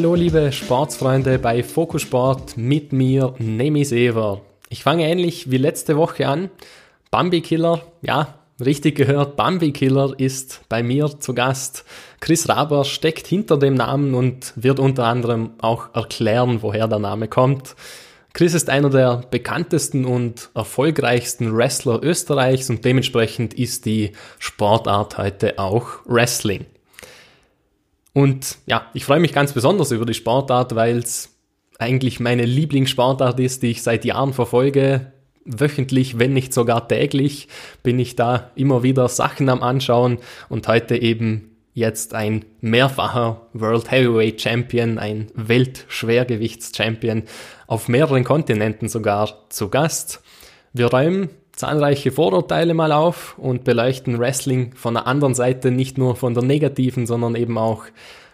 Hallo liebe Sportsfreunde bei Focus Sport mit mir, Nemi Sever. Ich fange ähnlich wie letzte Woche an. Bambi Killer, ja, richtig gehört, Bambi Killer ist bei mir zu Gast. Chris Raber steckt hinter dem Namen und wird unter anderem auch erklären, woher der Name kommt. Chris ist einer der bekanntesten und erfolgreichsten Wrestler Österreichs und dementsprechend ist die Sportart heute auch Wrestling. Und ja, ich freue mich ganz besonders über die Sportart, weil es eigentlich meine Lieblingssportart ist, die ich seit Jahren verfolge. Wöchentlich, wenn nicht sogar täglich, bin ich da immer wieder Sachen am Anschauen und heute eben jetzt ein mehrfacher World Heavyweight Champion, ein Weltschwergewichts-Champion auf mehreren Kontinenten sogar zu Gast. Wir räumen zahlreiche Vorurteile mal auf und beleuchten Wrestling von der anderen Seite, nicht nur von der negativen, sondern eben auch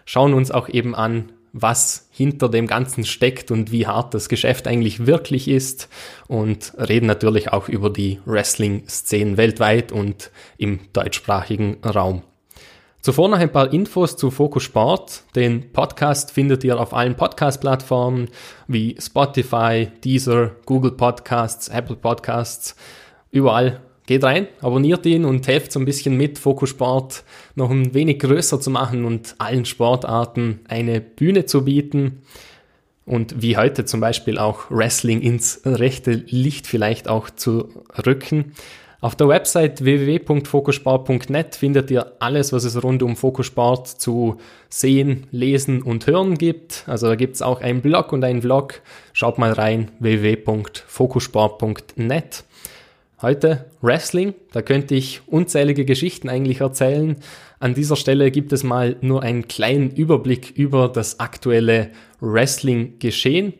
schauen uns auch eben an, was hinter dem Ganzen steckt und wie hart das Geschäft eigentlich wirklich ist und reden natürlich auch über die Wrestling-Szenen weltweit und im deutschsprachigen Raum. Zuvor noch ein paar Infos zu Focus Sport. Den Podcast findet ihr auf allen Podcast-Plattformen wie Spotify, Deezer, Google Podcasts, Apple Podcasts, überall. Geht rein, abonniert ihn und helft so ein bisschen mit, Focus Sport noch ein wenig größer zu machen und allen Sportarten eine Bühne zu bieten. Und wie heute zum Beispiel auch Wrestling ins rechte Licht vielleicht auch zu rücken. Auf der Website www.fokusport.net findet ihr alles, was es rund um Fokusport zu sehen, lesen und hören gibt. Also da gibt es auch einen Blog und einen Vlog. Schaut mal rein, www.fokusport.net. Heute Wrestling, da könnte ich unzählige Geschichten eigentlich erzählen. An dieser Stelle gibt es mal nur einen kleinen Überblick über das aktuelle Wrestling-Geschehen.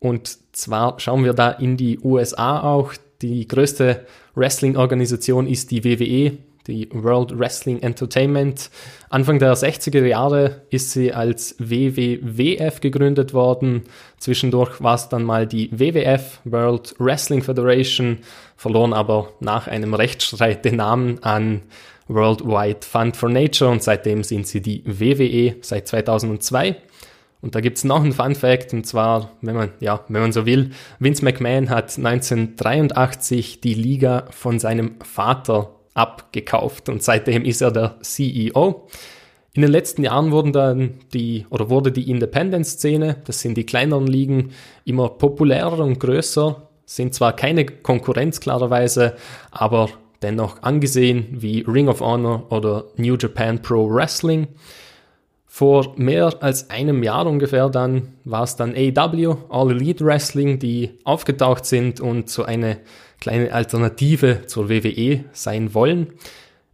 Und zwar schauen wir da in die USA auch. Die größte Wrestling-Organisation ist die WWE, die World Wrestling Entertainment. Anfang der 60er Jahre ist sie als WWWF gegründet worden. Zwischendurch war es dann mal die WWF, World Wrestling Federation, verloren aber nach einem Rechtsstreit den Namen an Worldwide Fund for Nature und seitdem sind sie die WWE seit 2002. Und da gibt's noch einen Fun Fact, und zwar, wenn man, ja, wenn man so will, Vince McMahon hat 1983 die Liga von seinem Vater abgekauft und seitdem ist er der CEO. In den letzten Jahren wurden dann die, oder wurde die Independent-Szene, das sind die kleineren Ligen, immer populärer und größer, sind zwar keine Konkurrenz klarerweise, aber dennoch angesehen wie Ring of Honor oder New Japan Pro Wrestling. Vor mehr als einem Jahr ungefähr dann war es dann AEW, All Elite Wrestling, die aufgetaucht sind und so eine kleine Alternative zur WWE sein wollen.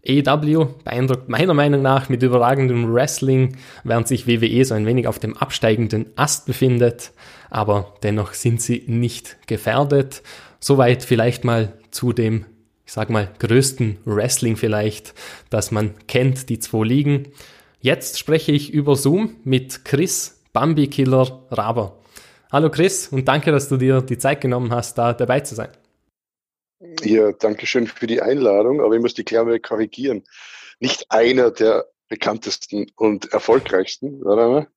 AEW beeindruckt meiner Meinung nach mit überragendem Wrestling, während sich WWE so ein wenig auf dem absteigenden Ast befindet, aber dennoch sind sie nicht gefährdet. Soweit vielleicht mal zu dem, ich sag mal, größten Wrestling vielleicht, das man kennt, die zwei Ligen. Jetzt spreche ich über Zoom mit Chris Bambi Killer Raber. Hallo Chris und danke, dass du dir die Zeit genommen hast, da dabei zu sein. Ja, danke schön für die Einladung, aber ich muss die Klammer korrigieren. Nicht einer der bekanntesten und erfolgreichsten, Warte mal.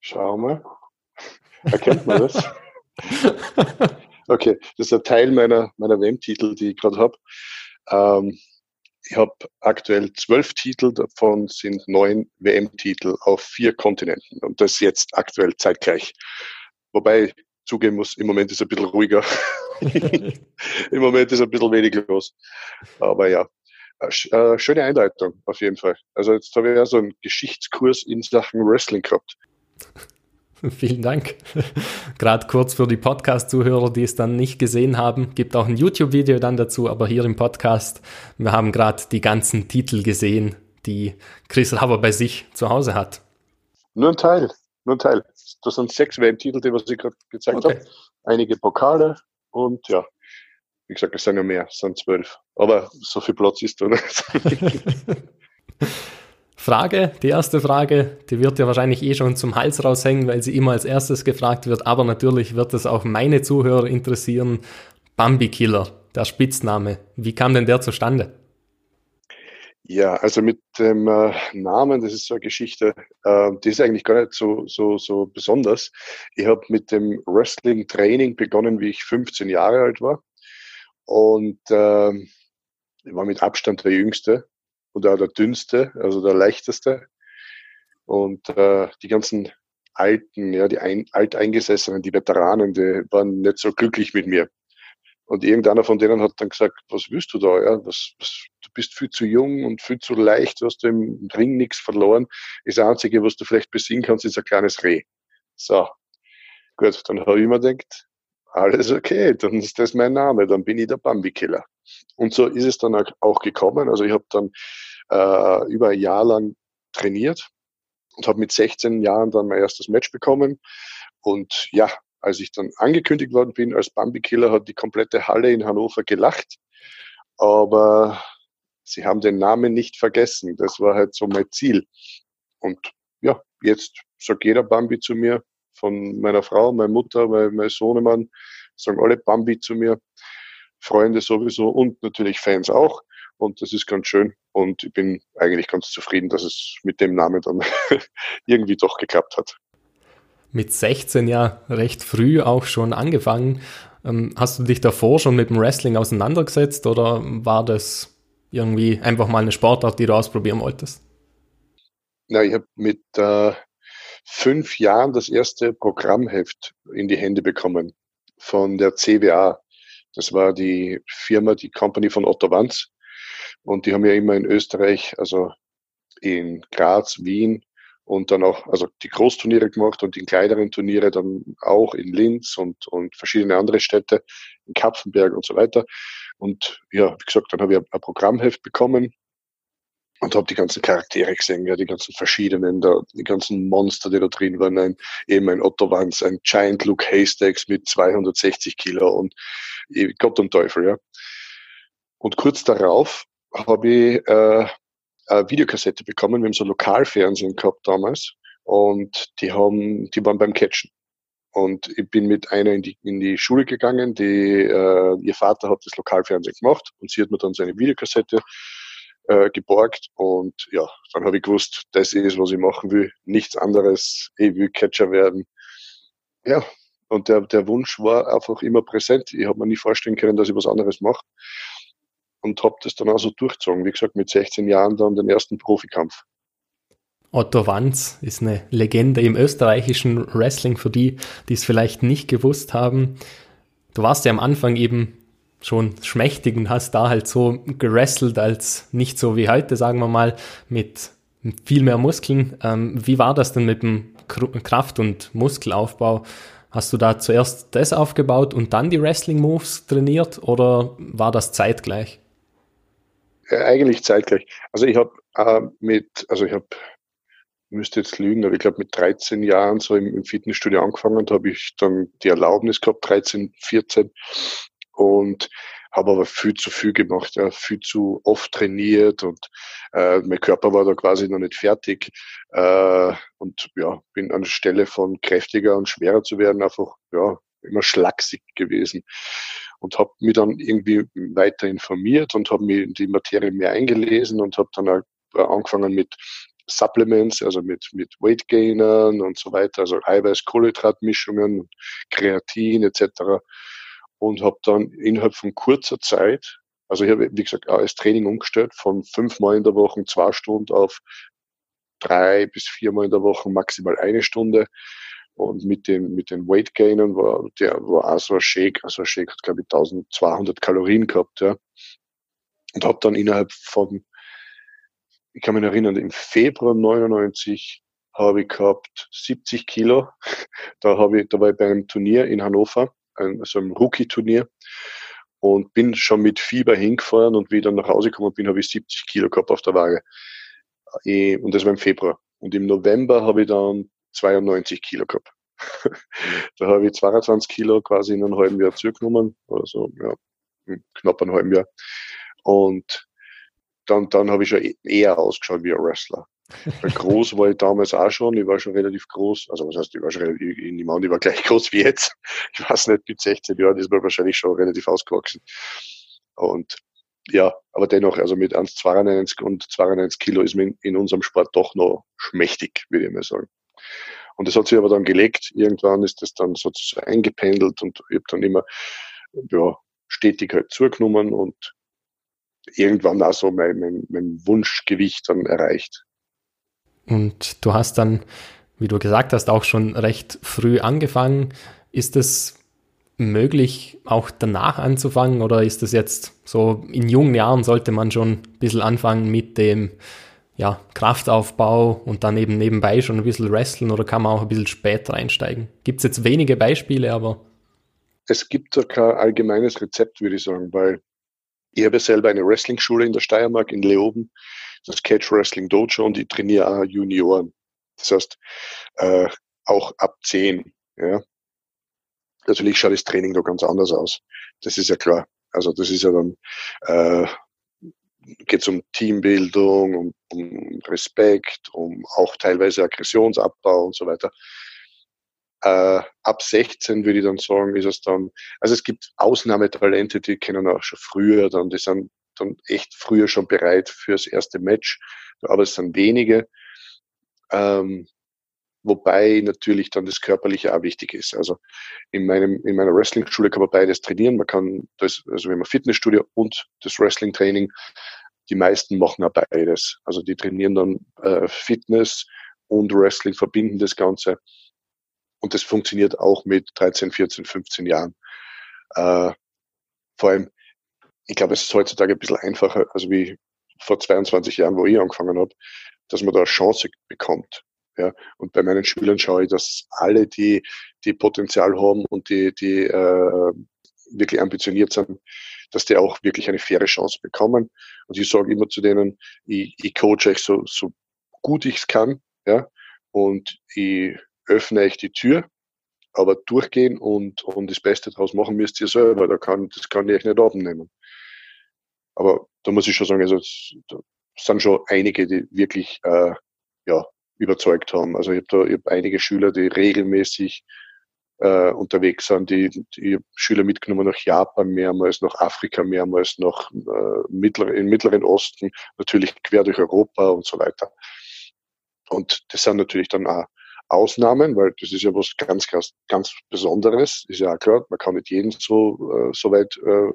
Schau mal. Erkennt man das? Okay, das ist ein Teil meiner, meiner WM-Titel, die ich gerade habe. Ähm, ich habe aktuell zwölf Titel, davon sind neun WM-Titel auf vier Kontinenten und das jetzt aktuell zeitgleich. Wobei zugeben muss, im Moment ist ein bisschen ruhiger. Im Moment ist ein bisschen wenig los. Aber ja, äh, schöne Einleitung auf jeden Fall. Also jetzt habe ich ja so einen Geschichtskurs in Sachen Wrestling gehabt. Vielen Dank. Gerade kurz für die Podcast-Zuhörer, die es dann nicht gesehen haben, gibt auch ein YouTube-Video dann dazu, aber hier im Podcast, wir haben gerade die ganzen Titel gesehen, die Chris Haber bei sich zu Hause hat. Nur ein Teil, nur ein Teil. Das sind sechs WM-Titel, die was ich gerade gezeigt okay. habe. Einige Pokale und ja, wie gesagt, es sind ja mehr, es sind zwölf. Aber so viel Platz ist da nicht. Frage, die erste Frage, die wird ja wahrscheinlich eh schon zum Hals raushängen, weil sie immer als erstes gefragt wird, aber natürlich wird es auch meine Zuhörer interessieren. Bambi Killer, der Spitzname. Wie kam denn der zustande? Ja, also mit dem äh, Namen, das ist so eine Geschichte, äh, die ist eigentlich gar nicht so, so, so besonders. Ich habe mit dem Wrestling-Training begonnen, wie ich 15 Jahre alt war. Und äh, ich war mit Abstand der Jüngste und auch der Dünnste, also der Leichteste. Und äh, die ganzen Alten, ja, die ein, Alteingesessenen, die Veteranen, die waren nicht so glücklich mit mir. Und irgendeiner von denen hat dann gesagt, was willst du da? Ja? Was, was, bist viel zu jung und viel zu leicht, du hast im Ring nichts verloren. Das Einzige, was du vielleicht besiegen kannst, ist ein kleines Reh. So, gut, dann habe ich mir gedacht, alles okay, dann ist das mein Name, dann bin ich der Bambi-Killer. Und so ist es dann auch gekommen. Also ich habe dann äh, über ein Jahr lang trainiert und habe mit 16 Jahren dann mein erstes Match bekommen. Und ja, als ich dann angekündigt worden bin als Bambi-Killer, hat die komplette Halle in Hannover gelacht. Aber sie haben den Namen nicht vergessen. Das war halt so mein Ziel. Und ja, jetzt sagt jeder Bambi zu mir, von meiner Frau, meiner Mutter, mein, mein Sohnemann, sagen alle Bambi zu mir. Freunde sowieso und natürlich Fans auch. Und das ist ganz schön. Und ich bin eigentlich ganz zufrieden, dass es mit dem Namen dann irgendwie doch geklappt hat mit 16 ja recht früh auch schon angefangen. Ähm, hast du dich davor schon mit dem Wrestling auseinandergesetzt oder war das irgendwie einfach mal eine Sportart, die du ausprobieren wolltest? Na, ich habe mit äh, fünf Jahren das erste Programmheft in die Hände bekommen von der CWA. Das war die Firma, die Company von Otto Wanz. Und die haben ja immer in Österreich, also in Graz, Wien und dann auch also die Großturniere gemacht und die kleineren Turniere dann auch in Linz und, und verschiedene andere Städte, in Kapfenberg und so weiter. Und ja, wie gesagt, dann habe ich ein Programmheft bekommen und habe die ganzen Charaktere gesehen, ja, die ganzen verschiedenen, da, die ganzen Monster, die da drin waren, ein, eben ein Otto Wanz, ein Giant Luke Haystacks mit 260 Kilo und Gott und Teufel, ja. Und kurz darauf habe ich äh, eine Videokassette bekommen. Wir haben so Lokalfernsehen gehabt damals und die haben, die waren beim Catchen. Und ich bin mit einer in die, in die Schule gegangen, die, äh, ihr Vater hat das Lokalfernsehen gemacht und sie hat mir dann seine Videokassette äh, geborgt und ja, dann habe ich gewusst, das ist, was ich machen will, nichts anderes, ich will Catcher werden. Ja, und der, der Wunsch war einfach immer präsent. Ich habe mir nie vorstellen können, dass ich was anderes mache und habe das dann also durchgezogen. Wie gesagt, mit 16 Jahren dann den ersten Profikampf. Otto Wanz ist eine Legende im österreichischen Wrestling für die, die es vielleicht nicht gewusst haben. Du warst ja am Anfang eben schon schmächtig und hast da halt so gerasselt als nicht so wie heute, sagen wir mal, mit viel mehr Muskeln. Ähm, wie war das denn mit dem Kraft- und Muskelaufbau? Hast du da zuerst das aufgebaut und dann die Wrestling-Moves trainiert oder war das zeitgleich? Äh, eigentlich zeitgleich. Also ich habe äh, mit, also ich habe, müsste jetzt lügen, aber ich glaube mit 13 Jahren so im, im Fitnessstudio angefangen und habe ich dann die Erlaubnis gehabt, 13, 14 und habe aber viel zu viel gemacht, ja, viel zu oft trainiert und äh, mein Körper war da quasi noch nicht fertig äh, und ja, bin an der Stelle von kräftiger und schwerer zu werden einfach ja immer schlaksig gewesen und habe mich dann irgendwie weiter informiert und habe in die Materie mehr eingelesen und habe dann auch äh, angefangen mit Supplements, also mit, mit Weight Gainern und so weiter, also Eiweiß-Kohlenhydratmischungen, Kreatin etc. Und habe dann innerhalb von kurzer Zeit, also ich habe, wie gesagt, das Training umgestellt, von fünfmal in der Woche zwei Stunden auf drei bis viermal in der Woche maximal eine Stunde und mit den, mit den Weight Gainern war, der war auch so ein Shake, also ein Shake hat glaube ich 1200 Kalorien gehabt, ja. Und habe dann innerhalb von, ich kann mich erinnern, im Februar 99 habe ich gehabt 70 Kilo. Da habe ich, da war ich bei einem Turnier in Hannover, also einem Rookie-Turnier und bin schon mit Fieber hingefahren und wie ich dann nach Hause gekommen bin, habe ich 70 Kilo gehabt auf der Waage. Eh, und das war im Februar. Und im November habe ich dann 92 Kilo gehabt. da habe ich 22 Kilo quasi in einem halben Jahr zugenommen, also ja, knapp einem halben Jahr. Und dann, dann habe ich schon e-, eher ausgeschaut wie ein Wrestler. Weil groß war ich damals auch schon, ich war schon relativ groß, also was heißt, ich war schon relativ, ich nehme an, ich war gleich groß wie jetzt. Ich weiß nicht, mit 16 Jahren ist man wahrscheinlich schon relativ ausgewachsen. Und ja, aber dennoch, also mit 1,92 und 92 Kilo ist man in unserem Sport doch noch schmächtig, würde ich mal sagen. Und das hat sich aber dann gelegt. Irgendwann ist das dann sozusagen eingependelt und ich habe dann immer ja, stetig halt zugenommen und irgendwann auch so mein, mein, mein Wunschgewicht dann erreicht. Und du hast dann, wie du gesagt hast, auch schon recht früh angefangen. Ist es möglich, auch danach anzufangen oder ist das jetzt so in jungen Jahren sollte man schon ein bisschen anfangen mit dem ja, Kraftaufbau und dann eben nebenbei schon ein bisschen wrestlen oder kann man auch ein bisschen später einsteigen? Gibt es jetzt wenige Beispiele, aber. Es gibt da kein allgemeines Rezept, würde ich sagen, weil ich habe selber eine Wrestling-Schule in der Steiermark in Leoben, das Catch Wrestling Dojo und ich trainiere auch Junioren. Das heißt, äh, auch ab zehn. Ja. Natürlich schaut das Training da ganz anders aus. Das ist ja klar. Also das ist ja dann, äh, geht es um Teambildung, um, um Respekt, um auch teilweise Aggressionsabbau und so weiter. Äh, ab 16 würde ich dann sagen, ist es dann, also es gibt Ausnahmetalente, die kennen auch schon früher, dann, die sind dann echt früher schon bereit fürs erste Match, aber es sind wenige. Ähm, wobei natürlich dann das Körperliche auch wichtig ist. Also in meinem, in meiner Wrestling-Schule kann man beides trainieren. Man kann das, also wenn man Fitnessstudio und das Wrestling-Training, die meisten machen auch beides. Also die trainieren dann äh, Fitness und Wrestling, verbinden das Ganze. Und das funktioniert auch mit 13, 14, 15 Jahren. Äh, vor allem, ich glaube, es ist heutzutage ein bisschen einfacher, also wie vor 22 Jahren, wo ich angefangen habe, dass man da eine Chance bekommt. Ja, und bei meinen Schülern schaue ich, dass alle, die, die Potenzial haben und die, die äh, wirklich ambitioniert sind, dass die auch wirklich eine faire Chance bekommen. Und ich sage immer zu denen, ich, ich coache euch so, so gut ich es kann, ja, und ich öffne euch die Tür, aber durchgehen und, und das Beste daraus machen müsst ihr selber. Da kann, das kann ich euch nicht abnehmen. Aber da muss ich schon sagen, also es sind schon einige, die wirklich äh, ja, überzeugt haben. Also ich habe ich hab einige Schüler, die regelmäßig äh, unterwegs sind, die, die Schüler mitgenommen nach Japan mehrmals, nach Afrika mehrmals, nach äh, mittler, im Mittleren Osten, natürlich quer durch Europa und so weiter. Und das sind natürlich dann auch Ausnahmen, weil das ist ja was ganz, ganz, ganz Besonderes. Ist ja auch klar, man kann nicht jeden so, äh, so weit äh,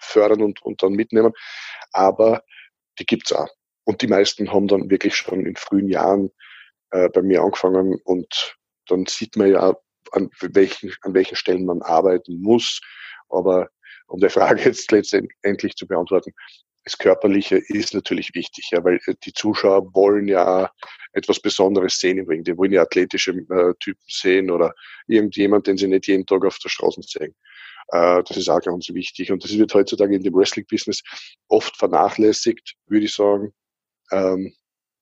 fördern und, und dann mitnehmen. Aber die gibt's auch. Und die meisten haben dann wirklich schon in frühen Jahren äh, bei mir angefangen und dann sieht man ja, an welchen, an welchen Stellen man arbeiten muss. Aber um die Frage jetzt letztendlich zu beantworten, das Körperliche ist natürlich wichtig, ja, weil äh, die Zuschauer wollen ja etwas Besonderes sehen im Ring. Die wollen ja athletische äh, Typen sehen oder irgendjemand, den sie nicht jeden Tag auf der Straße sehen. Äh, das ist auch ganz wichtig. Und das wird heutzutage in dem Wrestling-Business oft vernachlässigt, würde ich sagen. Ähm,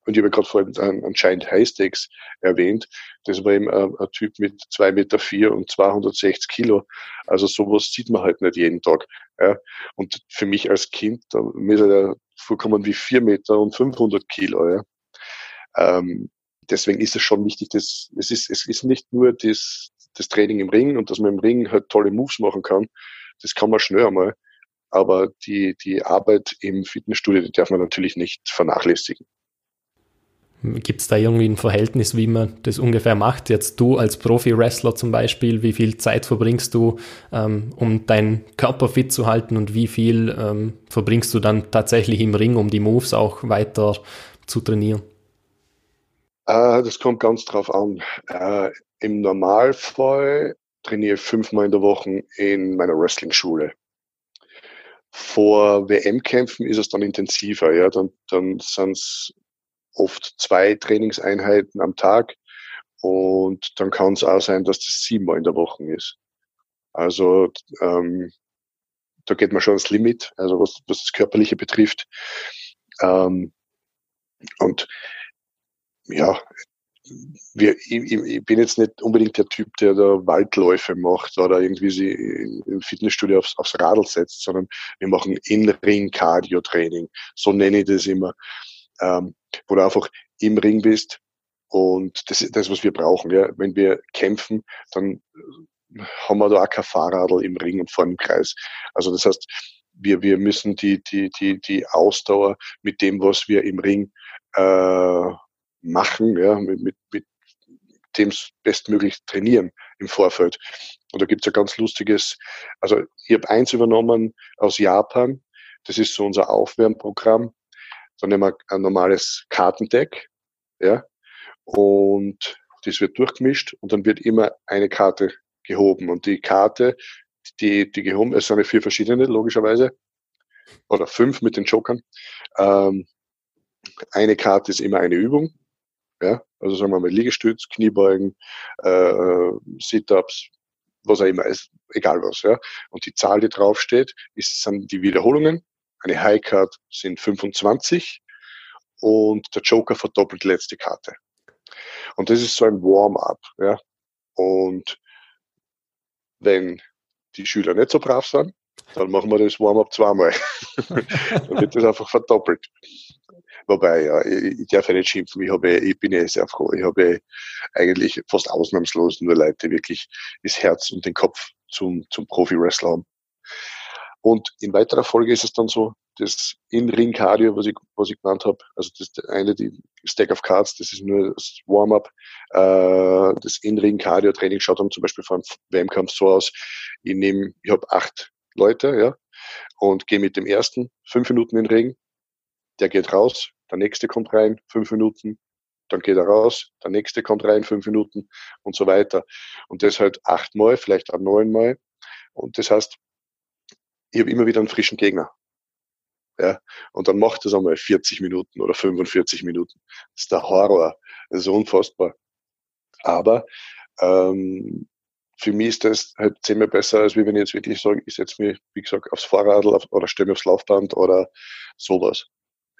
und ich habe gerade vorhin einen, einen Giant Highstakes erwähnt. Das war eben ein, ein Typ mit zwei Meter vier und 260 Kilo. Also sowas sieht man halt nicht jeden Tag. Ja. Und für mich als Kind, da mir ist er vorkommen wie vier Meter und 500 Kilo. Ja. Ähm, deswegen ist es schon wichtig, dass es ist, es ist nicht nur das, das Training im Ring und dass man im Ring halt tolle Moves machen kann. Das kann man schnell einmal. Aber die, die Arbeit im Fitnessstudio, die darf man natürlich nicht vernachlässigen. Gibt es da irgendwie ein Verhältnis, wie man das ungefähr macht? Jetzt du als Profi-Wrestler zum Beispiel, wie viel Zeit verbringst du, ähm, um deinen Körper fit zu halten und wie viel ähm, verbringst du dann tatsächlich im Ring, um die Moves auch weiter zu trainieren? Äh, das kommt ganz drauf an. Äh, Im Normalfall trainiere ich fünfmal in der Woche in meiner Wrestling-Schule. Vor WM-Kämpfen ist es dann intensiver, ja, dann, dann sind es oft zwei Trainingseinheiten am Tag und dann kann es auch sein, dass das siebenmal in der Woche ist. Also ähm, da geht man schon ans Limit, also was, was das Körperliche betrifft. Ähm, und ja, wir, ich, ich, bin jetzt nicht unbedingt der Typ, der da Waldläufe macht oder irgendwie sie im Fitnessstudio aufs, aufs Radl setzt, sondern wir machen In-Ring-Cardio-Training. So nenne ich das immer ähm, wo du einfach im Ring bist. Und das ist das, was wir brauchen. Ja. Wenn wir kämpfen, dann haben wir da auch kein Fahrradl im Ring und vor dem Kreis. Also das heißt, wir, wir müssen die, die, die, die Ausdauer mit dem, was wir im Ring äh, machen, ja, mit, mit, mit dem bestmöglich trainieren im Vorfeld. Und da gibt's ein ganz lustiges, also ich habe eins übernommen aus Japan, das ist so unser Aufwärmprogramm. Da nehmen wir ein normales Kartendeck, ja, und das wird durchgemischt und dann wird immer eine Karte gehoben. Und die Karte, die, die gehoben, es sind vier verschiedene, logischerweise, oder fünf mit den Jokern. Ähm, eine Karte ist immer eine Übung. Ja, also sagen wir mal Liegestütz, Kniebeugen, äh, Sit-ups, was auch immer ist, egal was. Ja. Und die Zahl, die draufsteht, ist, sind die Wiederholungen. Eine High Card sind 25 und der Joker verdoppelt die letzte Karte. Und das ist so ein Warm-up. Ja. Und wenn die Schüler nicht so brav sind, dann machen wir das Warm-up zweimal. dann wird das einfach verdoppelt. Wobei, ja, ich, ich darf ja nicht schimpfen. Ich, habe, ich bin ja sehr froh. Ich habe eigentlich fast ausnahmslos nur Leute, die wirklich das Herz und den Kopf zum, zum Profi-Wrestler haben. Und in weiterer Folge ist es dann so, das In-Ring-Cardio, was ich, was ich genannt habe, also das eine, die Stack of Cards, das ist nur das Warm-up. Äh, das In-Ring-Cardio-Training schaut dann zum Beispiel vor einem WM-Kampf so aus, ich nehme, ich habe acht Leute, ja, und gehe mit dem ersten fünf Minuten in den Ring, der geht raus, der nächste kommt rein, fünf Minuten, dann geht er raus, der nächste kommt rein, fünf Minuten und so weiter. Und das halt achtmal, vielleicht auch neunmal. Und das heißt, ich habe immer wieder einen frischen Gegner. Ja, und dann macht das einmal 40 Minuten oder 45 Minuten. Das ist der Horror. Das ist unfassbar. Aber ähm, für mich ist das halt zehnmal besser, als wenn ich jetzt wirklich sage, ich setze mich, wie gesagt, aufs Fahrrad oder stelle mich aufs Laufband oder sowas.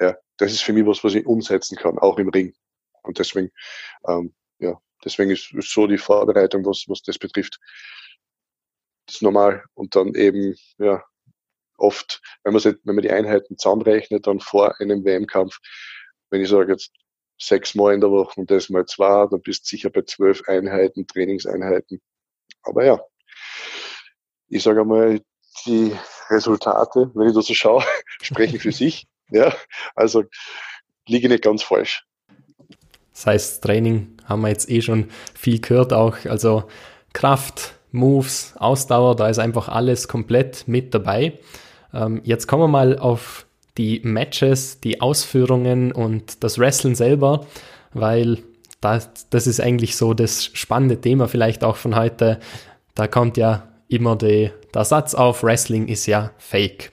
Ja, das ist für mich was, was ich umsetzen kann, auch im Ring. Und deswegen, ähm, ja, deswegen ist, ist so die Vorbereitung, was, was das betrifft, das ist normal. Und dann eben, ja, oft, wenn man, wenn man die Einheiten zusammenrechnet, dann vor einem WM-Kampf, wenn ich sage jetzt sechsmal in der Woche und das mal zwei, dann bist du sicher bei zwölf Einheiten, Trainingseinheiten. Aber ja, ich sage einmal, die Resultate, wenn ich da so schaue, sprechen für sich. Ja, also liege nicht ganz falsch. Das heißt, Training haben wir jetzt eh schon viel gehört, auch also Kraft, Moves, Ausdauer, da ist einfach alles komplett mit dabei. Ähm, jetzt kommen wir mal auf die Matches, die Ausführungen und das Wrestling selber, weil das, das ist eigentlich so das spannende Thema vielleicht auch von heute. Da kommt ja immer die, der Satz auf, Wrestling ist ja fake.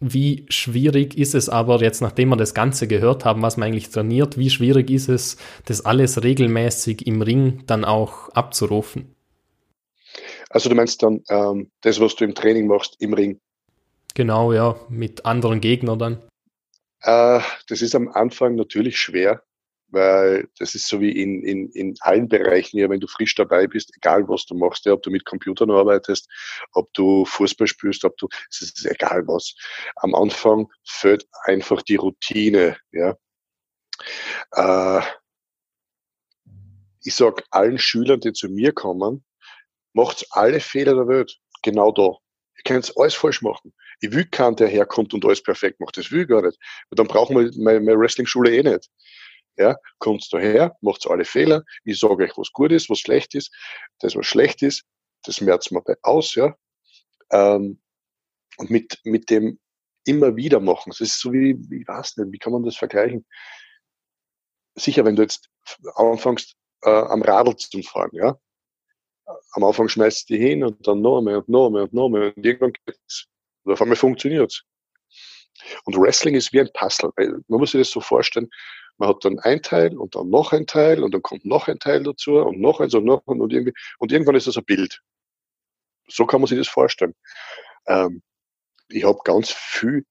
Wie schwierig ist es aber jetzt, nachdem wir das Ganze gehört haben, was man eigentlich trainiert, wie schwierig ist es, das alles regelmäßig im Ring dann auch abzurufen? Also du meinst dann ähm, das, was du im Training machst, im Ring? Genau, ja, mit anderen Gegnern dann. Äh, das ist am Anfang natürlich schwer, weil das ist so wie in, in, in allen Bereichen, ja, wenn du frisch dabei bist, egal was du machst, ja, ob du mit Computern arbeitest, ob du Fußball spielst, ob du, es ist egal was. Am Anfang fällt einfach die Routine, ja. Äh, ich sag allen Schülern, die zu mir kommen, macht alle Fehler der Welt, genau da. Ihr könnt alles falsch machen. Ich will keinen, der herkommt und alles perfekt macht. Das will ich gar nicht. Und dann brauchen wir meine, meine Wrestling-Schule eh nicht. Ja, kommt daher, macht alle Fehler. Ich sage euch, was gut ist, was schlecht ist. Das, was schlecht ist, das merzen wir bei aus, ja. Ähm, und mit, mit dem immer wieder machen. Das ist so wie, ich weiß nicht, wie kann man das vergleichen? Sicher, wenn du jetzt anfängst, äh, am Radl zu fahren, ja. Am Anfang schmeißt du die hin und dann noch mehr und noch mehr und noch mehr und irgendwann geht's und auf einmal funktioniert's. Und Wrestling ist wie ein Puzzle. Man muss sich das so vorstellen, man hat dann ein Teil und dann noch ein Teil und dann kommt noch ein Teil dazu und noch eins und noch ein und irgendwie, und irgendwann ist das ein Bild. So kann man sich das vorstellen. Ähm, ich habe ganz viel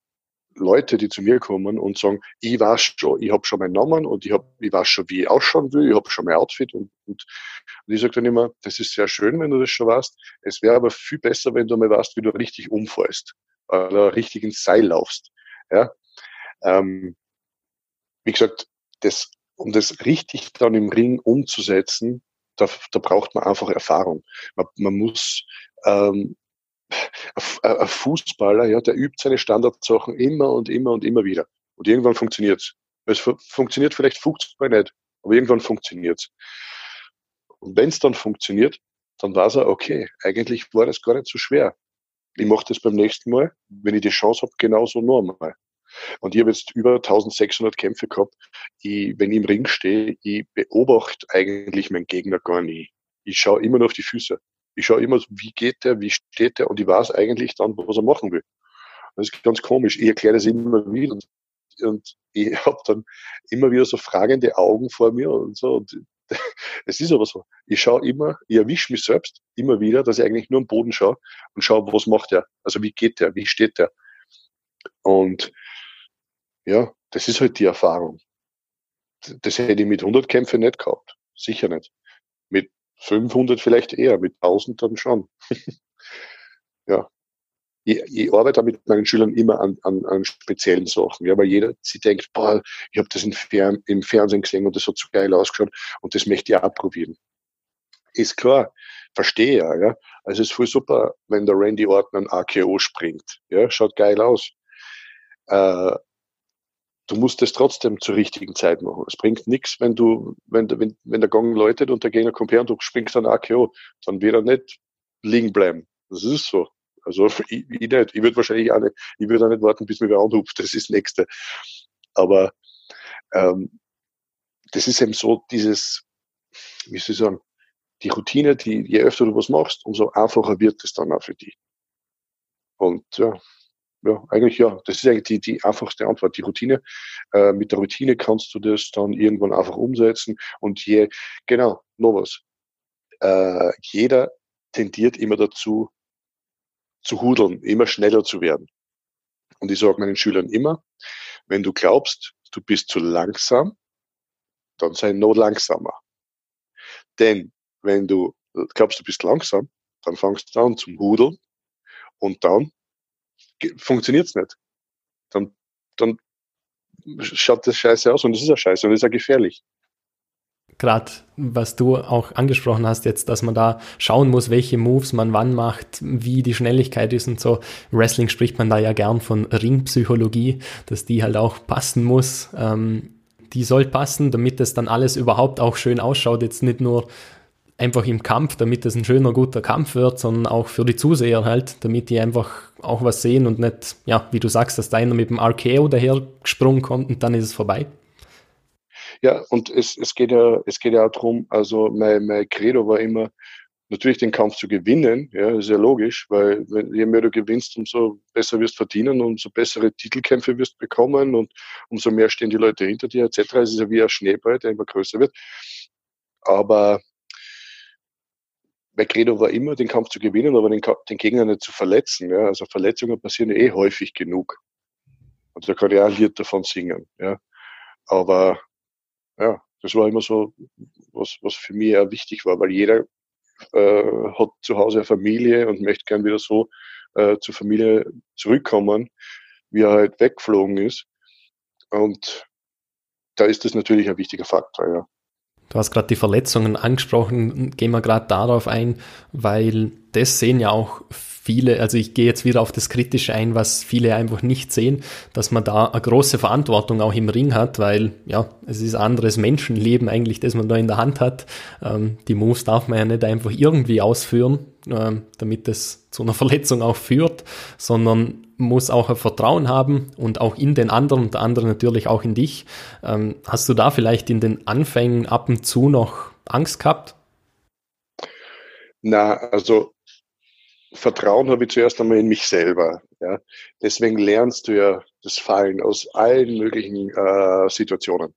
Leute, die zu mir kommen und sagen, ich weiß schon, ich habe schon meinen Namen und ich, hab, ich weiß schon, wie ich ausschauen will, ich habe schon mein Outfit und, und, und ich sage dann immer, das ist sehr schön, wenn du das schon weißt. Es wäre aber viel besser, wenn du mal weißt, wie du richtig umfällst oder richtig ins Seil laufst. Ja? Ähm, wie gesagt, das, um das richtig dann im Ring umzusetzen, da, da braucht man einfach Erfahrung. Man, man muss ähm, ein Fußballer, ja, der übt seine Standardsachen immer und immer und immer wieder. Und irgendwann funktioniert's. Es funktioniert vielleicht 50 Mal nicht, aber irgendwann funktioniert's. Und wenn es dann funktioniert, dann weiß er, okay, eigentlich war das gar nicht so schwer. Ich mache das beim nächsten Mal, wenn ich die Chance habe, genauso normal. Und ich habe jetzt über 1600 Kämpfe gehabt. Ich, wenn ich im Ring stehe, ich beobachte eigentlich meinen Gegner gar nie. Ich schaue immer nur auf die Füße. Ich schaue immer, wie geht der, wie steht der und ich weiß eigentlich dann, was er machen will. Das ist ganz komisch. Ich erkläre das immer wieder und ich habe dann immer wieder so fragende Augen vor mir und so. Und es ist aber so. Ich schaue immer, ich erwische mich selbst immer wieder, dass ich eigentlich nur am Boden schaue und schaue, was macht er? Also wie geht der? Wie steht der? Und ja, das ist halt die Erfahrung. Das hätte ich mit 100 Kämpfen nicht gehabt. Sicher nicht. Mit 500 vielleicht eher, mit 1000 dann schon. ja. Ich, ich arbeite mit meinen Schülern immer an, an, an speziellen Sachen, ja, weil jeder sie denkt, boah, ich habe das im, Fer im Fernsehen gesehen und das hat so geil ausgeschaut und das möchte ich auch probieren. Ist klar, verstehe ja, ja. Also es ist voll super, wenn der Randy Orton ein AKO springt, ja, schaut geil aus. Äh, du musst es trotzdem zur richtigen Zeit machen. Es bringt nichts, wenn du, wenn, wenn, wenn der Gang läutet und der Gegner kommt her und du springst dann AKO, dann wird er nicht liegen bleiben. Das ist so. Also ich, ich nicht. Ich würde wahrscheinlich auch nicht, ich würde auch nicht warten, bis mir wer anruft. Das ist das Nächste. Aber ähm, das ist eben so dieses, wie soll ich sagen, die Routine, die, je öfter du was machst, umso einfacher wird es dann auch für dich. Und ja, ja, eigentlich ja. Das ist eigentlich die, die einfachste Antwort, die Routine. Äh, mit der Routine kannst du das dann irgendwann einfach umsetzen. Und je, genau, noch was. Äh, jeder tendiert immer dazu, zu hudeln, immer schneller zu werden. Und ich sage meinen Schülern immer, wenn du glaubst, du bist zu langsam, dann sei noch langsamer. Denn wenn du glaubst, du bist langsam, dann fangst du an zum Hudeln und dann funktioniert es nicht. Dann, dann schaut das scheiße aus und es ist ja scheiße und es ist ja gefährlich. Gerade was du auch angesprochen hast jetzt, dass man da schauen muss, welche Moves man wann macht, wie die Schnelligkeit ist und so. Im Wrestling spricht man da ja gern von Ringpsychologie, dass die halt auch passen muss. Ähm, die soll passen, damit es dann alles überhaupt auch schön ausschaut. Jetzt nicht nur einfach im Kampf, damit es ein schöner, guter Kampf wird, sondern auch für die Zuseher halt, damit die einfach auch was sehen und nicht, ja, wie du sagst, dass da einer mit dem RKO daher gesprungen kommt und dann ist es vorbei. Ja, und es, es geht ja, es geht ja auch darum, also mein, mein Credo war immer, natürlich den Kampf zu gewinnen, ja, ist ja logisch, weil je mehr du gewinnst, umso besser wirst verdienen, umso bessere Titelkämpfe wirst bekommen und umso mehr stehen die Leute hinter dir, etc. Es ist ja wie ein Schneeball, der immer größer wird. Aber mein Credo war immer, den Kampf zu gewinnen, aber den, den Gegner nicht zu verletzen. Ja. Also Verletzungen passieren eh häufig genug. Und da kann ich auch ein Lied davon singen. Ja. Aber ja, das war immer so, was, was für mich auch wichtig war, weil jeder äh, hat zu Hause eine Familie und möchte gern wieder so äh, zur Familie zurückkommen, wie er halt weggeflogen ist. Und da ist das natürlich ein wichtiger Faktor, ja. Du hast gerade die Verletzungen angesprochen, gehen wir gerade darauf ein, weil das sehen ja auch viele, also ich gehe jetzt wieder auf das Kritische ein, was viele einfach nicht sehen, dass man da eine große Verantwortung auch im Ring hat, weil ja, es ist anderes Menschenleben eigentlich, das man da in der Hand hat. Ähm, die Moves darf man ja nicht einfach irgendwie ausführen, ähm, damit es zu einer Verletzung auch führt, sondern muss auch Vertrauen haben und auch in den anderen und der andere natürlich auch in dich. Ähm, hast du da vielleicht in den Anfängen ab und zu noch Angst gehabt? Na, also Vertrauen habe ich zuerst einmal in mich selber. Ja. Deswegen lernst du ja das Fallen aus allen möglichen äh, Situationen.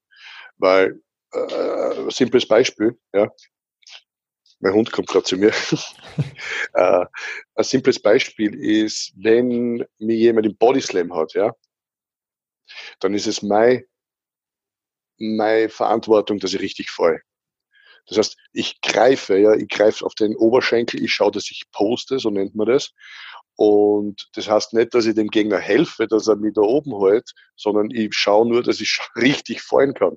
Weil, äh, simples Beispiel, ja. Mein Hund kommt gerade zu mir. äh, ein simples Beispiel ist, wenn mir jemand im Bodyslam hat, ja, dann ist es meine, meine Verantwortung, dass ich richtig falle. Das heißt, ich greife, ja, ich greife auf den Oberschenkel, ich schaue, dass ich poste, so nennt man das. Und das heißt nicht, dass ich dem Gegner helfe, dass er mich da oben hält, sondern ich schaue nur, dass ich richtig fallen kann.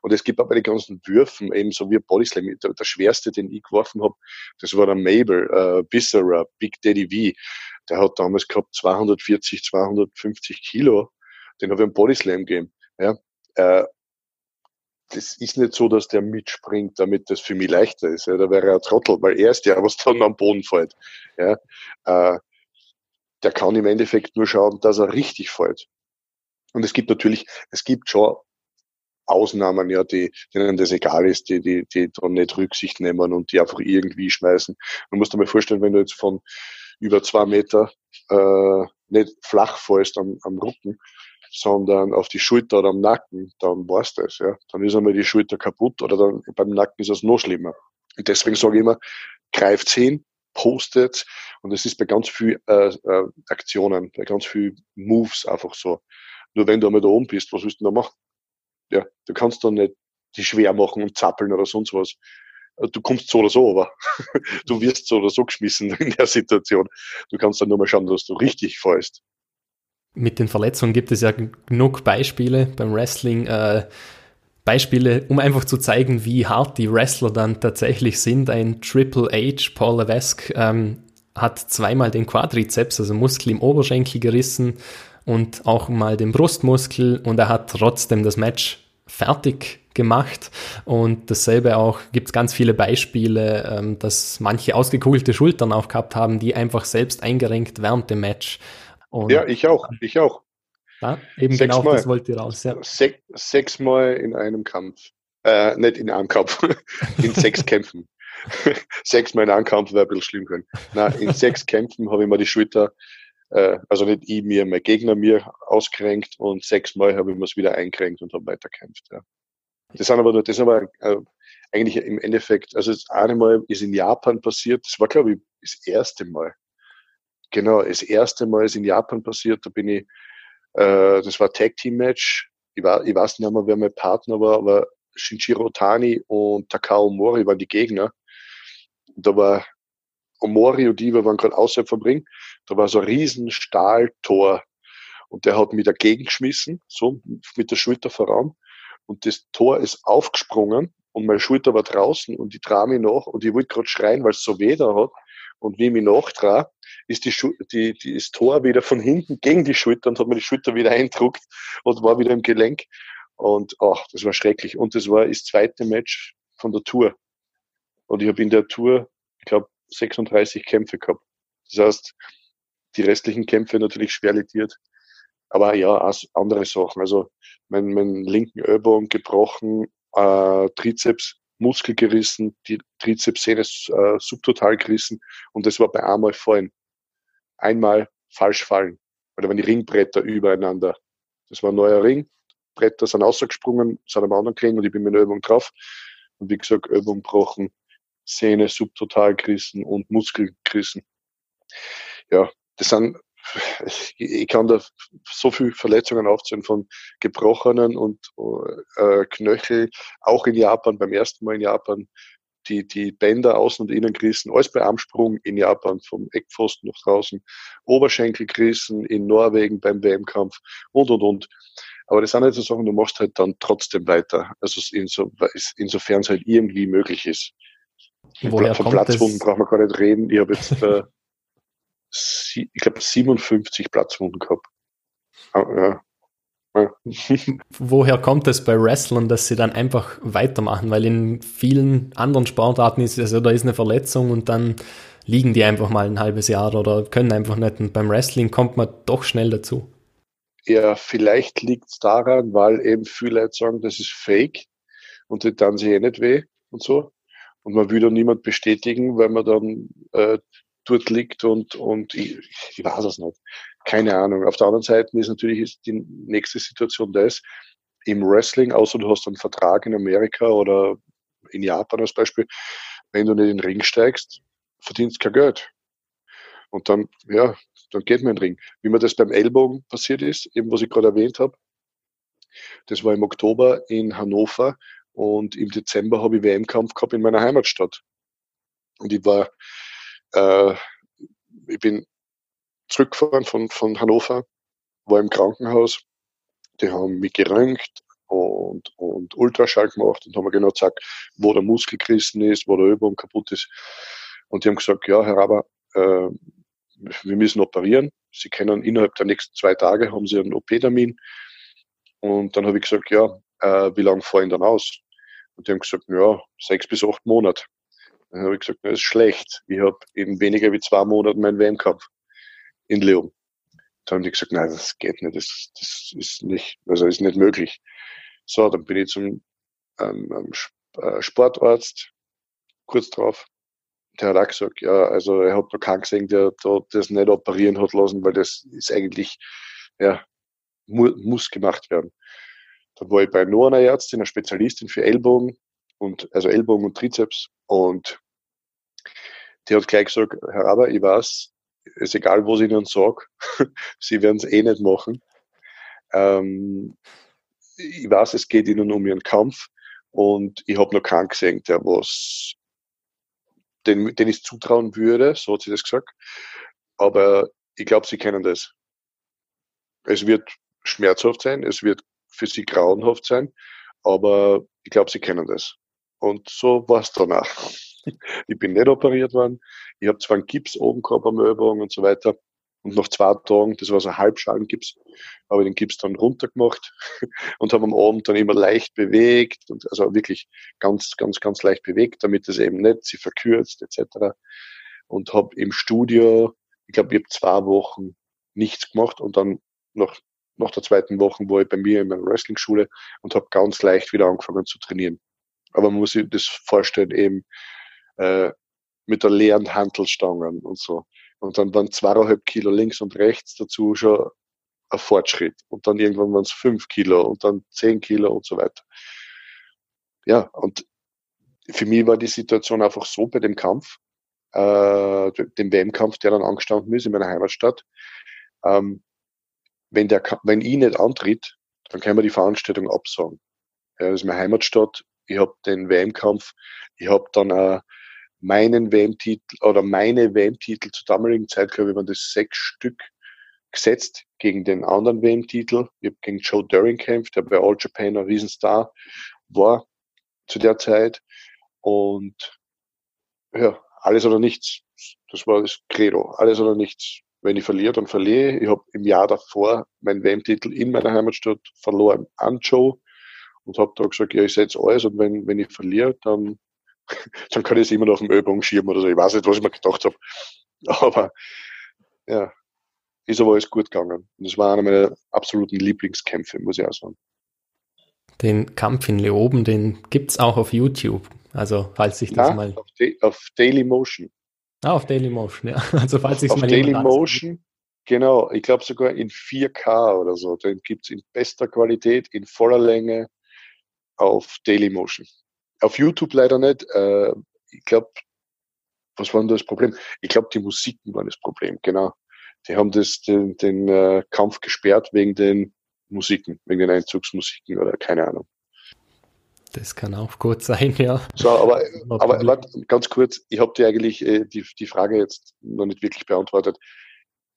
Und es gibt auch bei den ganzen Würfen, eben so wie Bodyslam, der, der schwerste, den ich geworfen habe, das war der Mabel, äh, Bissera, Big Daddy V. Der hat damals gehabt 240, 250 Kilo. Den habe ich einen Bodyslam gegeben. Ja, äh, das ist nicht so, dass der mitspringt, damit das für mich leichter ist. Ja, da wäre er ein Trottel, weil er ist der, was dann am Boden fällt. Ja, äh, der kann im Endeffekt nur schauen, dass er richtig fällt. Und es gibt natürlich, es gibt schon Ausnahmen, ja, die, denen das egal ist, die, die, die dann nicht Rücksicht nehmen und die einfach irgendwie schmeißen. Man muss dir mal vorstellen, wenn du jetzt von über zwei Meter äh, nicht flach fällst am, am Rücken, sondern auf die Schulter oder am Nacken, dann war's das, ja. Dann ist einmal die Schulter kaputt oder dann beim Nacken ist es noch schlimmer. Und deswegen sage ich immer, greift hin, postet und es ist bei ganz vielen äh, äh, Aktionen, bei ganz vielen Moves einfach so. Nur wenn du einmal da oben bist, was willst du da machen? Ja, du kannst dann nicht die schwer machen und zappeln oder sonst was. Du kommst so oder so, aber du wirst so oder so geschmissen in der Situation. Du kannst dann nur mal schauen, dass du richtig fällst. Mit den Verletzungen gibt es ja genug Beispiele beim Wrestling. Äh, Beispiele, um einfach zu zeigen, wie hart die Wrestler dann tatsächlich sind. Ein Triple H, Paul Levesque, ähm, hat zweimal den Quadrizeps, also Muskel im Oberschenkel gerissen und auch mal den Brustmuskel und er hat trotzdem das Match fertig gemacht und dasselbe auch gibt es ganz viele Beispiele, ähm, dass manche ausgekugelte Schultern auch gehabt haben, die einfach selbst eingerenkt während dem Match. Und ja, ich auch, ich auch. Ja, eben sechs genau, Mal. das wollte ihr raus. Ja. Sech, sechsmal in einem Kampf. Äh, nicht in einem Kampf, in sechs Kämpfen. sechsmal in einem Kampf wäre ein bisschen schlimm können. Nein, in sechs Kämpfen habe ich mir die Schulter äh, also nicht ich mir, mein Gegner mir auskränkt und sechsmal habe ich mir es wieder einkränkt und habe weiterkämpft. Ja. Das sind aber nur, das sind aber äh, eigentlich im Endeffekt, also das eine Mal ist in Japan passiert, das war glaube ich das erste Mal. Genau, das erste Mal ist in Japan passiert, da bin ich, äh, das war Tag Team Match, ich, war, ich weiß nicht mehr, wer mein Partner war, aber Shinjiro Tani und Takao Mori waren die Gegner. Da war Omori und Diva waren gerade außerhalb vom Ring. Da war so ein riesen Stahltor. Und der hat mich dagegen geschmissen, so mit der Schulter voran. Und das Tor ist aufgesprungen und meine Schulter war draußen und ich trage mich nach und ich wollte gerade schreien, weil es so weh da hat. Und wie ich mich nachtrage, ist die, die, die, das Tor wieder von hinten gegen die Schulter und hat mir die Schulter wieder eindruckt und war wieder im Gelenk. Und ach, das war schrecklich. Und das war das zweite Match von der Tour. Und ich habe in der Tour, ich glaube, 36 Kämpfe gehabt. Das heißt, die restlichen Kämpfe natürlich schwer litiert. Aber ja, auch andere Sachen. Also mein, mein linken Ellbogen gebrochen, äh, Trizeps Muskel gerissen, die Trizepssehne äh, subtotal gerissen und das war bei einmal fallen. Einmal falsch fallen. Oder wenn die Ringbretter übereinander. Das war ein neuer Ring. Bretter sind rausgesprungen, sind am anderen gelegen und ich bin mit der Übung drauf. Und wie gesagt, Übung gebrochen, Sehne subtotal gerissen und Muskel gerissen. Ja, das sind, ich kann da so viele Verletzungen aufzählen von gebrochenen und äh, Knöchel, auch in Japan, beim ersten Mal in Japan, die, die Bänder außen und innen gerissen, alles bei Armsprung in Japan, vom Eckpfosten nach draußen, Oberschenkel gerissen in Norwegen beim WM-Kampf und, und, und. Aber das sind halt so Sachen, du machst halt dann trotzdem weiter. Also inso, insofern es halt irgendwie möglich ist. Woher Von Platzwunden braucht man gar nicht reden. Ich habe jetzt, äh, ich glaube, 57 Platzwunden gehabt. Ah, ja. Ja. Woher kommt es bei Wrestlern, dass sie dann einfach weitermachen? Weil in vielen anderen Sportarten ist es also, da ist eine Verletzung und dann liegen die einfach mal ein halbes Jahr oder können einfach nicht. Und beim Wrestling kommt man doch schnell dazu. Ja, vielleicht liegt es daran, weil eben viele Leute sagen, das ist fake und die dann sie eh nicht weh und so. Und man will dann niemand bestätigen, weil man dann äh, dort liegt und, und ich, ich weiß es nicht. Keine Ahnung. Auf der anderen Seite ist natürlich ist die nächste Situation das, im Wrestling, außer du hast einen Vertrag in Amerika oder in Japan als Beispiel, wenn du nicht in den Ring steigst, verdienst kein Geld. Und dann, ja, dann geht man in den Ring. Wie mir das beim Ellbogen passiert ist, eben was ich gerade erwähnt habe, das war im Oktober in Hannover und im Dezember habe ich WM-Kampf gehabt in meiner Heimatstadt. Und ich war, äh, ich bin zurückgefahren von, von Hannover, war im Krankenhaus. Die haben mich geröntgt und, und Ultraschall gemacht und haben genau gesagt, wo der Muskel gerissen ist, wo der Übung kaputt ist. Und die haben gesagt, ja, Herr Raber, äh, wir müssen operieren. Sie können innerhalb der nächsten zwei Tage haben Sie einen OP-Termin. Und dann habe ich gesagt, ja, äh, wie lange fallen dann aus? Und die haben gesagt, ja, sechs bis acht Monate. Dann habe ich gesagt, das ist schlecht. Ich habe in weniger wie zwei Monaten meinen WM-Kampf in Leon. Dann haben die gesagt, nein, das geht nicht, das, das ist nicht, also ist nicht möglich. So, dann bin ich zum ähm, äh, Sportarzt, kurz drauf. Der hat auch gesagt, ja, also er hat noch keinen gesehen, der, der das nicht operieren hat lassen, weil das ist eigentlich, ja, mu muss gemacht werden. Dann war ich bei noch einer Ärztin, einer Spezialistin für Ellbogen und also Ellbogen und Trizeps und die hat gleich gesagt, Herr Aber, ich weiß, ist egal, was ich Ihnen sage, Sie werden es eh nicht machen. Ähm, ich weiß, es geht Ihnen um Ihren Kampf und ich habe noch keinen gesehen, der was, den, den ich zutrauen würde, so hat sie das gesagt. Aber ich glaube, Sie kennen das. Es wird schmerzhaft sein, es wird für Sie grauenhaft sein, aber ich glaube, Sie kennen das. Und so war es danach. ich bin nicht operiert worden. Ich habe zwar einen Gips oben gehabt am Ellbogen und so weiter. Und nach zwei Tagen, das war so ein Halbschalengips, habe ich den Gips dann runtergemacht und habe am Abend dann immer leicht bewegt und also wirklich ganz, ganz, ganz leicht bewegt, damit es eben nicht sich verkürzt etc. Und habe im Studio, ich glaube, ich habe zwei Wochen nichts gemacht und dann nach, nach der zweiten Woche war ich bei mir in meiner Wrestling-Schule und habe ganz leicht wieder angefangen zu trainieren. Aber man muss sich das vorstellen, eben äh, mit der leeren Handelstangen und so. Und dann waren zweieinhalb Kilo links und rechts dazu schon ein Fortschritt. Und dann irgendwann waren es fünf Kilo und dann zehn Kilo und so weiter. Ja, und für mich war die Situation einfach so bei dem Kampf, äh, dem WM-Kampf, der dann angestanden ist in meiner Heimatstadt. Ähm, wenn, der, wenn ich nicht antritt, dann können wir die Veranstaltung absagen. Ja, das ist meine Heimatstadt. Ich habe den WM-Kampf. Ich habe dann auch meinen WM-Titel oder meine WM-Titel zur damaligen Zeit, glaube ich, waren das sechs Stück gesetzt gegen den anderen WM-Titel. Ich habe gegen Joe Doering kämpft, der bei All Japan ein Riesenstar war zu der Zeit. Und ja, alles oder nichts. Das war das Credo. Alles oder nichts. Wenn ich verliere, dann verliere ich. Ich habe im Jahr davor meinen WM-Titel in meiner Heimatstadt verloren an Joe und habe da gesagt, ja, ich setze alles und wenn, wenn ich verliere, dann dann kann ich es immer noch auf dem Ölbogen schieben oder so. Ich weiß nicht, was ich mir gedacht habe. Aber ja, ist aber alles gut gegangen. Und das war einer meiner absoluten Lieblingskämpfe, muss ich auch sagen. Den Kampf in Leoben, den gibt es auch auf YouTube. Also, falls sich das Na, mal. Auf, auf, Daily Motion. Ah, auf Daily Motion, ja. Also, falls sich auf mal Daily Motion, genau. Ich glaube sogar in 4K oder so. Den gibt es in bester Qualität, in voller Länge auf Daily Motion. Auf YouTube leider nicht. Äh, ich glaube, was war denn das Problem? Ich glaube, die Musiken waren das Problem, genau. Die haben das, den, den äh, Kampf gesperrt wegen den Musiken, wegen den Einzugsmusiken oder keine Ahnung. Das kann auch gut sein, ja. So, aber, aber warte, ganz kurz, ich habe dir eigentlich äh, die, die Frage jetzt noch nicht wirklich beantwortet.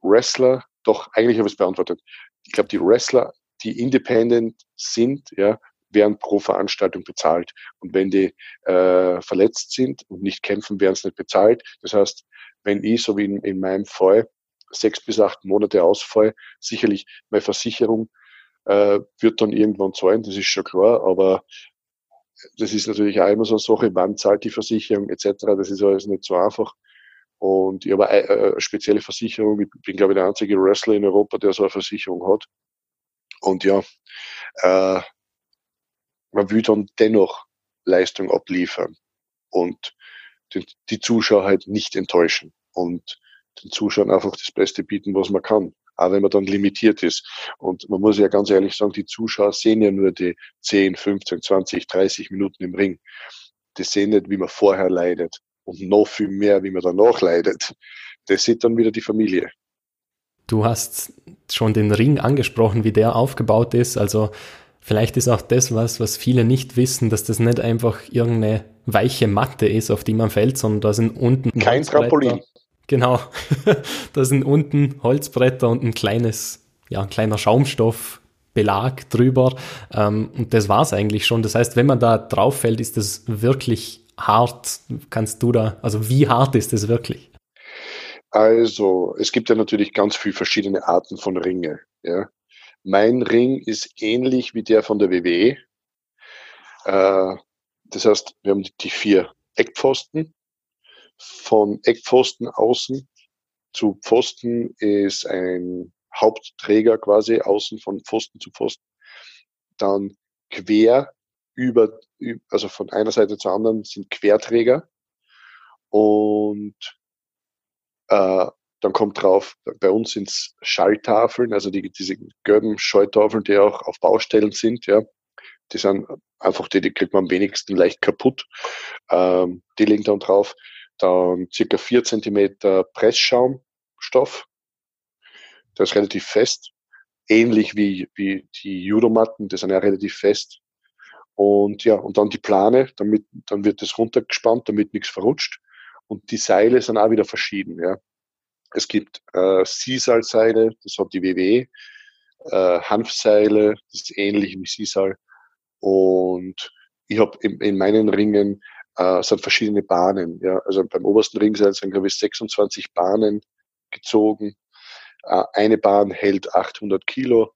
Wrestler, doch, eigentlich habe ich es beantwortet. Ich glaube, die Wrestler, die independent sind, ja, werden pro Veranstaltung bezahlt. Und wenn die äh, verletzt sind und nicht kämpfen, werden sie nicht bezahlt. Das heißt, wenn ich, so wie in, in meinem Fall, sechs bis acht Monate ausfall, sicherlich meine Versicherung äh, wird dann irgendwann zahlen, das ist schon klar, aber das ist natürlich auch immer so eine Sache, wann zahlt die Versicherung etc., das ist alles nicht so einfach. Und ich habe eine, eine spezielle Versicherung, ich bin glaube ich der einzige Wrestler in Europa, der so eine Versicherung hat. Und ja, äh, man will dann dennoch Leistung abliefern und die, die Zuschauer halt nicht enttäuschen und den Zuschauern einfach das Beste bieten, was man kann. Auch wenn man dann limitiert ist. Und man muss ja ganz ehrlich sagen, die Zuschauer sehen ja nur die 10, 15, 20, 30 Minuten im Ring. Die sehen nicht, wie man vorher leidet und noch viel mehr, wie man danach leidet. Das sieht dann wieder die Familie. Du hast schon den Ring angesprochen, wie der aufgebaut ist. Also Vielleicht ist auch das was, was viele nicht wissen, dass das nicht einfach irgendeine weiche Matte ist, auf die man fällt, sondern da sind unten kein Trampolin. Genau, da sind unten Holzbretter und ein kleines, ja, ein kleiner Schaumstoff, Belag drüber ähm, und das war's eigentlich schon. Das heißt, wenn man da drauf fällt, ist das wirklich hart. Kannst du da, also wie hart ist das wirklich? Also, es gibt ja natürlich ganz viele verschiedene Arten von Ringe. Ja. Mein Ring ist ähnlich wie der von der WWE. Äh, das heißt, wir haben die vier Eckpfosten. Von Eckpfosten außen zu Pfosten ist ein Hauptträger quasi außen von Pfosten zu Pfosten. Dann quer über, also von einer Seite zur anderen sind Querträger. Und äh, dann kommt drauf, bei uns sind es Schalltafeln, also die, diese gelben Schalltafeln, die auch auf Baustellen sind, ja. Die sind einfach die, die kriegt man am wenigsten leicht kaputt. Ähm, die liegen dann drauf. Dann circa vier Zentimeter Pressschaumstoff. Das ist relativ fest. Ähnlich wie, wie die Judomatten, die sind ja relativ fest. Und ja, und dann die Plane, damit, dann wird das runtergespannt, damit nichts verrutscht. Und die Seile sind auch wieder verschieden, ja. Es gibt äh, Sisal-Seile, das hat die WW, äh, Hanfseile, das ist ähnlich wie Sisal. Und ich habe in, in, meinen Ringen äh, sind verschiedene Bahnen. Ja. Also beim obersten Ringseil sind, glaube ich, 26 Bahnen gezogen. Äh, eine Bahn hält 800 Kilo.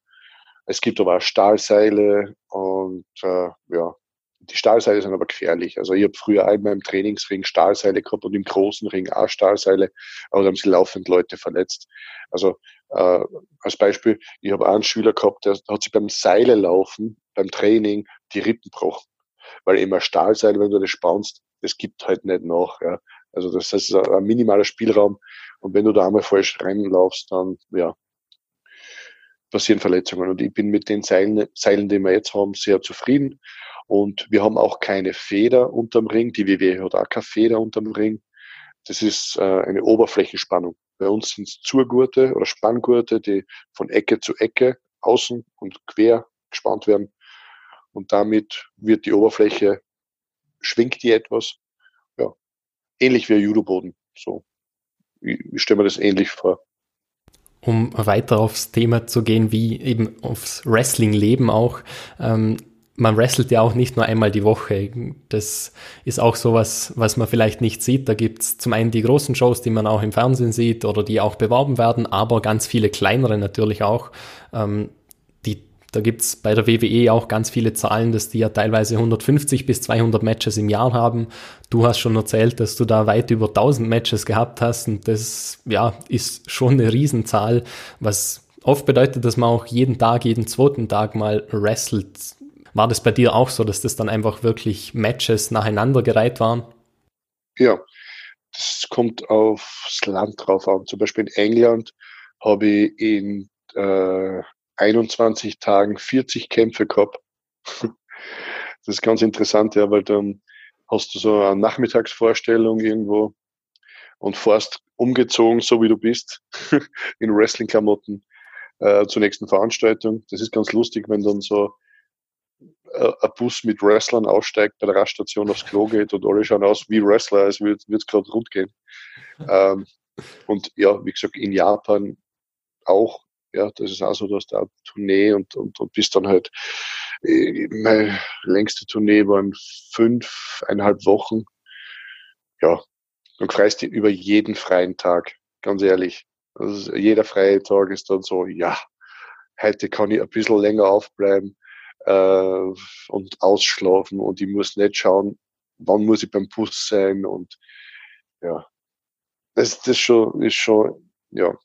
Es gibt aber auch Stahlseile und äh, ja, die Stahlseile sind aber gefährlich. Also ich habe früher einmal im Trainingsring Stahlseile gehabt und im großen Ring auch Stahlseile, aber da haben sie laufend Leute verletzt. Also äh, als Beispiel, ich habe einen Schüler gehabt, der hat sich beim Seile laufen, beim Training, die Rippen gebrochen. Weil immer Stahlseil, wenn du das spannst, das gibt halt nicht nach. Ja. Also das heißt, ein minimaler Spielraum. Und wenn du da einmal falsch reinlaufst, dann ja, passieren Verletzungen. Und ich bin mit den Seilen, Seilen, die wir jetzt haben, sehr zufrieden. Und wir haben auch keine Feder unterm Ring. Die WWE hat auch keine Feder unterm Ring. Das ist äh, eine Oberflächenspannung. Bei uns sind es Zurgurte oder Spanngurte, die von Ecke zu Ecke außen und quer gespannt werden. Und damit wird die Oberfläche, schwingt die etwas. Ja, ähnlich wie ein Judoboden. So, ich, ich stelle mir das ähnlich vor um weiter aufs Thema zu gehen, wie eben aufs Wrestling-Leben auch. Ähm, man wrestelt ja auch nicht nur einmal die Woche. Das ist auch sowas, was man vielleicht nicht sieht. Da gibt's zum einen die großen Shows, die man auch im Fernsehen sieht oder die auch beworben werden, aber ganz viele kleinere natürlich auch. Ähm, da gibt's bei der WWE auch ganz viele Zahlen, dass die ja teilweise 150 bis 200 Matches im Jahr haben. Du hast schon erzählt, dass du da weit über 1000 Matches gehabt hast und das ja, ist schon eine Riesenzahl, was oft bedeutet, dass man auch jeden Tag, jeden zweiten Tag mal wrestelt war das bei dir auch so, dass das dann einfach wirklich Matches nacheinander gereiht waren? Ja, das kommt aufs Land drauf an. Zum Beispiel in England habe ich in äh, 21 Tagen 40 Kämpfe gehabt. das ist ganz interessant, ja, weil dann hast du so eine Nachmittagsvorstellung irgendwo und fährst umgezogen, so wie du bist, in Wrestling-Klamotten äh, zur nächsten Veranstaltung. Das ist ganz lustig, wenn dann so äh, ein Bus mit Wrestlern aussteigt, bei der Raststation aufs Klo geht und alle schauen aus wie Wrestler, als würde es gerade rund gehen. ähm, und ja, wie gesagt, in Japan auch, ja, das ist auch so, dass da Tournee und, und, und bis dann halt, äh, meine längste Tournee waren fünf, eineinhalb Wochen. Ja, dann freust du über jeden freien Tag, ganz ehrlich. Also jeder freie Tag ist dann so, ja, heute kann ich ein bisschen länger aufbleiben äh, und ausschlafen und ich muss nicht schauen, wann muss ich beim Bus sein und ja, das, das schon, ist schon, ja,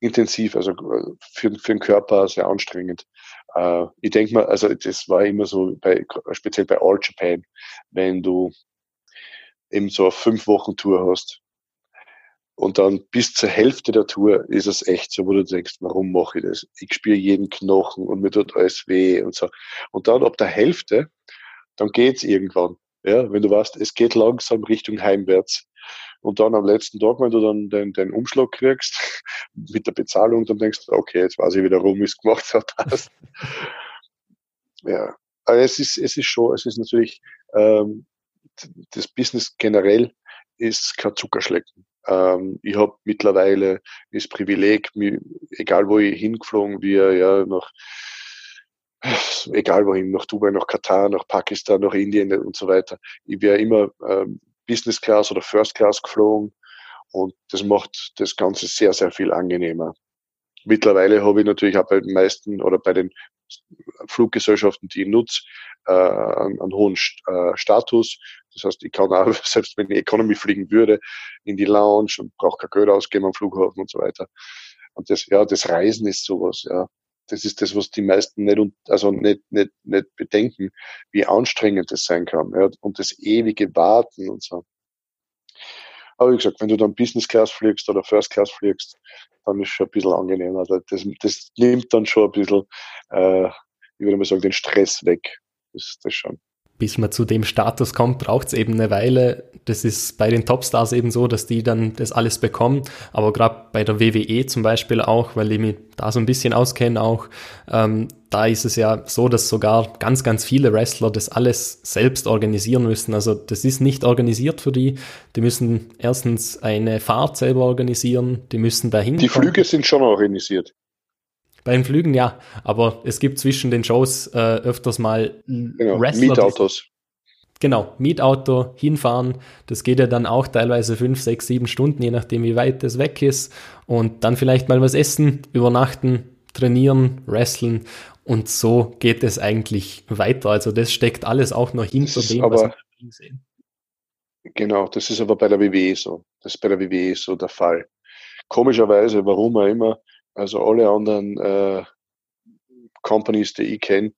intensiv, also für, für den Körper sehr anstrengend. Äh, ich denke mal, also das war immer so, bei, speziell bei All Japan, wenn du eben so eine fünf Wochen Tour hast, und dann bis zur Hälfte der Tour ist es echt so, wo du denkst, warum mache ich das? Ich spüre jeden Knochen und mir tut alles weh und so. Und dann ab der Hälfte, dann geht's irgendwann. Ja, wenn du weißt, es geht langsam Richtung heimwärts. Und dann am letzten Tag, wenn du dann den, den Umschlag kriegst mit der Bezahlung, dann denkst du, okay, jetzt weiß ich wieder, warum ich es gemacht habe. ja, aber es ist, es ist schon, es ist natürlich ähm, das Business generell ist kein Zuckerschlecken. Ähm, ich habe mittlerweile das Privileg, egal wo ich hingeflogen bin, ja, nach egal wohin, nach Dubai, nach Katar, nach Pakistan, nach Indien und so weiter. Ich wäre immer ähm, Business Class oder First Class geflogen und das macht das Ganze sehr, sehr viel angenehmer. Mittlerweile habe ich natürlich auch bei den meisten oder bei den Fluggesellschaften, die ich nutze, äh, einen, einen hohen äh, Status. Das heißt, ich kann auch, selbst wenn ich Economy fliegen würde, in die Lounge und brauche kein Geld ausgeben am Flughafen und so weiter. Und das, ja, das Reisen ist sowas, ja. Das ist das, was die meisten nicht, also nicht, nicht, nicht bedenken, wie anstrengend das sein kann, ja. Und das ewige Warten und so. Aber wie gesagt, wenn du dann Business Class fliegst oder First Class fliegst, dann ist es schon ein bisschen angenehmer. Also das, das nimmt dann schon ein bisschen, äh, ich würde mal sagen, den Stress weg. Das ist das schon bis man zu dem Status kommt, braucht es eben eine Weile. Das ist bei den Topstars eben so, dass die dann das alles bekommen. Aber gerade bei der WWE zum Beispiel auch, weil ich mich da so ein bisschen auskenne auch, ähm, da ist es ja so, dass sogar ganz, ganz viele Wrestler das alles selbst organisieren müssen. Also das ist nicht organisiert für die. Die müssen erstens eine Fahrt selber organisieren, die müssen dahin. Die Flüge sind schon organisiert. Bei den Flügen ja, aber es gibt zwischen den Shows äh, öfters mal genau, Wrestler. Mietautos. Genau, Mietauto, hinfahren. Das geht ja dann auch teilweise fünf, sechs, sieben Stunden, je nachdem, wie weit das weg ist. Und dann vielleicht mal was essen, übernachten, trainieren, wrestlen. Und so geht es eigentlich weiter. Also das steckt alles auch noch hinter dem, aber, was wir sehen. Genau, das ist aber bei der WWE so. Das ist bei der WWE so der Fall. Komischerweise, warum auch immer, also alle anderen äh, Companies, die ich kenne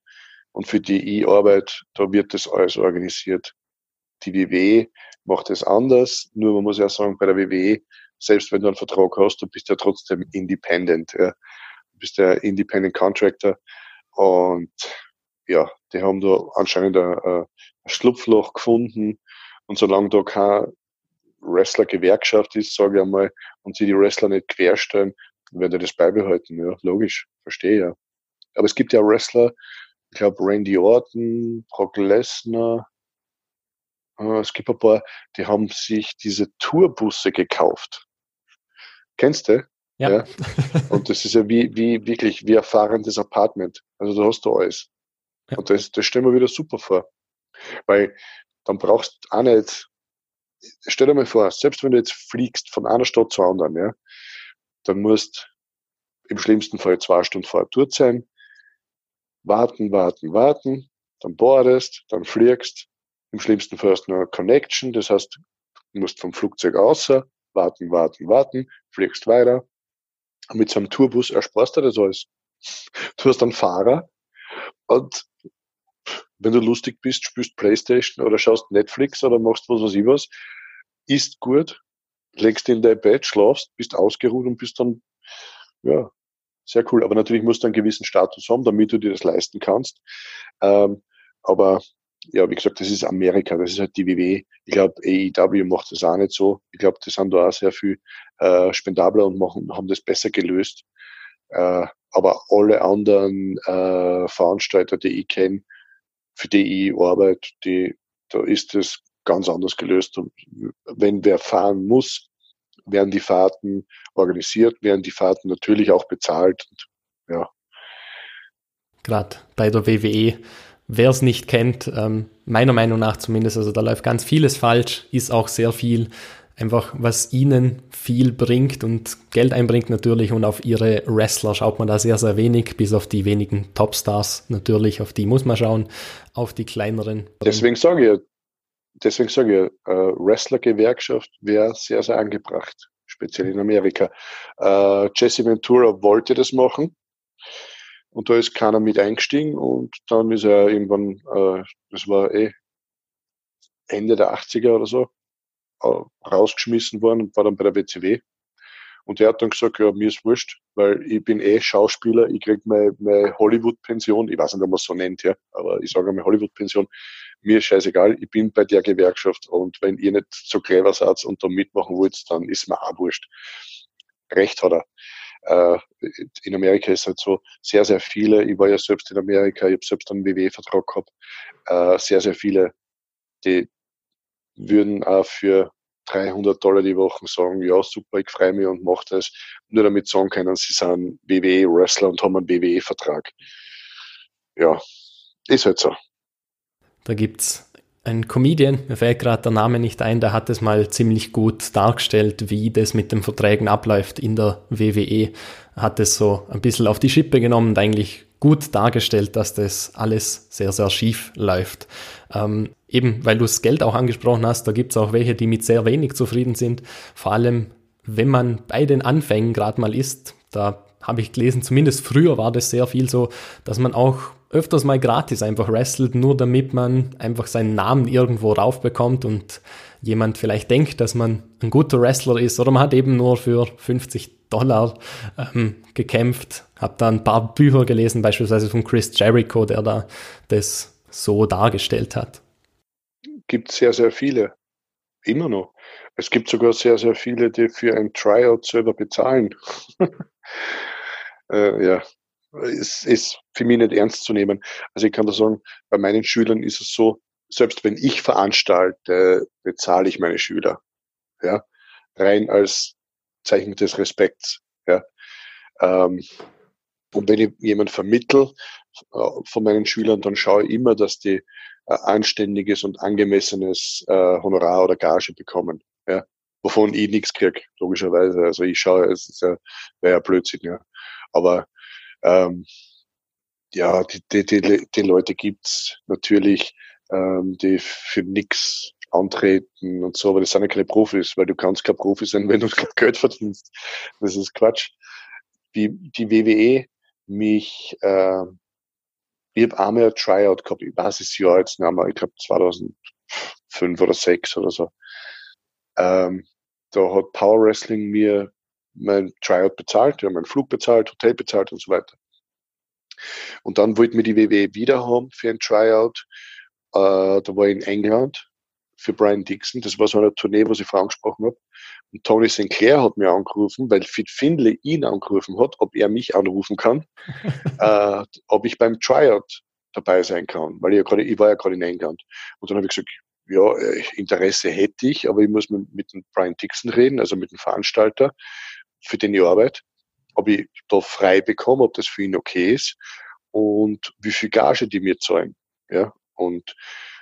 und für die ich arbeite, da wird das alles organisiert. Die WWE macht es anders, nur man muss ja sagen, bei der WWE, selbst wenn du einen Vertrag hast, du bist ja trotzdem independent. Ja. Du bist ja Independent Contractor und ja, die haben da anscheinend ein, ein Schlupfloch gefunden und solange da kein Wrestler-Gewerkschaft ist, sage ich einmal, und sie die Wrestler nicht querstellen, werde das beibehalten, ja, logisch, verstehe ja. Aber es gibt ja Wrestler, ich glaube Randy Orton, Brock Lesnar, äh, es gibt ein paar, die haben sich diese Tourbusse gekauft. Kennst du? Ja. ja. Und das ist ja wie, wie wirklich wie ein fahrendes Apartment. Also da hast du alles. Ja. Und das, das stellen wir wieder super vor. Weil dann brauchst du auch nicht, stell dir mal vor, selbst wenn du jetzt fliegst von einer Stadt zur anderen, ja, dann musst im schlimmsten Fall zwei Stunden vorher dort sein, warten, warten, warten, dann boardest, dann fliegst, im schlimmsten Fall hast du noch eine Connection, das heißt, du musst vom Flugzeug außer, warten, warten, warten, fliegst weiter. Und mit so einem Tourbus ersparst du das alles. Du hast einen Fahrer und wenn du lustig bist, spielst Playstation oder schaust Netflix oder machst was weiß ich was, isst gut, legst in dein Bett, schlafst, bist ausgeruht und bist dann, ja, sehr cool. Aber natürlich musst du einen gewissen Status haben, damit du dir das leisten kannst. Ähm, aber ja, wie gesagt, das ist Amerika, das ist halt die WW. Ich glaube, AEW macht das auch nicht so. Ich glaube, die sind da auch sehr viel äh, spendabler und machen, haben das besser gelöst. Äh, aber alle anderen äh, Veranstalter, die ich kenne, für die ich arbeite, die, da ist das ganz anders gelöst. Und wenn wer fahren muss, werden die Fahrten organisiert, werden die Fahrten natürlich auch bezahlt. Und, ja. Gerade bei der WWE, wer es nicht kennt, ähm, meiner Meinung nach zumindest, also da läuft ganz vieles falsch, ist auch sehr viel einfach, was ihnen viel bringt und Geld einbringt natürlich und auf ihre Wrestler schaut man da sehr, sehr wenig, bis auf die wenigen Topstars natürlich, auf die muss man schauen, auf die kleineren. Deswegen sage ich, deswegen sage ich, äh, Wrestler-Gewerkschaft wäre sehr, sehr angebracht, speziell in Amerika. Äh, Jesse Ventura wollte das machen und da ist keiner mit eingestiegen und dann ist er irgendwann, äh, das war eh Ende der 80er oder so, äh, rausgeschmissen worden und war dann bei der WCW. Und er hat dann gesagt, ja, mir ist wurscht, weil ich bin eh Schauspieler, ich krieg meine, meine Hollywood-Pension, ich weiß nicht, ob man es so nennt, ja, aber ich sage meine Hollywood-Pension, mir ist scheißegal, ich bin bei der Gewerkschaft und wenn ihr nicht so clever seid und da mitmachen wollt, dann ist mir auch wurscht. Recht hat er. Äh, in Amerika ist halt so, sehr, sehr viele, ich war ja selbst in Amerika, ich habe selbst einen WW-Vertrag gehabt, äh, sehr, sehr viele, die würden auch für 300 Dollar die Woche sagen, ja, super, ich freue mich und mache das, nur damit sagen können, sie sind WWE-Wrestler und haben einen WWE-Vertrag. Ja, ist halt so. Da gibt's einen Comedian, mir fällt gerade der Name nicht ein, der hat es mal ziemlich gut dargestellt, wie das mit den Verträgen abläuft in der WWE. Hat es so ein bisschen auf die Schippe genommen und eigentlich gut dargestellt, dass das alles sehr, sehr schief läuft. Ähm, eben, weil du das Geld auch angesprochen hast, da gibt es auch welche, die mit sehr wenig zufrieden sind. Vor allem, wenn man bei den Anfängen gerade mal ist, da habe ich gelesen, zumindest früher war das sehr viel so, dass man auch öfters mal gratis einfach wrestelt, nur damit man einfach seinen Namen irgendwo raufbekommt und jemand vielleicht denkt, dass man ein guter Wrestler ist oder man hat eben nur für 50 Dollar ähm, gekämpft. Habe da ein paar Bücher gelesen, beispielsweise von Chris Jericho, der da das so dargestellt hat. Gibt sehr, sehr viele. Immer noch. Es gibt sogar sehr, sehr viele, die für ein Tryout selber bezahlen. äh, ja, es ist für mich nicht ernst zu nehmen. Also ich kann da sagen, bei meinen Schülern ist es so, selbst wenn ich veranstalte, bezahle ich meine Schüler. Ja, rein als Zeichen des Respekts. Ja. Ähm, und wenn ich jemand vermittel äh, von meinen Schülern, dann schaue ich immer, dass die äh, anständiges und angemessenes äh, Honorar oder Gage bekommen. Ja. Wovon ich nichts kriege, logischerweise. Also ich schaue, es ist ja, wäre ja Blödsinn, ja. Aber ähm, ja, die, die, die, die Leute gibt's natürlich, ähm, die für nix antreten und so, aber das sind ja keine Profis, weil du kannst kein Profi sein, wenn du kein Geld verdienst. Das ist Quatsch. Wie die WWE mich, äh, ich habe einmal ein Tryout gehabt, ich weiß das Jahr jetzt nicht mehr, ich glaube 2005 oder 2006 oder so. Ähm, da hat Power Wrestling mir mein Tryout bezahlt, ja, meinen Flug bezahlt, Hotel bezahlt und so weiter. Und dann wollten wir die WWE wieder haben für ein Tryout. Äh, da war ich in England für Brian Dixon. Das war so eine Tournee, wo ich vorher angesprochen habe. Und Tony Sinclair hat mir angerufen, weil Fit Finley ihn angerufen hat, ob er mich anrufen kann, äh, ob ich beim Tryout dabei sein kann, weil ich, ja grade, ich war ja gerade in England. Und dann habe ich gesagt, ja, äh, Interesse hätte ich, aber ich muss mit, mit dem Brian Dixon reden, also mit dem Veranstalter, für den ich arbeite, ob ich da frei bekomme, ob das für ihn okay ist und wie viel Gage die mir zahlen. Ja, und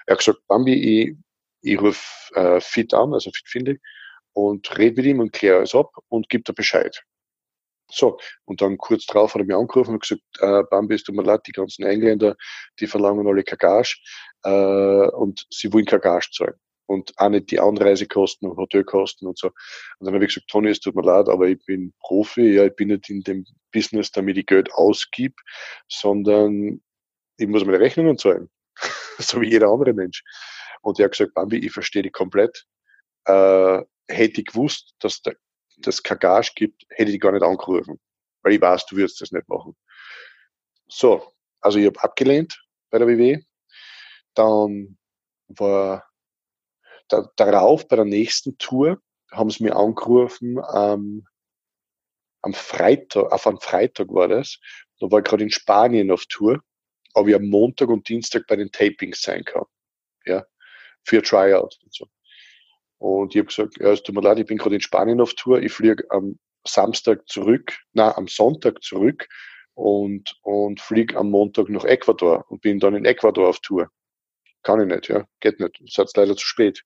er hat gesagt, Bambi, ich, ich rufe äh, Fit an, also Fit finde und rede mit ihm und kläre alles ab und gebe da Bescheid. So, und dann kurz drauf hat er mich angerufen und gesagt, äh, Bambi, es tut mir leid, die ganzen Engländer, die verlangen alle Kagage äh, und sie wollen Kagage zahlen und auch nicht die Anreisekosten und Hotelkosten und so. Und dann habe ich gesagt, Toni, es tut mir leid, aber ich bin Profi, ja, ich bin nicht in dem Business, damit ich Geld ausgib, sondern ich muss meine Rechnungen zahlen. so wie jeder andere Mensch. Und er hat gesagt, Bambi, ich verstehe dich komplett. Äh, hätte ich gewusst, dass das Kagage gibt, hätte ich gar nicht angerufen. Weil ich weiß, du wirst das nicht machen. So, also ich habe abgelehnt bei der WW. Dann war da, darauf, bei der nächsten Tour, haben sie mir angerufen, ähm, am Freitag, auf am Freitag war das, da war ich gerade in Spanien auf Tour, ob ich am Montag und Dienstag bei den Tapings sein kann. Ja, für Tryout und so. Und ich habe gesagt, ja, es tut mir leid, ich bin gerade in Spanien auf Tour, ich fliege am Samstag zurück, na am Sonntag zurück und, und fliege am Montag nach Ecuador und bin dann in Ecuador auf Tour. Kann ich nicht, ja, geht nicht. Es ist leider zu spät.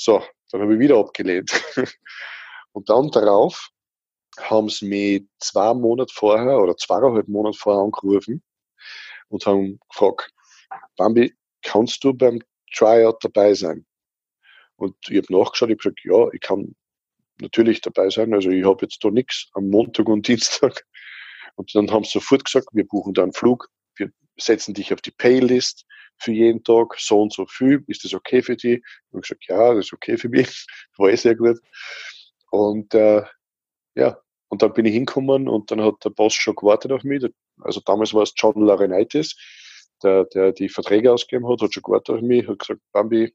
So, dann habe ich wieder abgelehnt. Und dann darauf haben sie mich zwei Monate vorher oder zweieinhalb Monate vorher angerufen und haben gefragt, Bambi, kannst du beim Tryout dabei sein? Und ich habe nachgeschaut, ich habe gesagt, ja, ich kann natürlich dabei sein. Also ich habe jetzt da nichts am Montag und Dienstag. Und dann haben sie sofort gesagt, wir buchen da einen Flug, setzen dich auf die Paylist, für jeden Tag so und so viel, ist das okay für dich? Und ich gesagt, ja, das ist okay für mich, eh sehr gut. Und äh, ja, und dann bin ich hingekommen und dann hat der Boss schon gewartet auf mich. Also damals war es John Laurinaitis, der, der die Verträge ausgegeben hat, hat schon gewartet auf mich, hat gesagt, Bambi,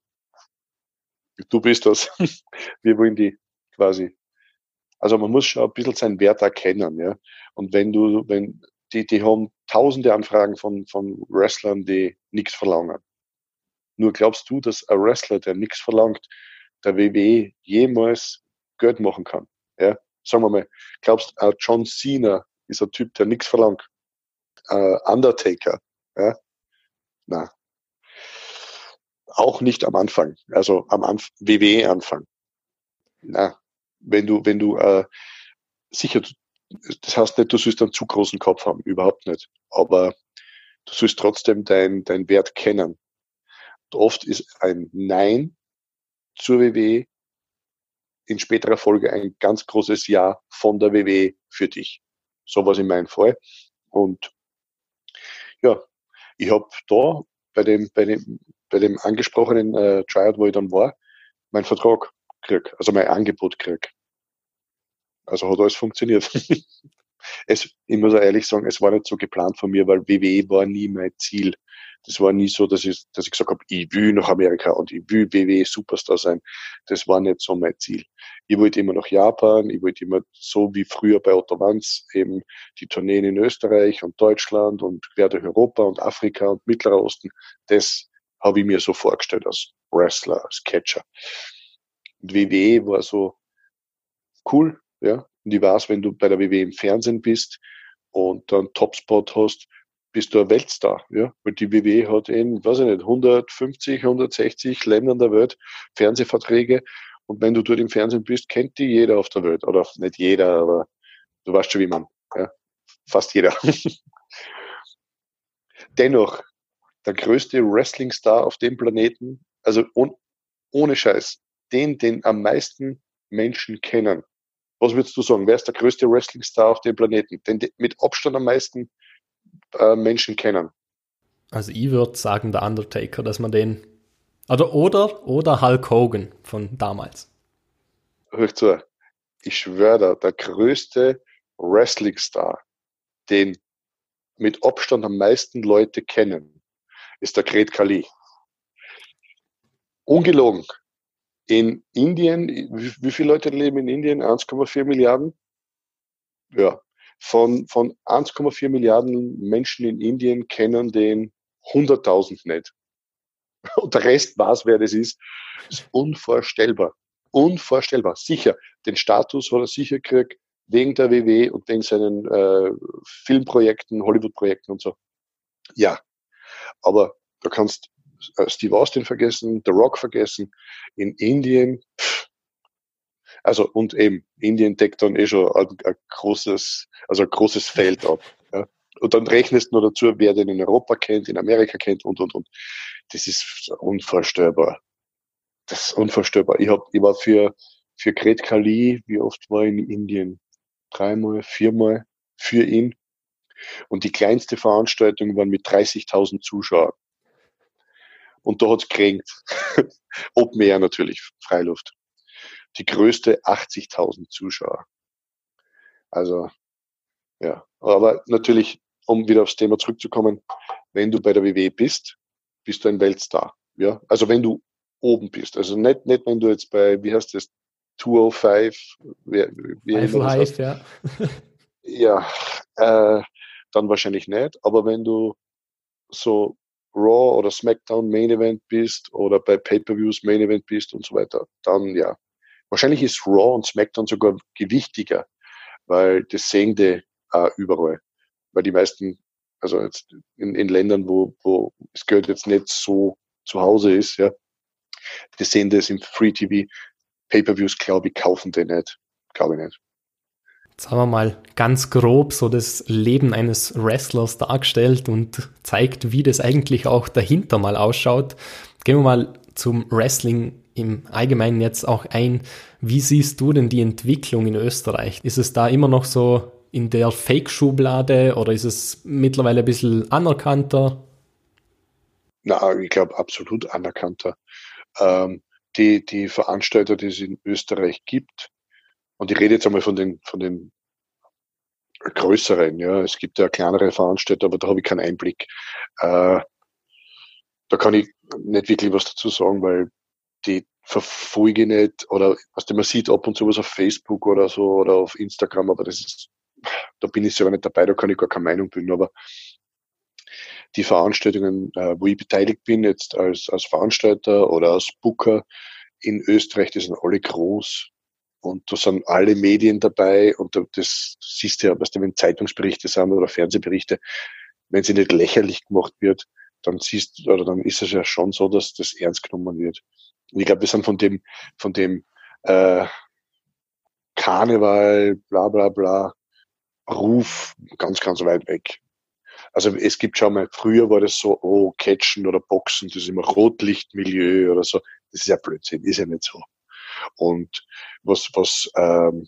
du bist das. Wir wollen die quasi. Also man muss schon ein bisschen seinen Wert erkennen, ja. Und wenn du, wenn die, die haben tausende Anfragen von, von Wrestlern, die nichts verlangen. Nur glaubst du, dass ein Wrestler, der nichts verlangt, der WWE jemals Geld machen kann. Ja? Sagen wir mal, glaubst du, John Cena ist ein Typ, der nichts verlangt? Uh, Undertaker, ja? Na. Auch nicht am Anfang, also am Anf WWE-Anfang. Na, wenn du, wenn du, äh, sicher, das heißt nicht, du sollst einen zu großen Kopf haben, überhaupt nicht. Aber du sollst trotzdem dein, dein Wert kennen. Und oft ist ein Nein zur WWE in späterer Folge ein ganz großes Ja von der WWE für dich. So was in meinem Fall. Und ja, ich habe da bei dem, bei dem, bei dem angesprochenen äh, Tryout, wo ich dann war, mein Vertrag krieg, also mein Angebot krieg. Also hat alles funktioniert. es, ich muss auch ehrlich sagen, es war nicht so geplant von mir, weil WWE war nie mein Ziel. Das war nie so, dass ich, dass ich gesagt habe, ich will nach Amerika und ich will WWE Superstar sein. Das war nicht so mein Ziel. Ich wollte immer nach Japan, ich wollte immer so wie früher bei Otto Wanz eben die Tourneen in Österreich und Deutschland und quer durch Europa und Afrika und Mittlerer Osten. Das habe ich mir so vorgestellt als Wrestler, als Catcher. Und WWE war so cool, ja. Und ich weiß, wenn du bei der WWE im Fernsehen bist und dann Topspot hast, bist du ein Weltstar, ja. Weil die WWE hat in, weiß ich nicht, 150, 160 Ländern der Welt Fernsehverträge. Und wenn du dort im Fernsehen bist, kennt die jeder auf der Welt. Oder nicht jeder, aber du weißt schon, wie man, ja. Fast jeder. Dennoch, der größte Wrestling-Star auf dem Planeten, also ohne Scheiß, den, den am meisten Menschen kennen, was würdest du sagen? Wer ist der größte Wrestling-Star auf dem Planeten? Den mit Abstand am meisten äh, Menschen kennen? Also ich würde sagen, der Undertaker, dass man den. Oder, oder, oder Hulk Hogan von damals. Hör zu, ich schwöre da, der größte Wrestling-Star, den mit Abstand am meisten Leute kennen, ist der Gret Kali. Ungelogen in Indien, wie, viele Leute leben in Indien? 1,4 Milliarden? Ja. Von, von 1,4 Milliarden Menschen in Indien kennen den 100.000 nicht. Und der Rest weiß, wer das ist. Das ist unvorstellbar. Unvorstellbar. Sicher. Den Status hat er sicher gekriegt wegen der WW und wegen seinen äh, Filmprojekten, Hollywood-Projekten und so. Ja. Aber du kannst Steve Austin vergessen, The Rock vergessen, in Indien, pff, also und eben Indien deckt dann eh schon ein, ein großes, also ein großes Feld ab. Ja. Und dann rechnest du noch dazu, wer den in Europa kennt, in Amerika kennt und und und. Das ist unvorstellbar. Das ist unvorstellbar. Ich hab, ich war für für Gret Kali, wie oft war ich in Indien? Dreimal, viermal für ihn. Und die kleinste Veranstaltung waren mit 30.000 Zuschauern. Und da hat's geregnet. Open Air natürlich, Freiluft. Die größte 80.000 Zuschauer. Also, ja. Aber natürlich, um wieder aufs Thema zurückzukommen, wenn du bei der WWE bist, bist du ein Weltstar. Ja, also wenn du oben bist. Also nicht, nicht wenn du jetzt bei, wie heißt das, 205, wie, wie Live, ja. ja, äh, dann wahrscheinlich nicht. Aber wenn du so Raw oder SmackDown Main Event bist oder bei Pay-per-Views Main Event bist und so weiter, dann ja. Wahrscheinlich ist Raw und SmackDown sogar gewichtiger, weil das sehen die äh, überall. Weil die meisten, also jetzt in, in Ländern, wo, wo das Geld jetzt nicht so zu Hause ist, ja, die sehen das im Free TV. Pay-per-Views, glaube ich, kaufen die nicht. Glaube ich nicht sagen wir mal, ganz grob so das Leben eines Wrestlers dargestellt und zeigt, wie das eigentlich auch dahinter mal ausschaut. Gehen wir mal zum Wrestling im Allgemeinen jetzt auch ein. Wie siehst du denn die Entwicklung in Österreich? Ist es da immer noch so in der Fake-Schublade oder ist es mittlerweile ein bisschen anerkannter? Na, ich glaube absolut anerkannter. Ähm, die, die Veranstalter, die es in Österreich gibt, und ich rede jetzt einmal von den, von den größeren, ja. Es gibt ja kleinere Veranstalter, aber da habe ich keinen Einblick. Äh, da kann ich nicht wirklich was dazu sagen, weil die verfolge nicht oder was man sieht ab und zu was auf Facebook oder so oder auf Instagram, aber das ist, da bin ich selber nicht dabei, da kann ich gar keine Meinung bilden, aber die Veranstaltungen, äh, wo ich beteiligt bin, jetzt als, als Veranstalter oder als Booker, in Österreich, die sind alle groß und da sind alle Medien dabei und das siehst du ja, was da wenn Zeitungsberichte sind oder Fernsehberichte, wenn sie nicht lächerlich gemacht wird, dann siehst du, oder dann ist es ja schon so, dass das ernst genommen wird. Und ich glaube, wir sind von dem, von dem äh, Karneval, bla bla bla, Ruf ganz, ganz weit weg. Also es gibt schon mal, früher war das so, oh, Catchen oder Boxen, das ist immer Rotlichtmilieu oder so. Das ist ja Blödsinn, ist ja nicht so. Und was, was ähm,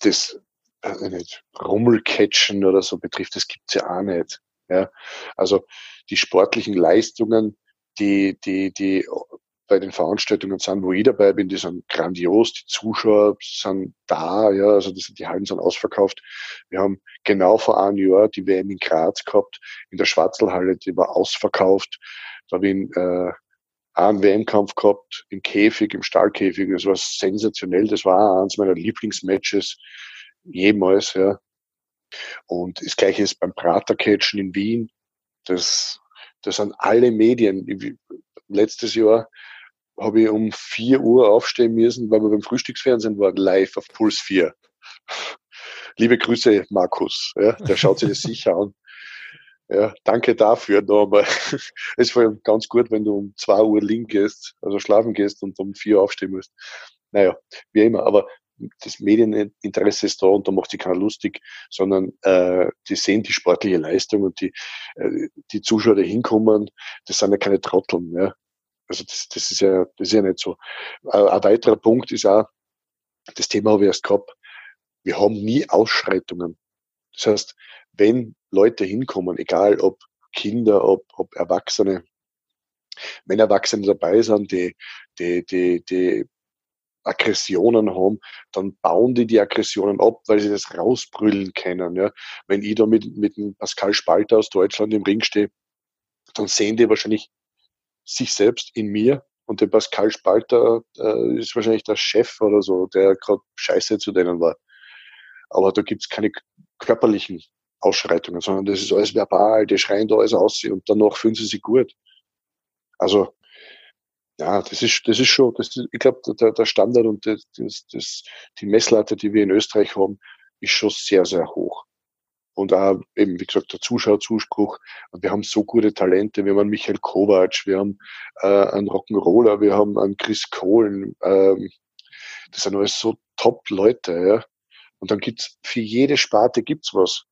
das äh, nicht, Rummelcatchen oder so betrifft, das gibt's ja auch nicht. Ja? Also die sportlichen Leistungen, die, die, die bei den Veranstaltungen sind, wo ich dabei bin, die sind grandios, die Zuschauer sind da, ja, also die, die Hallen sind ausverkauft. Wir haben genau vor einem Jahr die WM in Graz gehabt, in der Schwarzelhalle, die war ausverkauft. Da ich äh, einen WM-Kampf gehabt, im Käfig, im Stahlkäfig, das war sensationell, das war eines meiner Lieblingsmatches jemals, ja. Und das gleiche ist beim Pratercatchen in Wien, das, das sind alle Medien. Letztes Jahr habe ich um vier Uhr aufstehen müssen, weil wir beim Frühstücksfernsehen waren, live auf Puls 4. Liebe Grüße, Markus. Ja, der schaut sich das sicher an. Ja, danke dafür nochmal. Es allem ganz gut, wenn du um zwei Uhr liegen gehst, also schlafen gehst und um vier aufstehen musst. Naja, wie immer. Aber das Medieninteresse ist da und da macht sich keiner lustig, sondern äh, die sehen die sportliche Leistung und die, äh, die Zuschauer, die hinkommen, das sind ja keine Trotteln. Ja. Also das, das, ist ja, das ist ja nicht so. Ein, ein weiterer Punkt ist auch, das Thema habe ich erst gehabt, wir haben nie Ausschreitungen. Das heißt, wenn Leute hinkommen, egal ob Kinder, ob, ob Erwachsene, wenn Erwachsene dabei sind, die, die, die, die Aggressionen haben, dann bauen die die Aggressionen ab, weil sie das rausbrüllen können. Ja. Wenn ich da mit, mit dem Pascal Spalter aus Deutschland im Ring stehe, dann sehen die wahrscheinlich sich selbst in mir und der Pascal Spalter äh, ist wahrscheinlich der Chef oder so, der gerade scheiße zu denen war. Aber da gibt's keine körperlichen Ausschreitungen, sondern das ist alles verbal, die schreien da alles aus und danach fühlen sie sich gut. Also ja, das ist, das ist schon, das ist, ich glaube, der, der Standard und das, das, das, die Messlatte, die wir in Österreich haben, ist schon sehr, sehr hoch. Und auch eben, wie gesagt, der Zuschauerzuspruch. Und wir haben so gute Talente. Wir haben einen Michael Kovac, wir haben äh, einen Rock'n'Roller, wir haben einen Chris Kohlen. Ähm, das sind alles so Top-Leute. Ja. Und dann gibt's für jede Sparte gibt's was.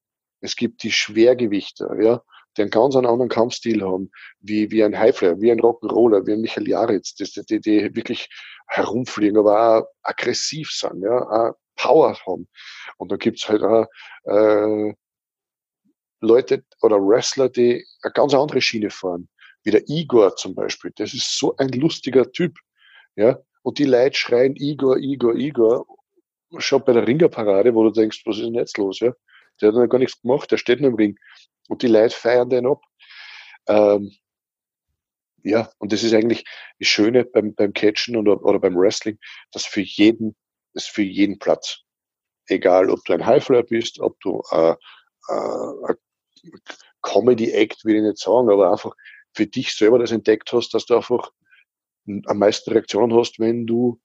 Es gibt die Schwergewichte, ja die einen ganz anderen Kampfstil haben, wie, wie ein Highflyer, wie ein Rock'n'Roller, wie ein Michael Jaritz, die, die, die wirklich herumfliegen, aber auch aggressiv sind, ja, auch Power haben. Und dann gibt's halt auch äh, Leute oder Wrestler, die eine ganz andere Schiene fahren, wie der Igor zum Beispiel. Das ist so ein lustiger Typ, ja. Und die Leute schreien Igor, Igor, Igor. Schon bei der Ringerparade, wo du denkst, was ist denn jetzt los, ja? Der hat noch gar nichts gemacht, der steht nur im Ring. Und die Leute feiern den ab. Ähm, ja, und das ist eigentlich das Schöne beim, beim Catchen oder, oder beim Wrestling, dass für jeden, ist für jeden Platz. Egal, ob du ein Highflyer bist, ob du äh, äh, Comedy-Act, will ich nicht sagen, aber einfach für dich selber das entdeckt hast, dass du einfach am meisten Reaktionen hast, wenn du,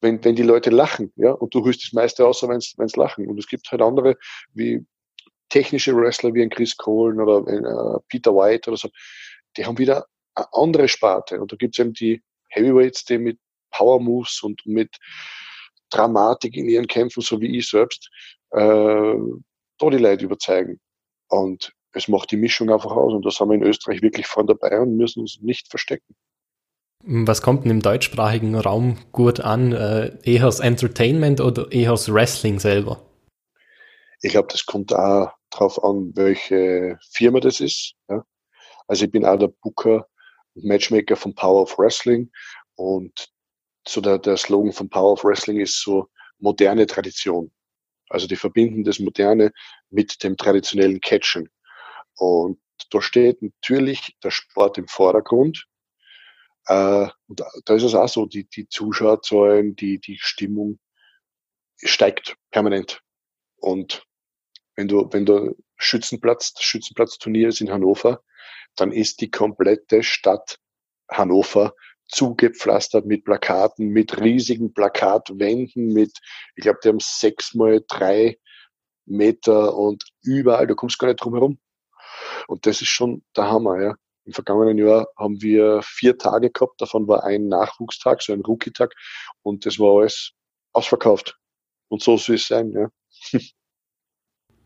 wenn, wenn die Leute lachen, ja, und du hörst das meiste außer wenn es lachen. Und es gibt halt andere, wie technische Wrestler wie ein Chris Kohlen oder ein, äh, Peter White oder so, die haben wieder eine andere Sparte. Und da gibt es eben die Heavyweights, die mit Power Moves und mit Dramatik in ihren Kämpfen, so wie ich selbst, äh, da die Leute überzeugen. Und es macht die Mischung einfach aus. Und da sind wir in Österreich wirklich vorn dabei und müssen uns nicht verstecken. Was kommt denn im deutschsprachigen Raum gut an? Äh, eher das Entertainment oder eher das Wrestling selber? Ich glaube, das kommt auch drauf an, welche Firma das ist. Ja. Also ich bin auch der Booker und Matchmaker von Power of Wrestling und so der, der Slogan von Power of Wrestling ist so moderne Tradition. Also die verbinden das Moderne mit dem traditionellen Catchen. Und da steht natürlich der Sport im Vordergrund. Äh, und da ist es auch so, die, die Zuschauerzahlen, die, die Stimmung steigt permanent. Und wenn du, wenn du Schützenplatz, das Schützenplatzturnier ist in Hannover, dann ist die komplette Stadt Hannover zugepflastert mit Plakaten, mit riesigen Plakatwänden, mit, ich glaube, die haben sechs mal drei Meter und überall, du kommst gar nicht drum herum. Und das ist schon der Hammer, ja. Im vergangenen Jahr haben wir vier Tage gehabt, davon war ein Nachwuchstag, so ein Rookie-Tag, und das war alles ausverkauft. Und so soll es sein, ja.